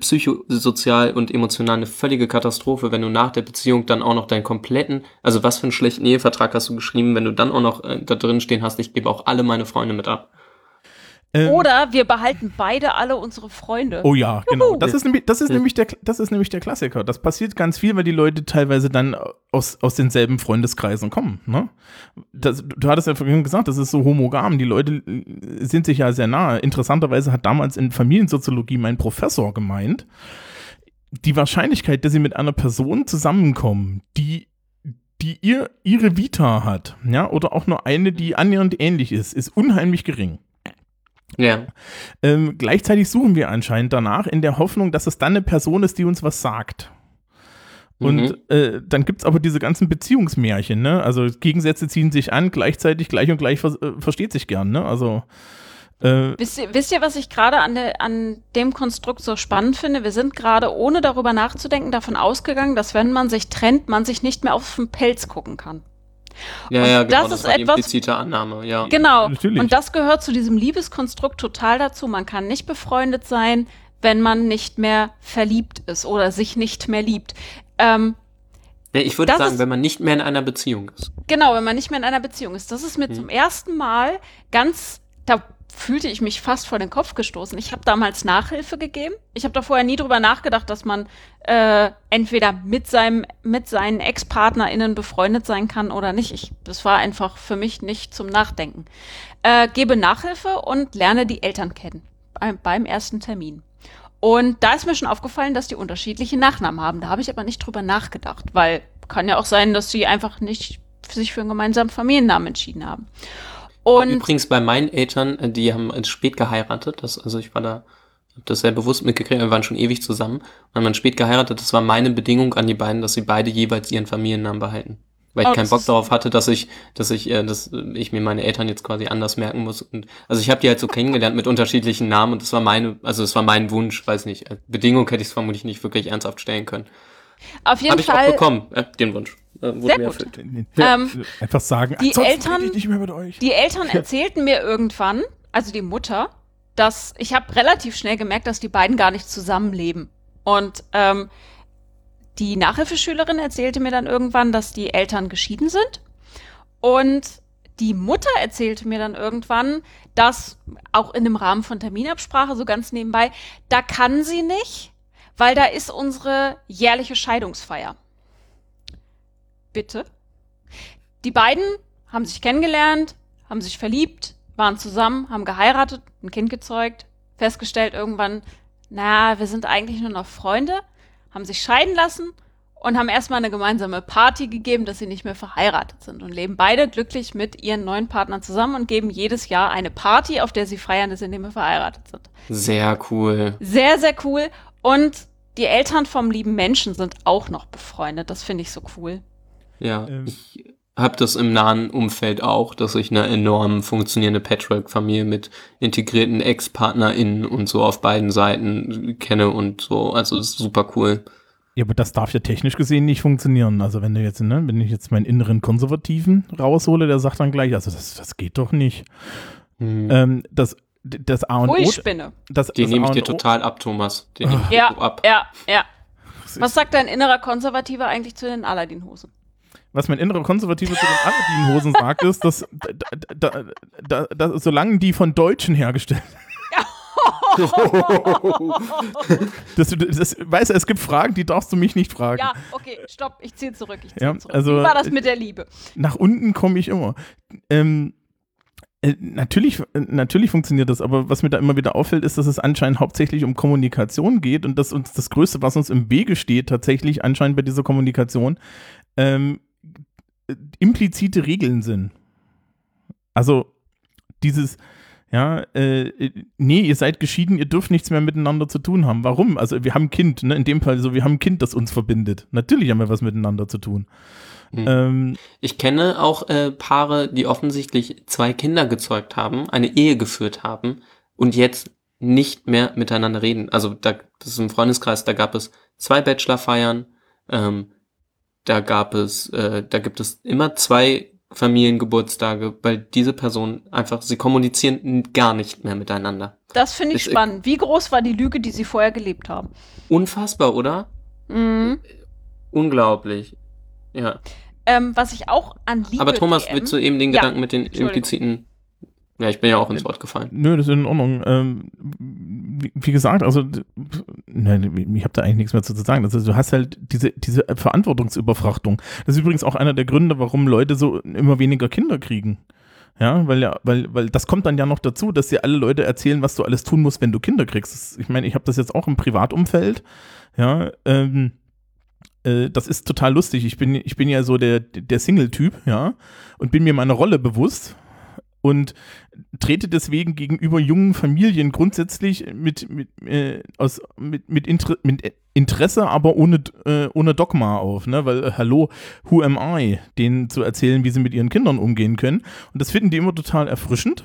psychosozial und emotional eine völlige Katastrophe, wenn du nach der Beziehung dann auch noch deinen kompletten, also was für einen schlechten Ehevertrag hast du geschrieben, wenn du dann auch noch äh, da drin stehen hast, ich gebe auch alle meine Freunde mit ab. Ähm, Oder wir behalten beide alle unsere Freunde. Oh ja, genau. Juhu. Das ist, nämlich, das, ist nämlich der, das ist nämlich der Klassiker. Das passiert ganz viel, weil die Leute teilweise dann aus, aus denselben Freundeskreisen kommen. Ne? Das, du hattest ja vorhin gesagt, das ist so homogam. Die Leute äh, sind sich ja sehr nahe. Interessanterweise hat damals in Familiensoziologie mein Professor gemeint, die Wahrscheinlichkeit, dass sie mit einer Person zusammenkommen, die die ihr, ihre Vita hat, ja, oder auch nur eine, die annähernd ähnlich ist, ist unheimlich gering. Ja. Ähm, gleichzeitig suchen wir anscheinend danach in der Hoffnung, dass es dann eine Person ist, die uns was sagt. Und Mhm. äh, dann gibt es aber diese ganzen Beziehungsmärchen, ne? Also Gegensätze ziehen sich an, gleichzeitig gleich und gleich vers äh, versteht sich gern, ne? Also äh, Wisst ihr, wisst ihr, was ich gerade an, der- an dem Konstrukt so spannend finde? Wir sind gerade, ohne darüber nachzudenken, davon ausgegangen, dass wenn man sich trennt, man sich nicht mehr auf den Pelz gucken kann. Ja, Und ja, genau. das Das, ist war die etwas- implizite Annahme, ja. Genau. Natürlich. Und das gehört zu diesem Liebeskonstrukt total dazu. Man kann nicht befreundet sein, wenn man nicht mehr verliebt ist oder sich nicht mehr liebt. Ähm, Ja, ich würde Das sagen, ist- wenn man nicht mehr in einer Beziehung ist. Genau, wenn man nicht mehr in einer Beziehung ist. Das ist mir Mhm. zum ersten Mal ganz, da fühlte ich mich fast vor den Kopf gestoßen. Ich habe damals Nachhilfe gegeben. Ich habe da vorher nie drüber nachgedacht, dass man äh, entweder mit seinem, mit seinen Ex-PartnerInnen befreundet sein kann oder nicht. Ich, das war einfach für mich nicht zum Nachdenken. Äh, gebe Nachhilfe und lerne die Eltern kennen beim, beim ersten Termin. Und da ist mir schon aufgefallen, dass die unterschiedliche Nachnamen haben. Da habe ich aber nicht drüber nachgedacht, weil kann ja auch sein, dass sie einfach nicht sich für einen gemeinsamen Familiennamen entschieden haben. Und Übrigens bei meinen Eltern, äh, die haben äh, spät geheiratet, das, also ich war da, hab das sehr bewusst mitgekriegt, wir waren schon ewig zusammen und haben dann spät geheiratet, das war meine Bedingung an die beiden, dass sie beide jeweils ihren Familiennamen behalten. Weil ich Oh, keinen Bock darauf hatte, dass ich, dass ich, äh, dass ich mir meine Eltern jetzt quasi anders merken muss. Und, also ich habe die halt so kennengelernt mit unterschiedlichen Namen und das war meine, also das war mein Wunsch, weiß nicht. Bedingung hätte ich es vermutlich nicht wirklich ernsthaft stellen können. auf jeden Habe ich auch Fall, bekommen, äh, den Wunsch. Äh, Sehr mir gut. erfüllt. Ähm, einfach sagen, die Eltern- rede ich nicht mehr mit euch. die Eltern erzählten mir irgendwann, also die Mutter, dass ich habe relativ schnell gemerkt, dass die beiden gar nicht zusammenleben. Und ähm, die Nachhilfeschülerin erzählte mir dann irgendwann, dass die Eltern geschieden sind. Und die Mutter erzählte mir dann irgendwann, dass auch in dem Rahmen von Terminabsprache, so ganz nebenbei, da kann sie nicht, weil da ist unsere jährliche Scheidungsfeier. Bitte? Die beiden haben sich kennengelernt, haben sich verliebt, waren zusammen, haben geheiratet, ein Kind gezeugt, festgestellt irgendwann, na, wir sind eigentlich nur noch Freunde, haben sich scheiden lassen und haben erstmal eine gemeinsame Party gegeben, dass sie nicht mehr verheiratet sind und leben beide glücklich mit ihren neuen Partnern zusammen und geben jedes Jahr eine Party, auf der sie feiern, dass sie nicht mehr verheiratet sind. Sehr cool. Sehr, sehr cool. Und die Eltern vom lieben Menschen sind auch noch befreundet. Das finde ich so cool. Ja, Ähm. ich habe das im nahen Umfeld auch, dass ich eine enorm funktionierende Patchwork-Familie mit integrierten Ex-PartnerInnen und so auf beiden Seiten kenne und so. Also das ist super cool. Ja, aber das darf ja technisch gesehen nicht funktionieren. Also wenn du jetzt, ne, wenn ich jetzt meinen inneren Konservativen raushole, der sagt dann gleich, also das, das geht doch nicht. Hm. Ähm, das, das A und Ui, O, Spinne. das, Den das nehme A ich dir total ab, Thomas. Den nehme ich dir Ja, ab. ja, ja. Was sagt dein innerer Konservativer eigentlich zu den Aladdin-Hosen? Was mein innerer Konservativer zu den Aladdin-Hosen sagt, ist, dass da, da, da, solange die von Deutschen hergestellt [laughs] Das, das, weißt du, es gibt Fragen, die darfst du mich nicht fragen. Ja, okay, stopp, ich ziehe zurück. Ich ziehe Ja, zurück. also- Wie war das mit der Liebe? Nach unten komme ich immer. Ähm, äh, natürlich, natürlich funktioniert das, aber was mir da immer wieder auffällt, ist, dass es anscheinend hauptsächlich um Kommunikation geht und dass uns das Größte, was uns im Wege steht, tatsächlich anscheinend bei dieser Kommunikation, ähm, äh, implizite Regeln sind. Also dieses, ja, äh, nee, ihr seid geschieden, ihr dürft nichts mehr miteinander zu tun haben. Warum? Also wir haben ein Kind, ne? in dem Fall so, wir haben ein Kind, das uns verbindet. Natürlich haben wir was miteinander zu tun. Mhm. Ähm, Ich kenne auch äh, Paare, die offensichtlich zwei Kinder gezeugt haben, eine Ehe geführt haben und jetzt nicht mehr miteinander reden. Also da, das ist im Freundeskreis, da gab es zwei Bachelorfeiern, ähm, da gab es, äh, da gibt es immer zwei Familiengeburtstage, weil diese Personen einfach, sie kommunizieren gar nicht mehr miteinander. Das finde ich Ist- spannend. Wie groß war die Lüge, die sie vorher gelebt haben? Unfassbar, oder? Mhm. Unglaublich. Ja. Ähm, was ich auch an Liebe Aber Thomas, TM willst du eben den Ja, Gedanken mit den impliziten. Ja, ich bin ja auch ins Wort gefallen. Nö, das ist in Ordnung. Ähm, wie, wie gesagt, also d- ne, ich habe da eigentlich nichts mehr zu sagen. Also, du hast halt diese, diese Verantwortungsüberfrachtung. Das ist übrigens auch einer der Gründe, warum Leute so immer weniger Kinder kriegen. Ja, weil ja, weil, weil das kommt dann ja noch dazu, dass dir alle Leute erzählen, was du alles tun musst, wenn du Kinder kriegst. Das, ich meine, ich habe das jetzt auch im Privatumfeld. Ja, ähm, äh, das ist total lustig. Ich bin, ich bin ja so der, der Single-Typ, ja, und bin mir meiner Rolle bewusst und trete deswegen gegenüber jungen Familien grundsätzlich mit, mit, äh, aus, mit, mit, Inter mit Interesse, aber ohne, äh, ohne Dogma auf, ne? Weil, äh, hallo, who am I, denen zu erzählen, wie sie mit ihren Kindern umgehen können. Und das finden die immer total erfrischend.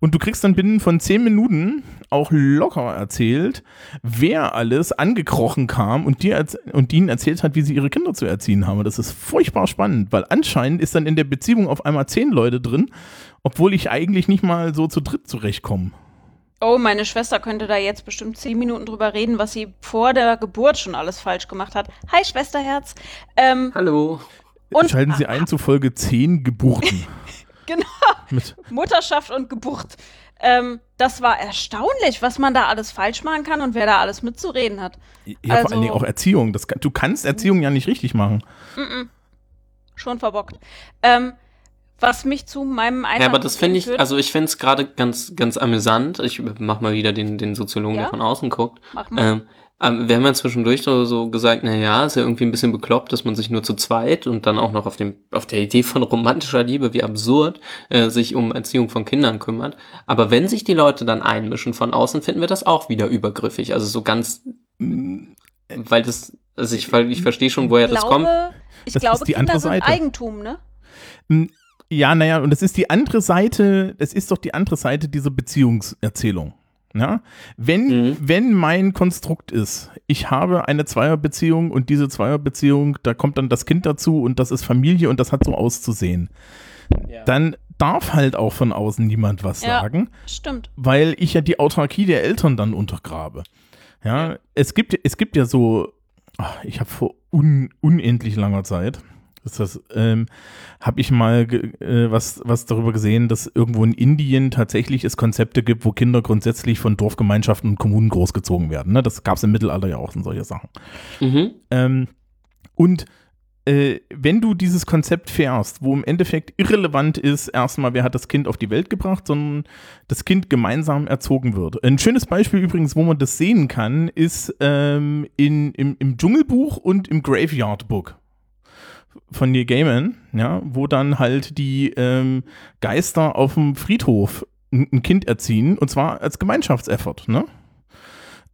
Und du kriegst dann binnen von zehn Minuten auch locker erzählt, wer alles angekrochen kam und, dir und ihnen erzählt hat, wie sie ihre Kinder zu erziehen haben. Und das ist furchtbar spannend, weil anscheinend ist dann in der Beziehung auf einmal zehn Leute drin, obwohl ich eigentlich nicht mal so zu dritt zurechtkomme. Oh, meine Schwester könnte da jetzt bestimmt zehn Minuten drüber reden, was sie vor der Geburt schon alles falsch gemacht hat. Hi, Schwesterherz. Ähm, Hallo. und Schalten Sie ein zu Folge 10 Geburten. [laughs] Genau. Mit, Mutterschaft und Geburt. Ähm, das war erstaunlich, was man da alles falsch machen kann und wer da alles mitzureden hat. ja, Also- vor allen Dingen auch Erziehung. Das, kann- du kannst Erziehung ja nicht richtig machen. Schon verbockt. Ähm, was mich zu meinem Ja, Einwand aber das finde ich, also ich finde es gerade ganz, ganz amüsant. Ich mach mal wieder den, den Soziologen, Ja? der von außen guckt. Mach mal. Ähm, ähm, wir haben ja zwischendurch so, so gesagt, na ja, ist ja irgendwie ein bisschen bekloppt, dass man sich nur zu zweit und dann auch noch auf dem, auf der Idee von romantischer Liebe, wie absurd, äh, sich um Erziehung von Kindern kümmert. Aber wenn sich die Leute dann einmischen von außen, finden wir das auch wieder übergriffig. Also so ganz, weil das, also ich, weil ich verstehe schon, woher das kommt. ich Das glaube, ist die Kinder andere sind Seite. Eigentum, ne? Ja, naja, und das ist die andere Seite, das ist doch die andere Seite dieser Beziehungserzählung. Ja? Wenn, Mhm. wenn mein Konstrukt ist, ich habe eine Zweierbeziehung und diese Zweierbeziehung, da kommt dann das Kind dazu und das ist Familie und das hat so auszusehen, dann darf halt auch von außen niemand was Ja. sagen, Stimmt. weil ich ja die Autarkie der Eltern dann untergrabe. Ja, es gibt, es gibt ja so, ach, ich habe vor un, unendlich langer Zeit, ist das, ähm, habe ich mal äh, was, was darüber gesehen, dass irgendwo in Indien tatsächlich es Konzepte gibt, wo Kinder grundsätzlich von Dorfgemeinschaften und Kommunen großgezogen werden. Ne? Das gab es im Mittelalter ja auch und solche Sachen. Mhm. Ähm, und äh, wenn du dieses Konzept fährst, wo im Endeffekt irrelevant ist, erstmal, wer hat das Kind auf die Welt gebracht, sondern das Kind gemeinsam erzogen wird. Ein schönes Beispiel übrigens, wo man das sehen kann, ist ähm, in, im, im Dschungelbuch und im Graveyard Book von Neil Gaiman, ja, wo dann halt die ähm, Geister auf dem Friedhof ein, Kind erziehen und zwar als Gemeinschaftseffort, ne?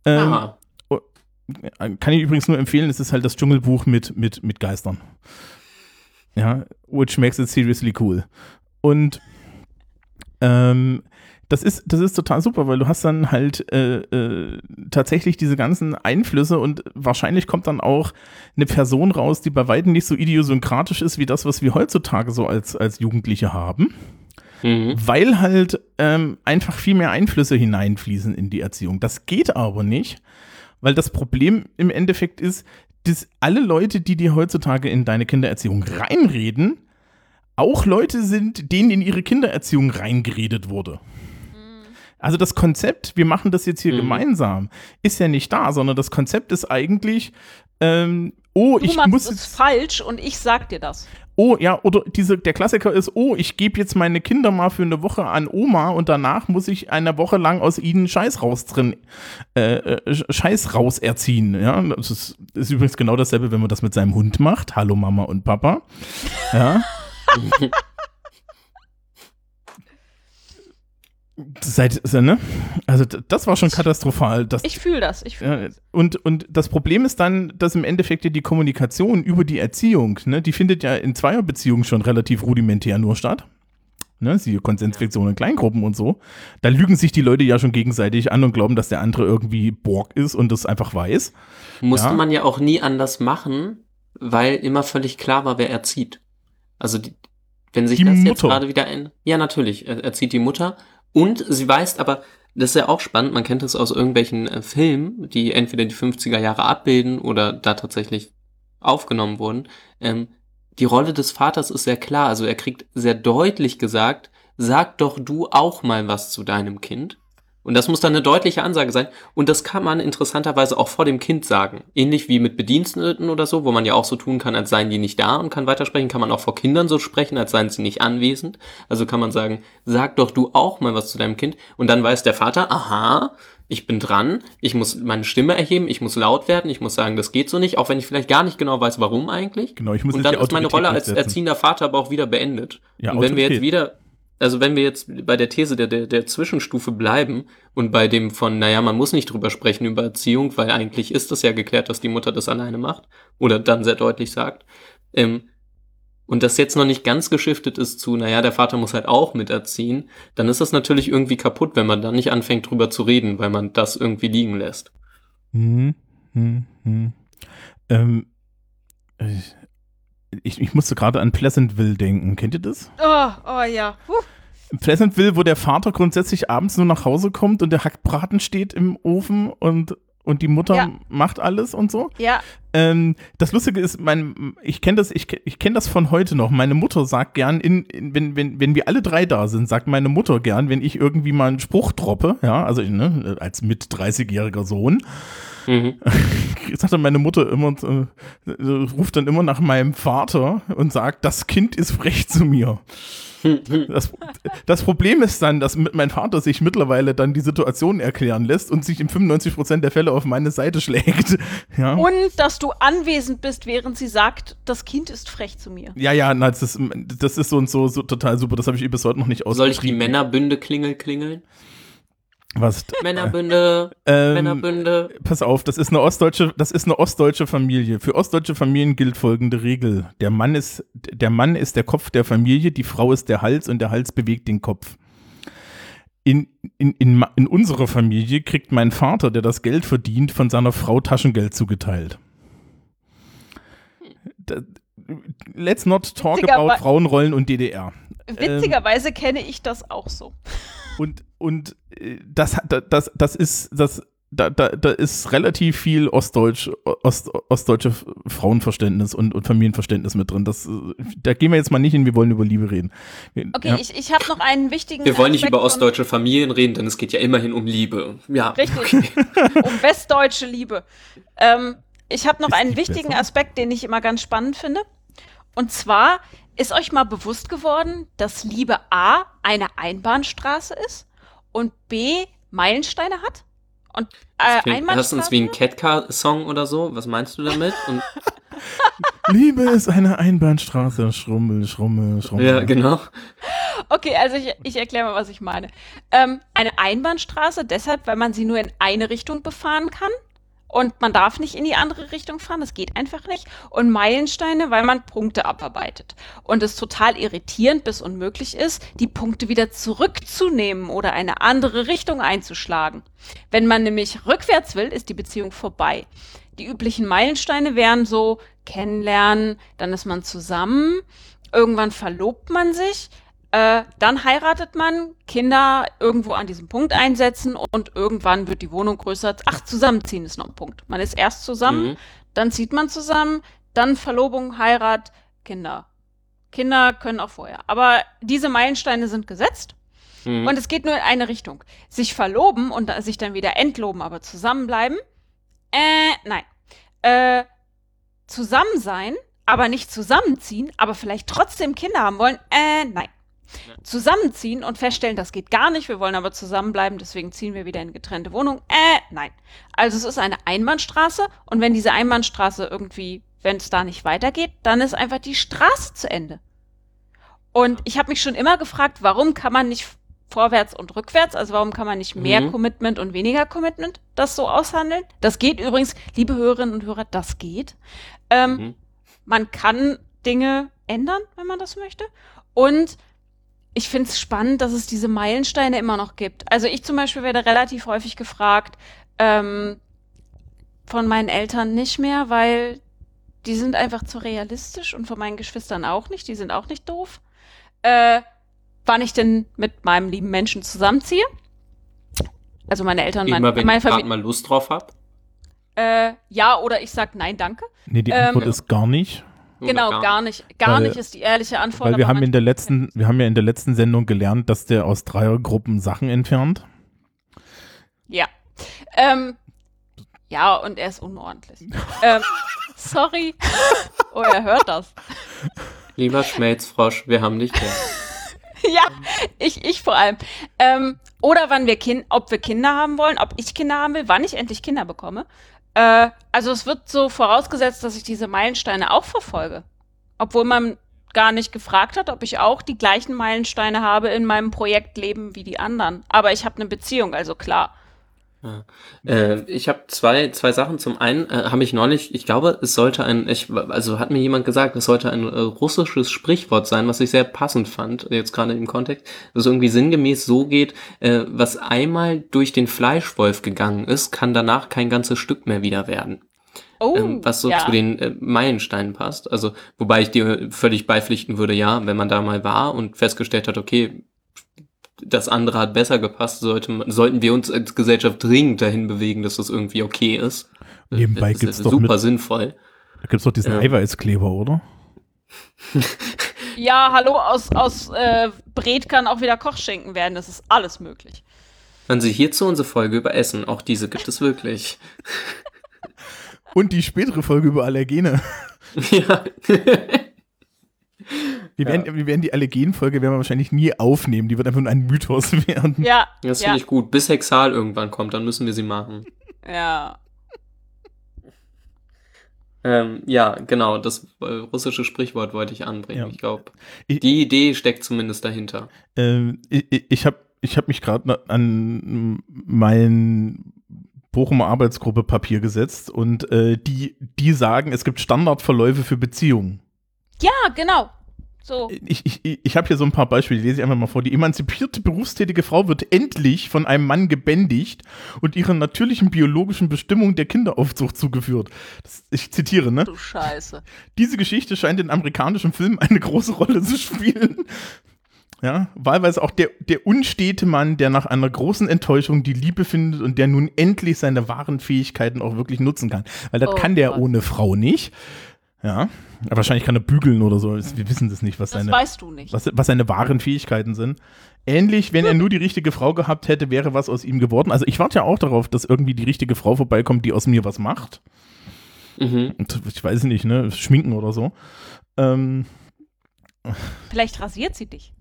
Ähm, Aha. kann ich übrigens nur empfehlen, es ist halt das Dschungelbuch mit, mit, mit Geistern. Ja, which makes it seriously cool. Und ähm, das ist, das ist total super, weil du hast dann halt äh, äh, tatsächlich diese ganzen Einflüsse und wahrscheinlich kommt dann auch eine Person raus, die bei weitem nicht so idiosynkratisch ist wie das, was wir heutzutage so als, als Jugendliche haben Mhm. weil halt ähm, einfach viel mehr Einflüsse hineinfließen in die Erziehung. Das geht aber nicht, weil das Problem im Endeffekt ist, dass alle Leute, die dir heutzutage in deine Kindererziehung reinreden, auch Leute sind, denen in ihre Kindererziehung reingeredet wurde. Also das Konzept, wir machen das jetzt hier Mhm. gemeinsam, ist ja nicht da, sondern das Konzept ist eigentlich, ähm, oh, Du ich machst muss es falsch und ich sag dir das. oh, ja, oder diese, der Klassiker ist, oh, ich gebe jetzt meine Kinder mal für eine Woche an Oma und danach muss ich eine Woche lang aus ihnen Scheiß raus drin, äh, äh, Scheiß raus erziehen. Ja, das ist, ist übrigens genau dasselbe, wenn man das mit seinem Hund macht. Hallo Mama und Papa. Ja. [laughs] Seit, ne? Also das war schon katastrophal. Das, Ich fühle das. Ich fühl ja, und, und das Problem ist dann, dass im Endeffekt ja die Kommunikation über die Erziehung, ne, die findet ja in Zweierbeziehungen schon relativ rudimentär nur statt. Ne, siehe Konsensflexion in Kleingruppen und so. Da lügen sich die Leute ja schon gegenseitig an und glauben, dass der andere irgendwie Borg ist und das einfach weiß. Musste Ja. man ja auch nie anders machen, weil immer völlig klar war, wer erzieht. Also die, wenn sich Die das jetzt Mutter. gerade wieder ein, ja natürlich, er- erzieht die Mutter und sie weiß aber, das ist ja auch spannend, man kennt das aus irgendwelchen äh, Filmen, die entweder die 50er Jahre abbilden oder da tatsächlich aufgenommen wurden. Ähm, die Rolle des Vaters ist sehr klar, also er kriegt sehr deutlich gesagt, sag doch du auch mal was zu deinem Kind. Und das muss dann eine deutliche Ansage sein. Und das kann man interessanterweise auch vor dem Kind sagen. Ähnlich wie mit Bediensteten oder so, wo man ja auch so tun kann, als seien die nicht da und kann weitersprechen, kann man auch vor Kindern so sprechen, als seien sie nicht anwesend. Also kann man sagen, sag doch du auch mal was zu deinem Kind. Und dann weiß der Vater, aha, ich bin dran, ich muss meine Stimme erheben, ich muss laut werden, ich muss sagen, das geht so nicht, auch wenn ich vielleicht gar nicht genau weiß, warum eigentlich. Genau, ich muss Und dann ist meine Rolle als erziehender Vater aber auch wieder beendet. Ja, und wenn wir jetzt wieder, also wenn wir jetzt bei der These der, der, der Zwischenstufe bleiben und bei dem von, naja, man muss nicht drüber sprechen über Erziehung, weil eigentlich ist das ja geklärt, dass die Mutter das alleine macht oder dann sehr deutlich sagt. Ähm, und das jetzt noch nicht ganz geschiftet ist zu, naja, der Vater muss halt auch miterziehen, dann ist das natürlich irgendwie kaputt, wenn man dann nicht anfängt drüber zu reden, weil man das irgendwie liegen lässt. Hm, hm, hm. Ähm, ich, ich musste gerade an Pleasantville denken. Kennt ihr das? Oh, oh ja. Huh. Pleasantville, wo der Vater grundsätzlich abends nur nach Hause kommt und der Hackbraten steht im Ofen und, und die Mutter Ja. macht alles und so. Ja, Ähm, das Lustige ist, mein, ich kenne das, ich, ich kenne das von heute noch. Meine Mutter sagt gern, in, in, wenn, wenn, wenn wir alle drei da sind, sagt meine Mutter gern, wenn ich irgendwie mal einen Spruch droppe, ja, also ne, als mit 30-jähriger Sohn, Mhm. [laughs] sagt dann meine Mutter immer, äh, äh, ruft dann immer nach meinem Vater und sagt, das Kind ist frech zu mir. [laughs] Das, das Problem ist dann, dass mit mein Vater sich mittlerweile dann die Situation erklären lässt und sich in 95% der Fälle auf meine Seite schlägt. [laughs] Ja, und dass du anwesend bist, während sie sagt, das Kind ist frech zu mir. ja, ja na, das, ist, das ist so und so, so total super. Das habe ich ihr bis heute noch nicht Soll ich die. Männerbünde klingel klingeln? Was? Männerbünde, [laughs] Ähm, Männerbünde. Pass auf, das ist eine ostdeutsche, das ist eine ostdeutsche Familie. Für ostdeutsche Familien gilt folgende Regel: Der Mann ist, der Mann ist der Kopf der Familie, die Frau ist der Hals und der Hals bewegt den Kopf. In, in, in, in unserer Familie kriegt mein Vater, der das Geld verdient, von seiner Frau Taschengeld zugeteilt. Da, let's not talk Witziger about Frauenrollen und DDR. Witzigerweise kenne ich das auch so. Und, und äh, das, das, das ist, das, da, da, da ist relativ viel Ostdeutsch, Ost, ostdeutsche Frauenverständnis und, und Familienverständnis mit drin. Das, da gehen wir jetzt mal nicht hin, wir wollen über Liebe reden. Wir- Okay, ja. ich, ich habe noch einen wichtigen Wir wollen nicht Aspekt über von- ostdeutsche Familien reden, denn es geht ja immerhin um Liebe. Ja. Richtig. [laughs] um westdeutsche Liebe. Ähm, ich habe noch Ist einen wichtigen besser? Aspekt, den ich immer ganz spannend finde. Und zwar ist euch mal bewusst geworden, dass Liebe A eine Einbahnstraße ist und B Meilensteine hat? Und äh, Klingt erstens wie ein? Catcar-Song oder so. Was meinst du damit? Und, [laughs] Liebe ist eine Einbahnstraße, Schrummel, Schrummel, Schrummel. ja, genau. Okay, also ich, ich erkläre mal, was ich meine. Ähm, eine Einbahnstraße deshalb, weil man sie nur in eine Richtung befahren kann. Und man darf nicht in die andere Richtung fahren, das geht einfach nicht. Und Meilensteine, weil man Punkte abarbeitet. Und es total irritierend bis unmöglich ist, die Punkte wieder zurückzunehmen oder eine andere Richtung einzuschlagen. Wenn man nämlich rückwärts will, ist die Beziehung vorbei. Die üblichen Meilensteine wären so kennenlernen, dann ist man zusammen, irgendwann verlobt man sich, äh, dann heiratet man, Kinder irgendwo an diesem Punkt einsetzen und irgendwann wird die Wohnung größer. Ach, zusammenziehen ist noch ein Punkt. Man ist erst zusammen, Mhm. dann zieht man zusammen, dann Verlobung, Heirat, Kinder. Kinder können auch vorher. Aber diese Meilensteine sind gesetzt. Mhm. Und es geht nur in eine Richtung. Sich verloben und sich dann wieder entloben, aber zusammenbleiben? Äh, nein. Äh, zusammen sein, aber nicht zusammenziehen, aber vielleicht trotzdem Kinder haben wollen? Äh, nein. Zusammenziehen und feststellen, das geht gar nicht, wir wollen aber zusammenbleiben, deswegen ziehen wir wieder in getrennte Wohnung? Äh, nein. Also es ist eine Einbahnstraße und wenn diese Einbahnstraße irgendwie, wenn es da nicht weitergeht, dann ist einfach die Straße zu Ende. Und ich habe mich schon immer gefragt, warum kann man nicht vorwärts und rückwärts, also warum kann man nicht mehr Mhm. Commitment und weniger Commitment das so aushandeln? Das geht übrigens, liebe Hörerinnen und Hörer, das geht. Ähm, Mhm. Man kann Dinge ändern, wenn man das möchte. Und ich finde es spannend, dass es diese Meilensteine immer noch gibt. Also ich zum Beispiel werde relativ häufig gefragt, ähm, von meinen Eltern nicht mehr, weil die sind einfach zu realistisch und von meinen Geschwistern auch nicht. Die sind auch nicht doof. Äh, wann ich denn mit meinem lieben Menschen zusammenziehe? Also meine Eltern, mein, Immer wenn meine Familie. mal Lust drauf hab. Äh, ja, oder ich sag nein, danke. Nee, die Ähm, Antwort ist gar nicht. Genau, gar, nicht. Gar Weil- nicht ist die ehrliche Antwort. Weil wir haben in der letzten, wir haben ja in der letzten Sendung gelernt, dass der aus Dreiergruppen Sachen entfernt. Ja. Ähm, ja, und er ist unordentlich. [laughs] ähm, sorry. [laughs] oh, er hört das. Lieber Schmelzfrosch, wir haben dich gern. [laughs] ja, ich, ich vor allem. Ähm, oder wann wir kind, ob wir Kinder haben wollen, ob ich Kinder haben will, wann ich endlich Kinder bekomme. Äh, also es wird so vorausgesetzt, dass ich diese Meilensteine auch verfolge. Obwohl man gar nicht gefragt hat, ob ich auch die gleichen Meilensteine habe in meinem Projektleben wie die anderen. Aber ich habe eine Beziehung, also klar. Äh, ich habe zwei, zwei Sachen. Zum einen äh, habe ich neulich, ich glaube, es sollte ein, ich, also hat mir jemand gesagt, es sollte ein äh, russisches Sprichwort sein, was ich sehr passend fand, jetzt gerade im Kontext, das irgendwie sinngemäß so geht, äh, was einmal durch den Fleischwolf gegangen ist, kann danach kein ganzes Stück mehr wieder werden. Oh, ähm, was so ja. zu den äh, Meilensteinen passt. Also, wobei ich dir völlig beipflichten würde, ja, wenn man da mal war und festgestellt hat, okay, das andere hat besser gepasst, sollte, man- sollten wir uns als Gesellschaft dringend dahin bewegen, dass das irgendwie okay ist. Nebenbei das gibt's ist doch super mit- sinnvoll. Da gibt's doch diesen Ja. Eiweißkleber, oder? Ja, hallo, aus, aus äh, Bret kann auch wieder Kochschinken werden. Das ist alles möglich. Dann Sie hierzu unsere Folge über Essen. Auch diese gibt es wirklich. Und die spätere Folge über Allergene. [laughs] ja. Wir werden, wir werden die Allergenfolge werden wir wahrscheinlich nie aufnehmen. Die wird einfach nur ein Mythos [laughs] werden. Ja, Das ja, finde ich gut. Bis Hexal irgendwann kommt, dann müssen wir sie machen. ja. Ähm, ja, genau, das äh, russische Sprichwort wollte ich anbringen. Ja. Ich glaube, die Idee steckt zumindest dahinter. Ähm, ich ich- ich habe ich hab mich gerade an mein Bochumer Arbeitsgruppe Papier gesetzt und äh, die, die sagen, es gibt Standardverläufe für Beziehungen. Ja, genau. So. Ich, ich, ich habe hier so ein paar Beispiele, die lese ich einfach mal vor. Die emanzipierte berufstätige Frau wird endlich von einem Mann gebändigt und ihrer natürlichen biologischen Bestimmung der Kinderaufzucht zugeführt. Das, ich zitiere, ne? Du Scheiße. Diese Geschichte scheint in amerikanischen Filmen eine große Rolle zu spielen. Ja, wahlweise auch der, der unstete Mann, der nach einer großen Enttäuschung die Liebe findet und der nun endlich seine wahren Fähigkeiten auch wirklich nutzen kann. Weil das Oh kann der Gott. ohne Frau nicht. Ja, aber wahrscheinlich kann er bügeln oder so. Wir wissen das nicht, was Das seine, weißt du nicht. was, was seine wahren Fähigkeiten sind. Ähnlich, wenn er nur die richtige Frau gehabt hätte, wäre was aus ihm geworden. Also ich warte ja auch darauf, dass irgendwie die richtige Frau vorbeikommt, die aus mir was macht. Mhm. Und ich weiß nicht, ne, schminken oder so. Ähm, Vielleicht rasiert sie dich.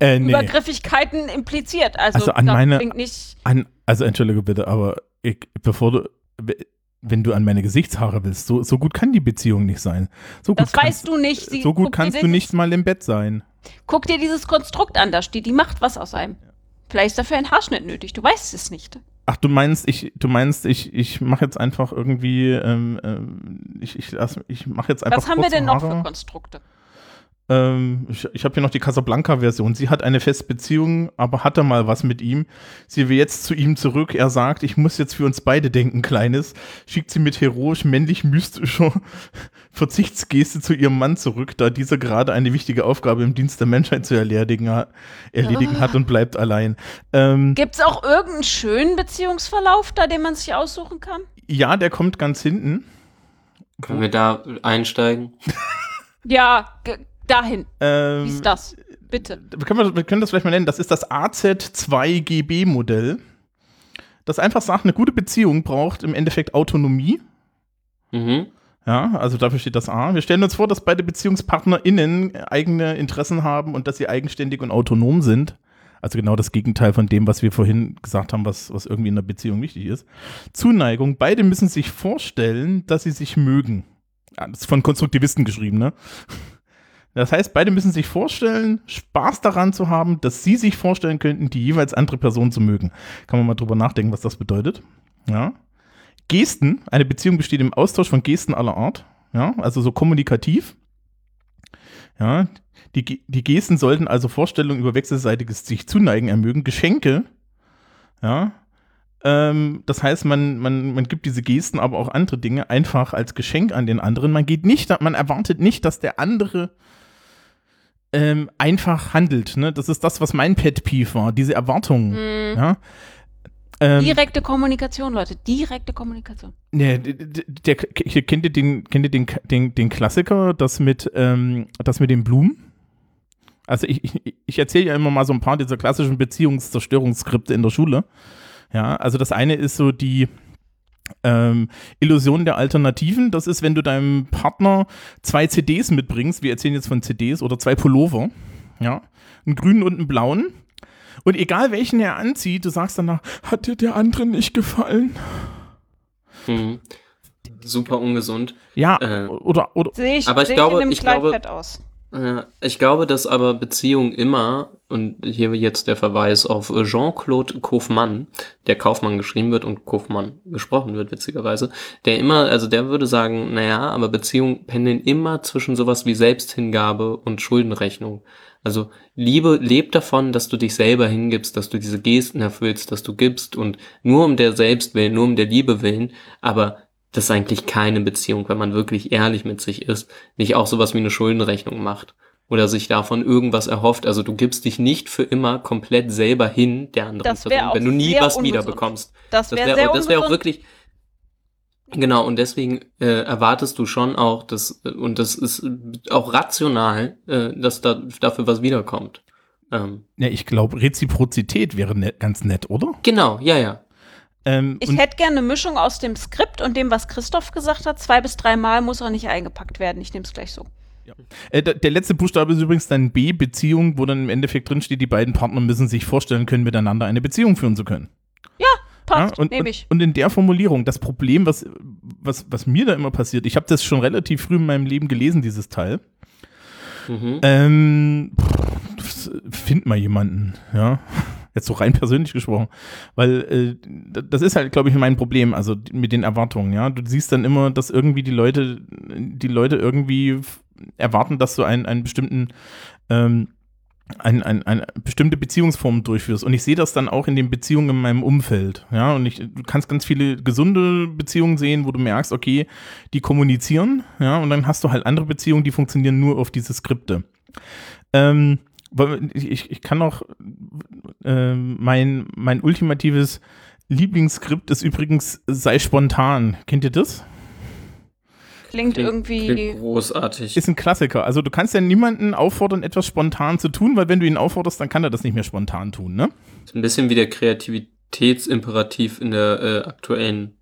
äh, nee. Übergriffigkeiten impliziert. Also, Also an das meine- klingt nicht. An, also entschuldige bitte, aber ich, bevor du, wenn du an meine Gesichtshaare willst, so, so gut kann die Beziehung nicht sein. So gut Das kannst, weißt du nicht. Sie, so gut kannst du nicht mal im Bett sein. Guck dir dieses Konstrukt an, da steht, die macht was aus einem. Vielleicht ist dafür ein Haarschnitt nötig, du weißt es nicht. Ach, du meinst, ich, du meinst, ich, ich mache jetzt einfach irgendwie, ähm, ähm, ich, ich, ich mache jetzt einfach Was haben wir denn noch Haare. für Konstrukte? Ähm, ich ich habe hier noch die Casablanca-Version. Sie hat eine feste Beziehung, aber hatte mal was mit ihm. Sie will jetzt zu ihm zurück. Er sagt, ich muss jetzt für uns beide denken, Kleines. Schickt sie mit heroisch männlich-mystischer [laughs] Verzichtsgeste zu ihrem Mann zurück, da dieser gerade eine wichtige Aufgabe im Dienst der Menschheit zu erledigen, ha- erledigen hat und bleibt allein. Ähm, Gibt es auch irgendeinen schönen Beziehungsverlauf, da den man sich aussuchen kann? ja, der kommt ganz hinten. Können wir da einsteigen? Ja, ge- dahin. Ähm, Wie ist das? Bitte. wir können, wir, wir können das vielleicht mal nennen, das ist das AZ2GB-Modell. Das einfach sagt, eine gute Beziehung braucht im Endeffekt Autonomie. Mhm. Ja, also dafür steht das A. Wir stellen uns vor, dass beide BeziehungspartnerInnen eigene Interessen haben und dass sie eigenständig und autonom sind. Also genau das Gegenteil von dem, was wir vorhin gesagt haben, was, was irgendwie in der Beziehung wichtig ist. Zuneigung. Beide müssen sich vorstellen, dass sie sich mögen. Ja, das ist von Konstruktivisten geschrieben, ne? Das heißt, beide müssen sich vorstellen, Spaß daran zu haben, dass sie sich vorstellen könnten, die jeweils andere Person zu mögen. Kann man mal drüber nachdenken, was das bedeutet. Ja. Gesten, eine Beziehung besteht im Austausch von Gesten aller Art. Ja, also so kommunikativ. Ja, die, die Gesten sollten also Vorstellungen über wechselseitiges sich zuneigen ermögen. Geschenke, ja, ähm, das heißt, man, man, man gibt diese Gesten, aber auch andere Dinge einfach als Geschenk an den anderen. Man geht nicht, man erwartet nicht, dass der andere ähm, einfach handelt. Ne? Das ist das, was mein Pet Peeve war, diese Erwartungen. Mhm. Ja? Ähm, Direkte Kommunikation, Leute. Direkte Kommunikation. Nee, d- d- der, hier kennt ihr den, kennt ihr den, den, den Klassiker, das mit, ähm, das mit den Blumen? Also ich, ich, ich erzähle ja immer mal so ein paar dieser klassischen Beziehungszerstörungsskripte in der Schule. Ja, also das eine ist so die ähm, Illusion der Alternativen. Das ist, wenn du deinem Partner zwei CDs mitbringst, wir erzählen jetzt von CDs oder zwei Pullover, ja, einen grünen und einen blauen. Und egal welchen er anzieht, du sagst danach, hat dir der andere nicht gefallen? Mhm. Super ungesund. Ja, Äh, oder, oder Sehe ich, Aber ich sehe glaube- ich in dem ich glaube- aus. Äh, Ich glaube, dass aber Beziehungen immer, und hier jetzt der Verweis auf Jean-Claude Kaufmann, der Kaufmann geschrieben wird und Kaufmann gesprochen wird, witzigerweise, der immer, also der würde sagen, naja, aber Beziehungen pendeln immer zwischen sowas wie Selbsthingabe und Schuldenrechnung. Also Liebe lebt davon, dass du dich selber hingibst, dass du diese Gesten erfüllst, dass du gibst und nur um der Selbst willen, nur um der Liebe willen, aber das ist eigentlich keine Beziehung, wenn man wirklich ehrlich mit sich ist, nicht auch sowas wie eine Schuldenrechnung macht oder sich davon irgendwas erhofft. Also du gibst dich nicht für immer komplett selber hin der anderen Das wär Person, wenn du nie was ungesund. wiederbekommst. Das Das wäre wäre sehr das wär auch wirklich Genau, und deswegen äh, erwartest du schon auch, dass, äh, und das ist auch rational, äh, dass da dafür was wiederkommt. Ähm, ja, ich glaube, Reziprozität wäre net, ganz nett, oder? genau, ja, ja. Ähm, Ich hätte gerne eine Mischung aus dem Skript und dem, was Christoph gesagt hat. Zwei bis dreimal muss auch nicht eingepackt werden. Ich nehme es gleich so. Äh, der, letzte Buchstabe ist übrigens dann B, Beziehung, wo dann im Endeffekt drin steht, die beiden Partner müssen sich vorstellen können, miteinander eine Beziehung führen zu können. Passt, Ja, und, nehme und, ich. und in der Formulierung, das Problem, was, was, was mir da immer passiert, ich habe das schon relativ früh in meinem Leben gelesen, dieses Teil. Mhm. Ähm, pff, find mal jemanden, ja. Jetzt so rein [laughs] persönlich gesprochen. Weil äh, das ist halt, glaube ich, mein Problem, also mit den Erwartungen, ja. Du siehst dann immer, dass irgendwie die Leute, die Leute irgendwie erwarten, dass du einen, einen bestimmten ähm, ein, ein, eine bestimmte Beziehungsform durchführst. Und ich sehe das dann auch in den Beziehungen in meinem Umfeld. Ja, und ich, du kannst ganz viele gesunde Beziehungen sehen, wo du merkst, okay, die kommunizieren, ja, und dann hast du halt andere Beziehungen, die funktionieren nur auf diese Skripte. Ähm, ich, ich- kann auch ähm, mein, mein ultimatives Lieblingsskript ist übrigens sei spontan. Kennt ihr das? Klingt, Klingt- irgendwie. Klingt großartig. Ist ein Klassiker. Also du kannst ja niemanden auffordern, etwas spontan zu tun, weil wenn du ihn aufforderst, dann kann er das nicht mehr spontan tun, ne? Ist ein bisschen wie der Kreativitätsimperativ in der äh, aktuellen,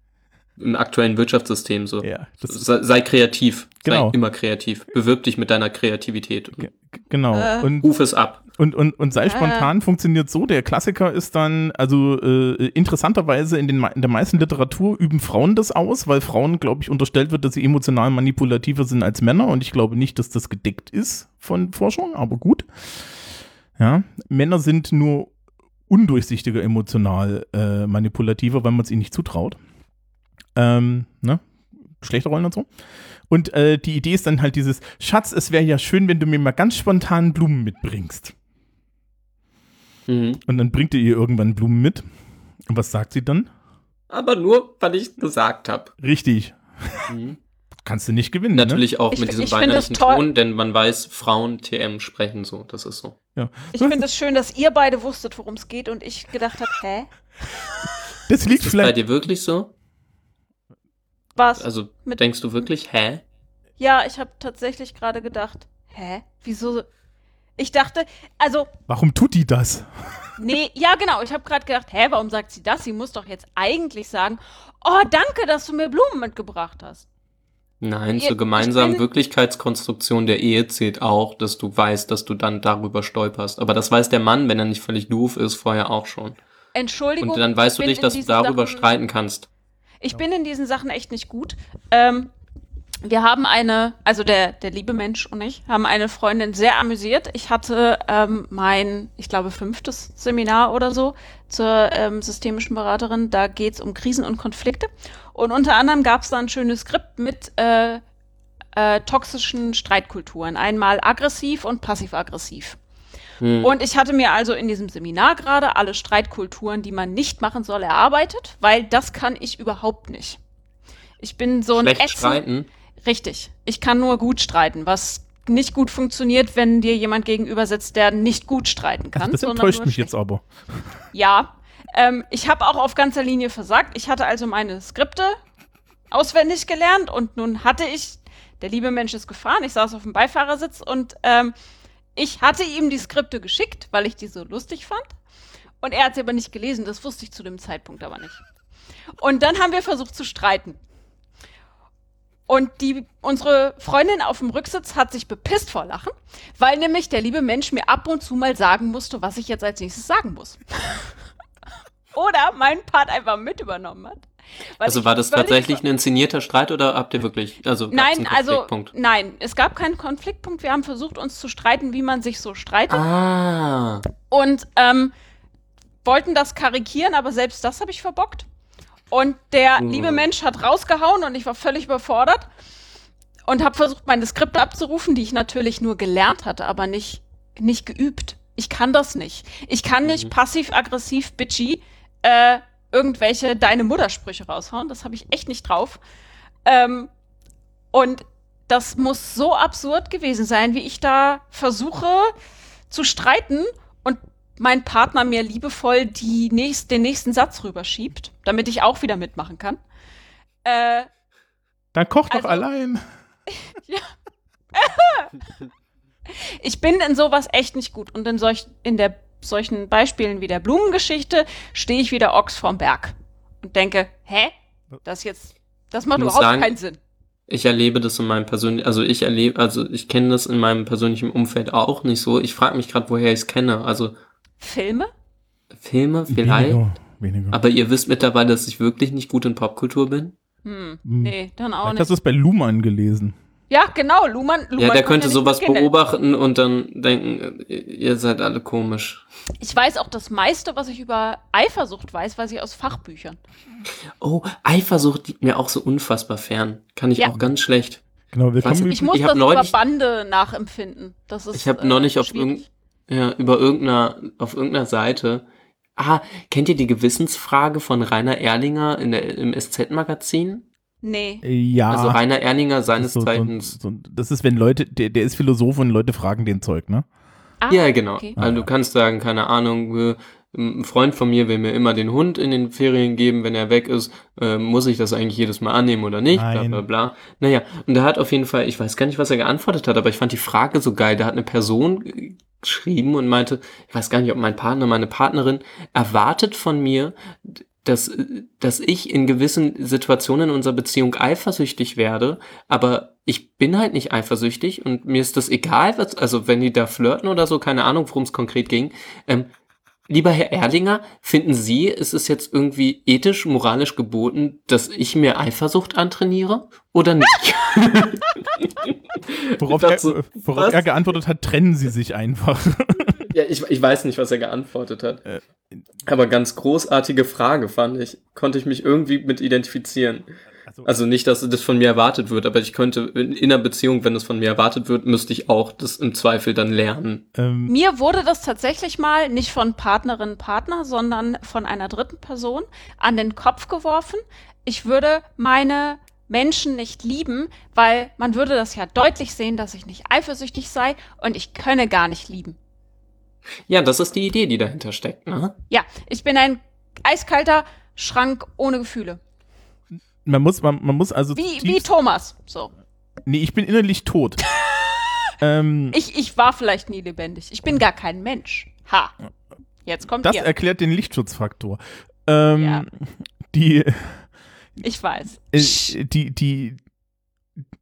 im aktuellen Wirtschaftssystem so. Ja. Sei, sei kreativ. Genau. Sei immer kreativ. Bewirb dich mit deiner Kreativität. G- genau. Äh. Und, ruf es ab. und, und, und sei Ah. spontan funktioniert so. Der Klassiker ist dann, also äh, interessanterweise in, den, in der meisten Literatur üben Frauen das aus, weil Frauen, glaube ich, unterstellt wird, dass sie emotional manipulativer sind als Männer. Und ich glaube nicht, dass das gedeckt ist von Forschung, aber gut. Ja, Männer sind nur undurchsichtiger emotional äh, manipulativer, weil man es ihnen nicht zutraut. Ähm, ne? Schlechte Rollen und so. Und äh, die Idee ist dann halt dieses, Schatz, es wäre ja schön, wenn du mir mal ganz spontan Blumen mitbringst. Mhm. Und dann bringt er ihr irgendwann Blumen mit. Und was sagt sie dann? Aber nur, weil ich gesagt habe. Richtig. Mhm. Kannst du nicht gewinnen. Natürlich auch Ich- mit diesem weinerlichen. Ton, denn man weiß, Frauen TM sprechen so. Das ist so. Ne? Ja. Ich finde es schön, dass ihr beide wusstet, worum es geht und ich gedacht habe, hä? Das liegt Ist das bei vielleicht. dir wirklich so? Was? Also Mit- denkst du wirklich, hä? ja, ich habe tatsächlich gerade gedacht, hä? Wieso? Ich dachte, also, Warum tut die das? nee, ja genau, ich habe gerade gedacht, hä, warum sagt sie das? Sie muss doch jetzt eigentlich sagen, oh, danke, dass du mir Blumen mitgebracht hast. Nein, Ihr- zur gemeinsamen bin- Wirklichkeitskonstruktion der Ehe zählt auch, dass du weißt, dass du dann darüber stolperst. Aber das weiß der Mann, wenn er nicht völlig doof ist, vorher auch schon. Entschuldigung. Und dann weißt du nicht, dass du darüber Sachen- streiten kannst. Ich bin in diesen Sachen echt nicht gut. Ähm, wir haben eine, also der, der liebe Mensch und ich, haben eine Freundin sehr amüsiert. Ich hatte ähm, mein, ich glaube, fünftes Seminar oder so zur ähm, systemischen Beraterin. Da geht's um Krisen und Konflikte. Und unter anderem gab's da ein schönes Skript mit äh, äh, toxischen Streitkulturen. Einmal aggressiv und passiv-aggressiv. Hm. Und ich hatte mir also in diesem Seminar gerade alle Streitkulturen, die man nicht machen soll, erarbeitet, weil das kann ich überhaupt nicht. Ich bin so ein Schlecht ätzend- streiten. Richtig. Ich kann nur gut streiten, was nicht gut funktioniert, wenn dir jemand gegenüber sitzt, der nicht gut streiten kann. das sondern enttäuscht mich schlecht. jetzt aber. Ja. Ähm, ich habe auch auf ganzer Linie versagt. Ich hatte also meine Skripte auswendig gelernt und nun hatte ich, der liebe Mensch ist gefahren, ich saß auf dem Beifahrersitz und ähm, ich hatte ihm die Skripte geschickt, weil ich die so lustig fand. Und er hat sie aber nicht gelesen, das wusste ich zu dem Zeitpunkt aber nicht. Und dann haben wir versucht zu streiten. Und die, unsere Freundin auf dem Rücksitz hat sich bepisst vor Lachen, weil nämlich der liebe Mensch mir ab und zu mal sagen musste, was ich jetzt als nächstes sagen muss. [laughs] Oder meinen Part einfach mit übernommen hat. Also war das tatsächlich ein inszenierter Streit oder habt ihr wirklich, also Nein, also nein, es gab keinen Konfliktpunkt. Wir haben versucht, uns zu streiten, wie man sich so streitet. Ah, und ähm, wollten das karikieren, aber selbst das habe ich verbockt. Und der Uh. liebe Mensch hat rausgehauen und ich war völlig überfordert und habe versucht, meine Skripte abzurufen, die ich natürlich nur gelernt hatte, aber nicht, nicht geübt. Ich kann das nicht. Ich kann nicht Mhm. passiv-aggressiv, bitchy, äh, irgendwelche deine Muttersprüche raushauen. Das habe ich echt nicht drauf. Ähm, und das muss so absurd gewesen sein, wie ich da versuche zu streiten und mein Partner mir liebevoll die nächst, den nächsten Satz rüberschiebt, damit ich auch wieder mitmachen kann. Äh, Dann koch doch Also- allein. [laughs] [laughs] [laughs] ich bin in sowas echt nicht gut. Und in, solch, in der, solchen Beispielen wie der Blumengeschichte stehe ich wie der Ochs vorm Berg und denke, hä? Das jetzt, das macht überhaupt sagen- keinen Sinn. ich erlebe das in meinem persönlichen, also ich erlebe, also ich kenne das in meinem persönlichen Umfeld auch nicht so. Ich frage mich gerade, woher ich es kenne. Also Filme? Filme vielleicht, Weniger. Weniger. aber ihr wisst mittlerweile, dass ich wirklich nicht gut in Popkultur bin. Hm, Hm. nee, dann auch Vielleicht nicht. hast du es bei Luhmann gelesen. Ja, genau, Luhmann. Luhmann Ja, der könnte nicht sowas Kindern. beobachten und dann denken, ihr seid alle komisch. Ich weiß auch das meiste, was ich über Eifersucht weiß, weiß ich aus Fachbüchern. Oh, Eifersucht liegt mir auch so unfassbar fern. Kann ich Ja. auch ganz schlecht. Genau, wir Was? kommen Ich muss Ich das neulich- über Bande nachempfinden. Das ist, Ich habe äh, neulich auf, irgend, ja, über irgendeiner, auf irgendeiner Seite. Ah, kennt ihr die Gewissensfrage von Rainer Erlinger in der, im SZ-Magazin? Nee. ja. Also Rainer Erlinger das seines ist so, so, Zeichens. so, das ist, wenn Leute, der, der ist Philosoph und Leute fragen den Zeug, ne? Ah, Ja, genau. okay. Also du kannst sagen, keine Ahnung, äh, ein Freund von mir will mir immer den Hund in den Ferien geben, wenn er weg ist, äh, muss ich das eigentlich jedes Mal annehmen oder nicht, bla Nein. bla bla. Naja, und er hat auf jeden Fall, ich weiß gar nicht, was er geantwortet hat, aber ich fand die Frage so geil. Da hat eine Person geschrieben und meinte, ich weiß gar nicht, ob mein Partner, meine Partnerin erwartet von mir, dass, dass ich in gewissen Situationen in unserer Beziehung eifersüchtig werde, aber ich bin halt nicht eifersüchtig und mir ist das egal, was, also wenn die da flirten oder so, keine Ahnung, worum es konkret ging. Ähm, lieber Herr Erlinger, finden Sie, ist es jetzt irgendwie ethisch, moralisch geboten, dass ich mir Eifersucht antrainiere oder nicht? [laughs] [laughs] Worauf, er, worauf er geantwortet hat, trennen sie sich einfach. Ja, ich, ich weiß nicht, was er geantwortet hat. Äh, Aber ganz großartige Frage, fand ich. Konnte ich mich irgendwie mit identifizieren. Also, Also nicht, dass das von mir erwartet wird, aber ich könnte in, in einer Beziehung, wenn das von mir erwartet wird, müsste ich auch das im Zweifel dann lernen. ähm, Mir wurde das tatsächlich mal nicht von Partnerin, Partner, sondern von einer dritten Person an den Kopf geworfen. Ich würde meine Menschen nicht lieben, weil man würde das ja deutlich sehen, dass ich nicht eifersüchtig sei und ich könne gar nicht lieben. Ja, das ist die Idee, die dahinter steckt, ne? Ja, ich bin ein eiskalter Schrank ohne Gefühle. man muss, man, man muss also. Wie, wie Thomas. So. Nee, ich bin innerlich tot. [laughs] Ähm, Ich, ich war vielleicht nie lebendig. Ich bin gar kein Mensch. Ha. Jetzt kommt das ihr. erklärt den Lichtschutzfaktor. Ähm, Ja. Die, Ich weiß. äh, die, die,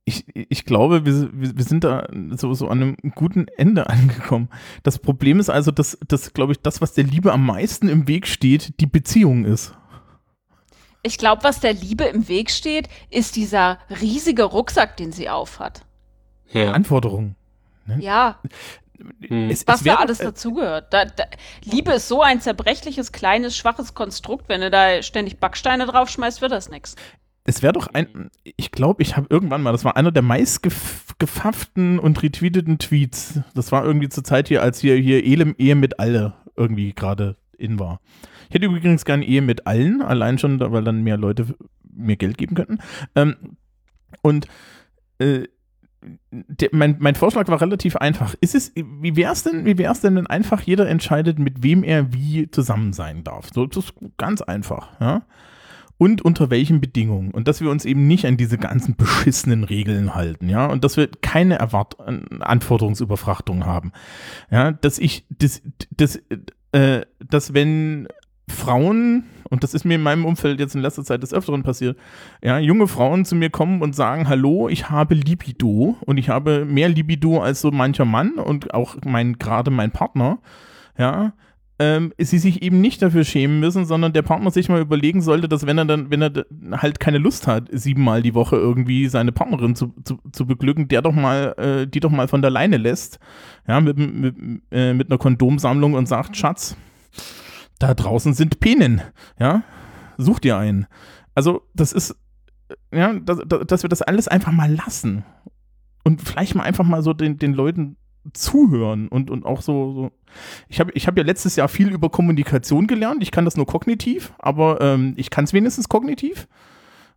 ich, ich glaube, wir, wir sind da so, so an einem guten Ende angekommen. Das Problem ist also, dass, dass glaube ich, das, was der Liebe am meisten im Weg steht, die Beziehung ist. Ich glaube, was der Liebe im Weg steht, ist dieser riesige Rucksack, den sie aufhat. Ja. Anforderungen. Ja, Hm. Es, was es wär da alles äh, dazugehört. Da, da, Liebe ist so ein zerbrechliches, kleines, schwaches Konstrukt. Wenn du da ständig Backsteine draufschmeißt, wird das nichts. Es wäre doch ein, ich glaube, ich habe irgendwann mal, das war einer der meistgefafften und retweeteten Tweets. Das war irgendwie zur Zeit hier, als hier, hier Ehe, Ehe mit alle irgendwie gerade in war. Ich hätte übrigens gerne Ehe mit allen, allein schon, weil dann mehr Leute mir Geld geben könnten. Ähm, und äh, der, mein, mein Vorschlag war relativ einfach. Ist es, wie wäre es denn, wie denn, wenn einfach jeder entscheidet, mit wem er wie zusammen sein darf? So, das ist ganz einfach, ja und unter welchen Bedingungen? Und dass wir uns eben nicht an diese ganzen beschissenen Regeln halten, ja, und dass wir keine Erwart an- Anforderungsüberfrachtung haben, ja, dass ich, das, das, äh, dass wenn Frauen, und das ist mir in meinem Umfeld jetzt in letzter Zeit des Öfteren passiert, ja, junge Frauen zu mir kommen und sagen, hallo, ich habe Libido und ich habe mehr Libido als so mancher Mann und auch mein, gerade mein Partner, ja, ähm, sie sich eben nicht dafür schämen müssen, sondern der Partner sich mal überlegen sollte, dass wenn er dann, wenn er halt keine Lust hat, siebenmal die Woche irgendwie seine Partnerin zu, zu, zu beglücken, der doch mal, äh, die doch mal von der Leine lässt, ja, mit, mit, äh, mit einer Kondomsammlung und sagt, Schatz, da draußen sind Penen, ja, such dir einen. Also, das ist, ja, dass, dass wir das alles einfach mal lassen und vielleicht mal einfach mal so den, den Leuten zuhören und, und auch so, so ich habe ich hab ja letztes Jahr viel über Kommunikation gelernt. Ich kann das nur kognitiv, aber ähm, ich kann es wenigstens kognitiv.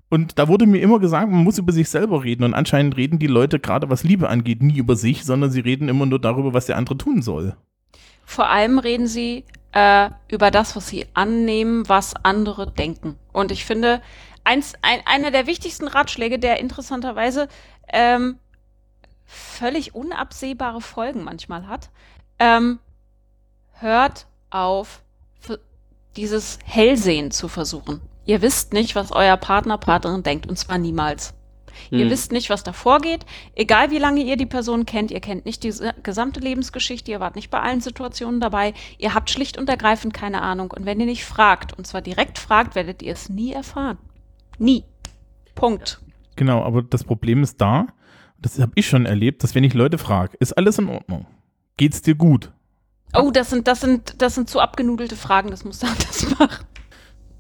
Und da wurde mir immer gesagt, man muss über sich selber reden. Und anscheinend reden die Leute, gerade was Liebe angeht, nie über sich, sondern sie reden immer nur darüber, was der andere tun soll. Vor allem reden sie äh, über das, was sie annehmen, was andere denken. Und ich finde, eins, ein, einer der wichtigsten Ratschläge, der interessanterweise ähm, völlig unabsehbare Folgen manchmal hat, ähm, hört auf, dieses Hellsehen zu versuchen. Ihr wisst nicht, was euer Partner, Partnerin denkt, und zwar niemals. Ihr Hm. wisst nicht, was da vorgeht. Egal wie lange ihr die Person kennt, ihr kennt nicht die gesamte Lebensgeschichte, ihr wart nicht bei allen Situationen dabei, ihr habt schlicht und ergreifend keine Ahnung. Und wenn ihr nicht fragt, und zwar direkt fragt, werdet ihr es nie erfahren. Nie. Punkt. Genau, aber das Problem ist da, das habe ich schon erlebt, dass wenn ich Leute frage, ist alles in Ordnung? Geht's dir gut? Oh, das sind, das sind, das sind zu abgenudelte Fragen, das musst [laughs] du anders machen.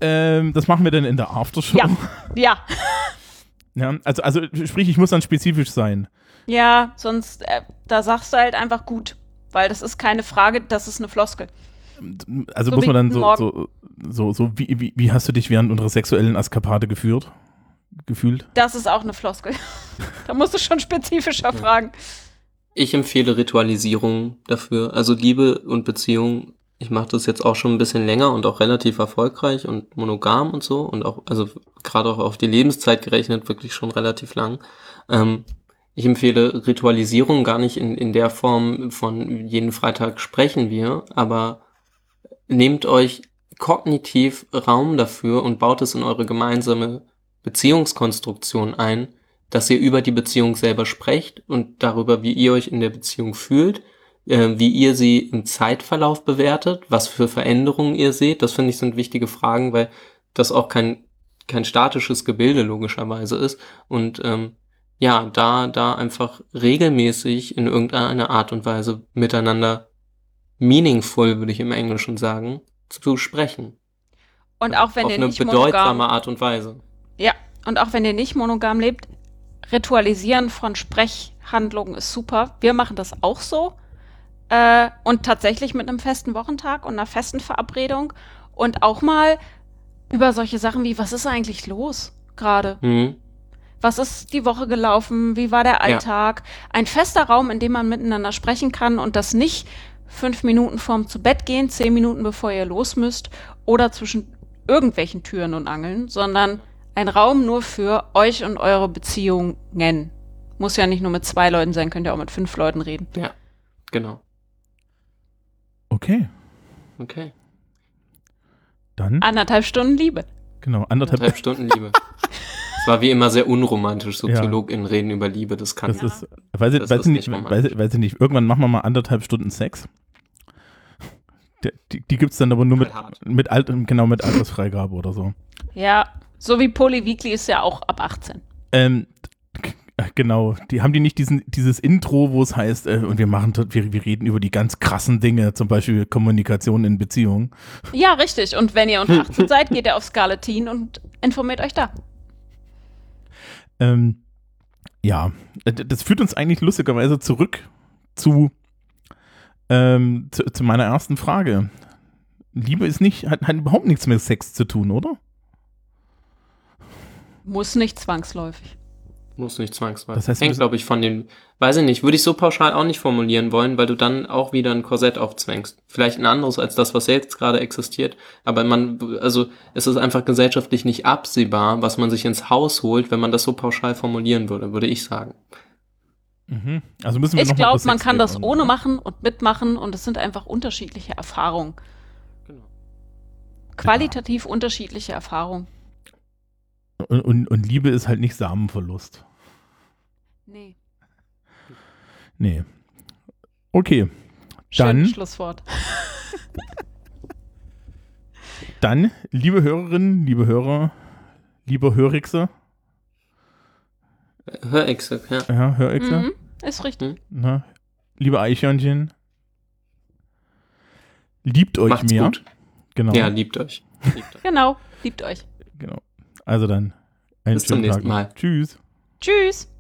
Ähm, das machen wir dann in der Aftershow. Ja. Ja. [laughs] Ja, also, also sprich, ich muss dann spezifisch sein. Ja, sonst, äh, da sagst du halt einfach gut. Weil das ist keine Frage, das ist eine Floskel. Also So muss man dann so, so, so, so wie, wie, wie hast du dich während unserer sexuellen Askapade geführt? Gefühlt? Das ist auch eine Floskel. [laughs] da musst du schon spezifischer fragen. Ich empfehle Ritualisierung dafür. Also Liebe und Beziehung. Ich mache das jetzt auch schon ein bisschen länger und auch relativ erfolgreich und monogam und so und auch, also gerade auch auf die Lebenszeit gerechnet, wirklich schon relativ lang. Ähm, ich empfehle Ritualisierung gar nicht in, in der Form von jeden Freitag sprechen wir, aber nehmt euch kognitiv Raum dafür und baut es in eure gemeinsame Beziehungskonstruktion ein, dass ihr über die Beziehung selber sprecht und darüber, wie ihr euch in der Beziehung fühlt, äh, wie ihr sie im Zeitverlauf bewertet, was für Veränderungen ihr seht. Das finde ich sind wichtige Fragen, weil das auch kein, kein statisches Gebilde logischerweise ist. Und ähm, ja, da, da einfach regelmäßig in irgendeiner Art und Weise miteinander meaningful, würde ich im Englischen sagen, zu sprechen. Und auch wenn Auf ihr eine nicht bedeutsame monogam, Art und Weise. Ja, und auch wenn ihr nicht monogam lebt, Ritualisieren von Sprechhandlungen ist super. Wir machen das auch so. Äh, und tatsächlich mit einem festen Wochentag und einer festen Verabredung. Und auch mal über solche Sachen wie, was ist eigentlich los gerade? Mhm. Was ist die Woche gelaufen? Wie war der Alltag? Ein fester Raum, in dem man miteinander sprechen kann und das nicht fünf Minuten vorm zu Bett gehen, zehn Minuten bevor ihr los müsst oder zwischen irgendwelchen Türen und Angeln, sondern ein Raum nur für euch und eure Beziehungen. Muss ja nicht nur mit zwei Leuten sein, könnt ihr auch mit fünf Leuten reden. Ja, genau. Okay, Okay. dann, Anderthalb Stunden Liebe. genau, anderthalb. Anderthalb Stunden Liebe. Es war wie immer sehr unromantisch. SoziologInnen reden über Liebe, das kann Das Ja. ist, weiß ich, Das weiß, ist ich nicht weiß, ich- weiß ich nicht, irgendwann machen wir mal anderthalb Stunden Sex. Der, die die gibt es dann aber nur mit, mit, Alt, genau, mit Altersfreigabe oder so. Ja, so wie Poly Weekly ist ja auch ab 18. Ähm, k- genau, die haben die nicht diesen, dieses Intro, wo es heißt, äh, und wir machen, wir, wir reden über die ganz krassen Dinge, zum Beispiel Kommunikation in Beziehungen. Ja, richtig. Und wenn ihr unter [laughs] 18 seid, geht ihr auf Scarlet Teen und informiert euch da. Ähm, ja, äh, das führt uns eigentlich lustigerweise zurück zu, ähm, zu, zu meiner ersten Frage. Liebe ist nicht, hat, hat überhaupt nichts mit Sex zu tun, oder? Muss nicht zwangsläufig. Muss nicht zwangsweise. Das heißt, Hängt, glaube ich, von den, weiß ich nicht, würde ich so pauschal auch nicht formulieren wollen, weil du dann auch wieder ein Korsett aufzwängst. Vielleicht ein anderes als das, was jetzt gerade existiert. Aber man, also es ist einfach gesellschaftlich nicht absehbar, was man sich ins Haus holt, wenn man das so pauschal formulieren würde, würde ich sagen. Mhm. Also müssen wir Ich glaube, man kann das oder? ohne machen und mitmachen und es sind einfach unterschiedliche Erfahrungen. Genau. Qualitativ unterschiedliche Erfahrungen. Und, und, und Liebe ist halt nicht Samenverlust. Nee. Nee. Okay, Schönes Dann- Schlusswort. [laughs] dann, liebe Hörerinnen, liebe Hörer, liebe Hörrixe, Hör exakt, ja. ja, Hörixe, Mhm, ist richtig. na, liebe Eichhörnchen, liebt euch Macht's mehr. gut. Genau, Ja, liebt euch. Liebt euch. Genau. Liebt euch. genau. Also dann, einen Bis zum nächsten Tag. Mal. Tschüss. Tschüss.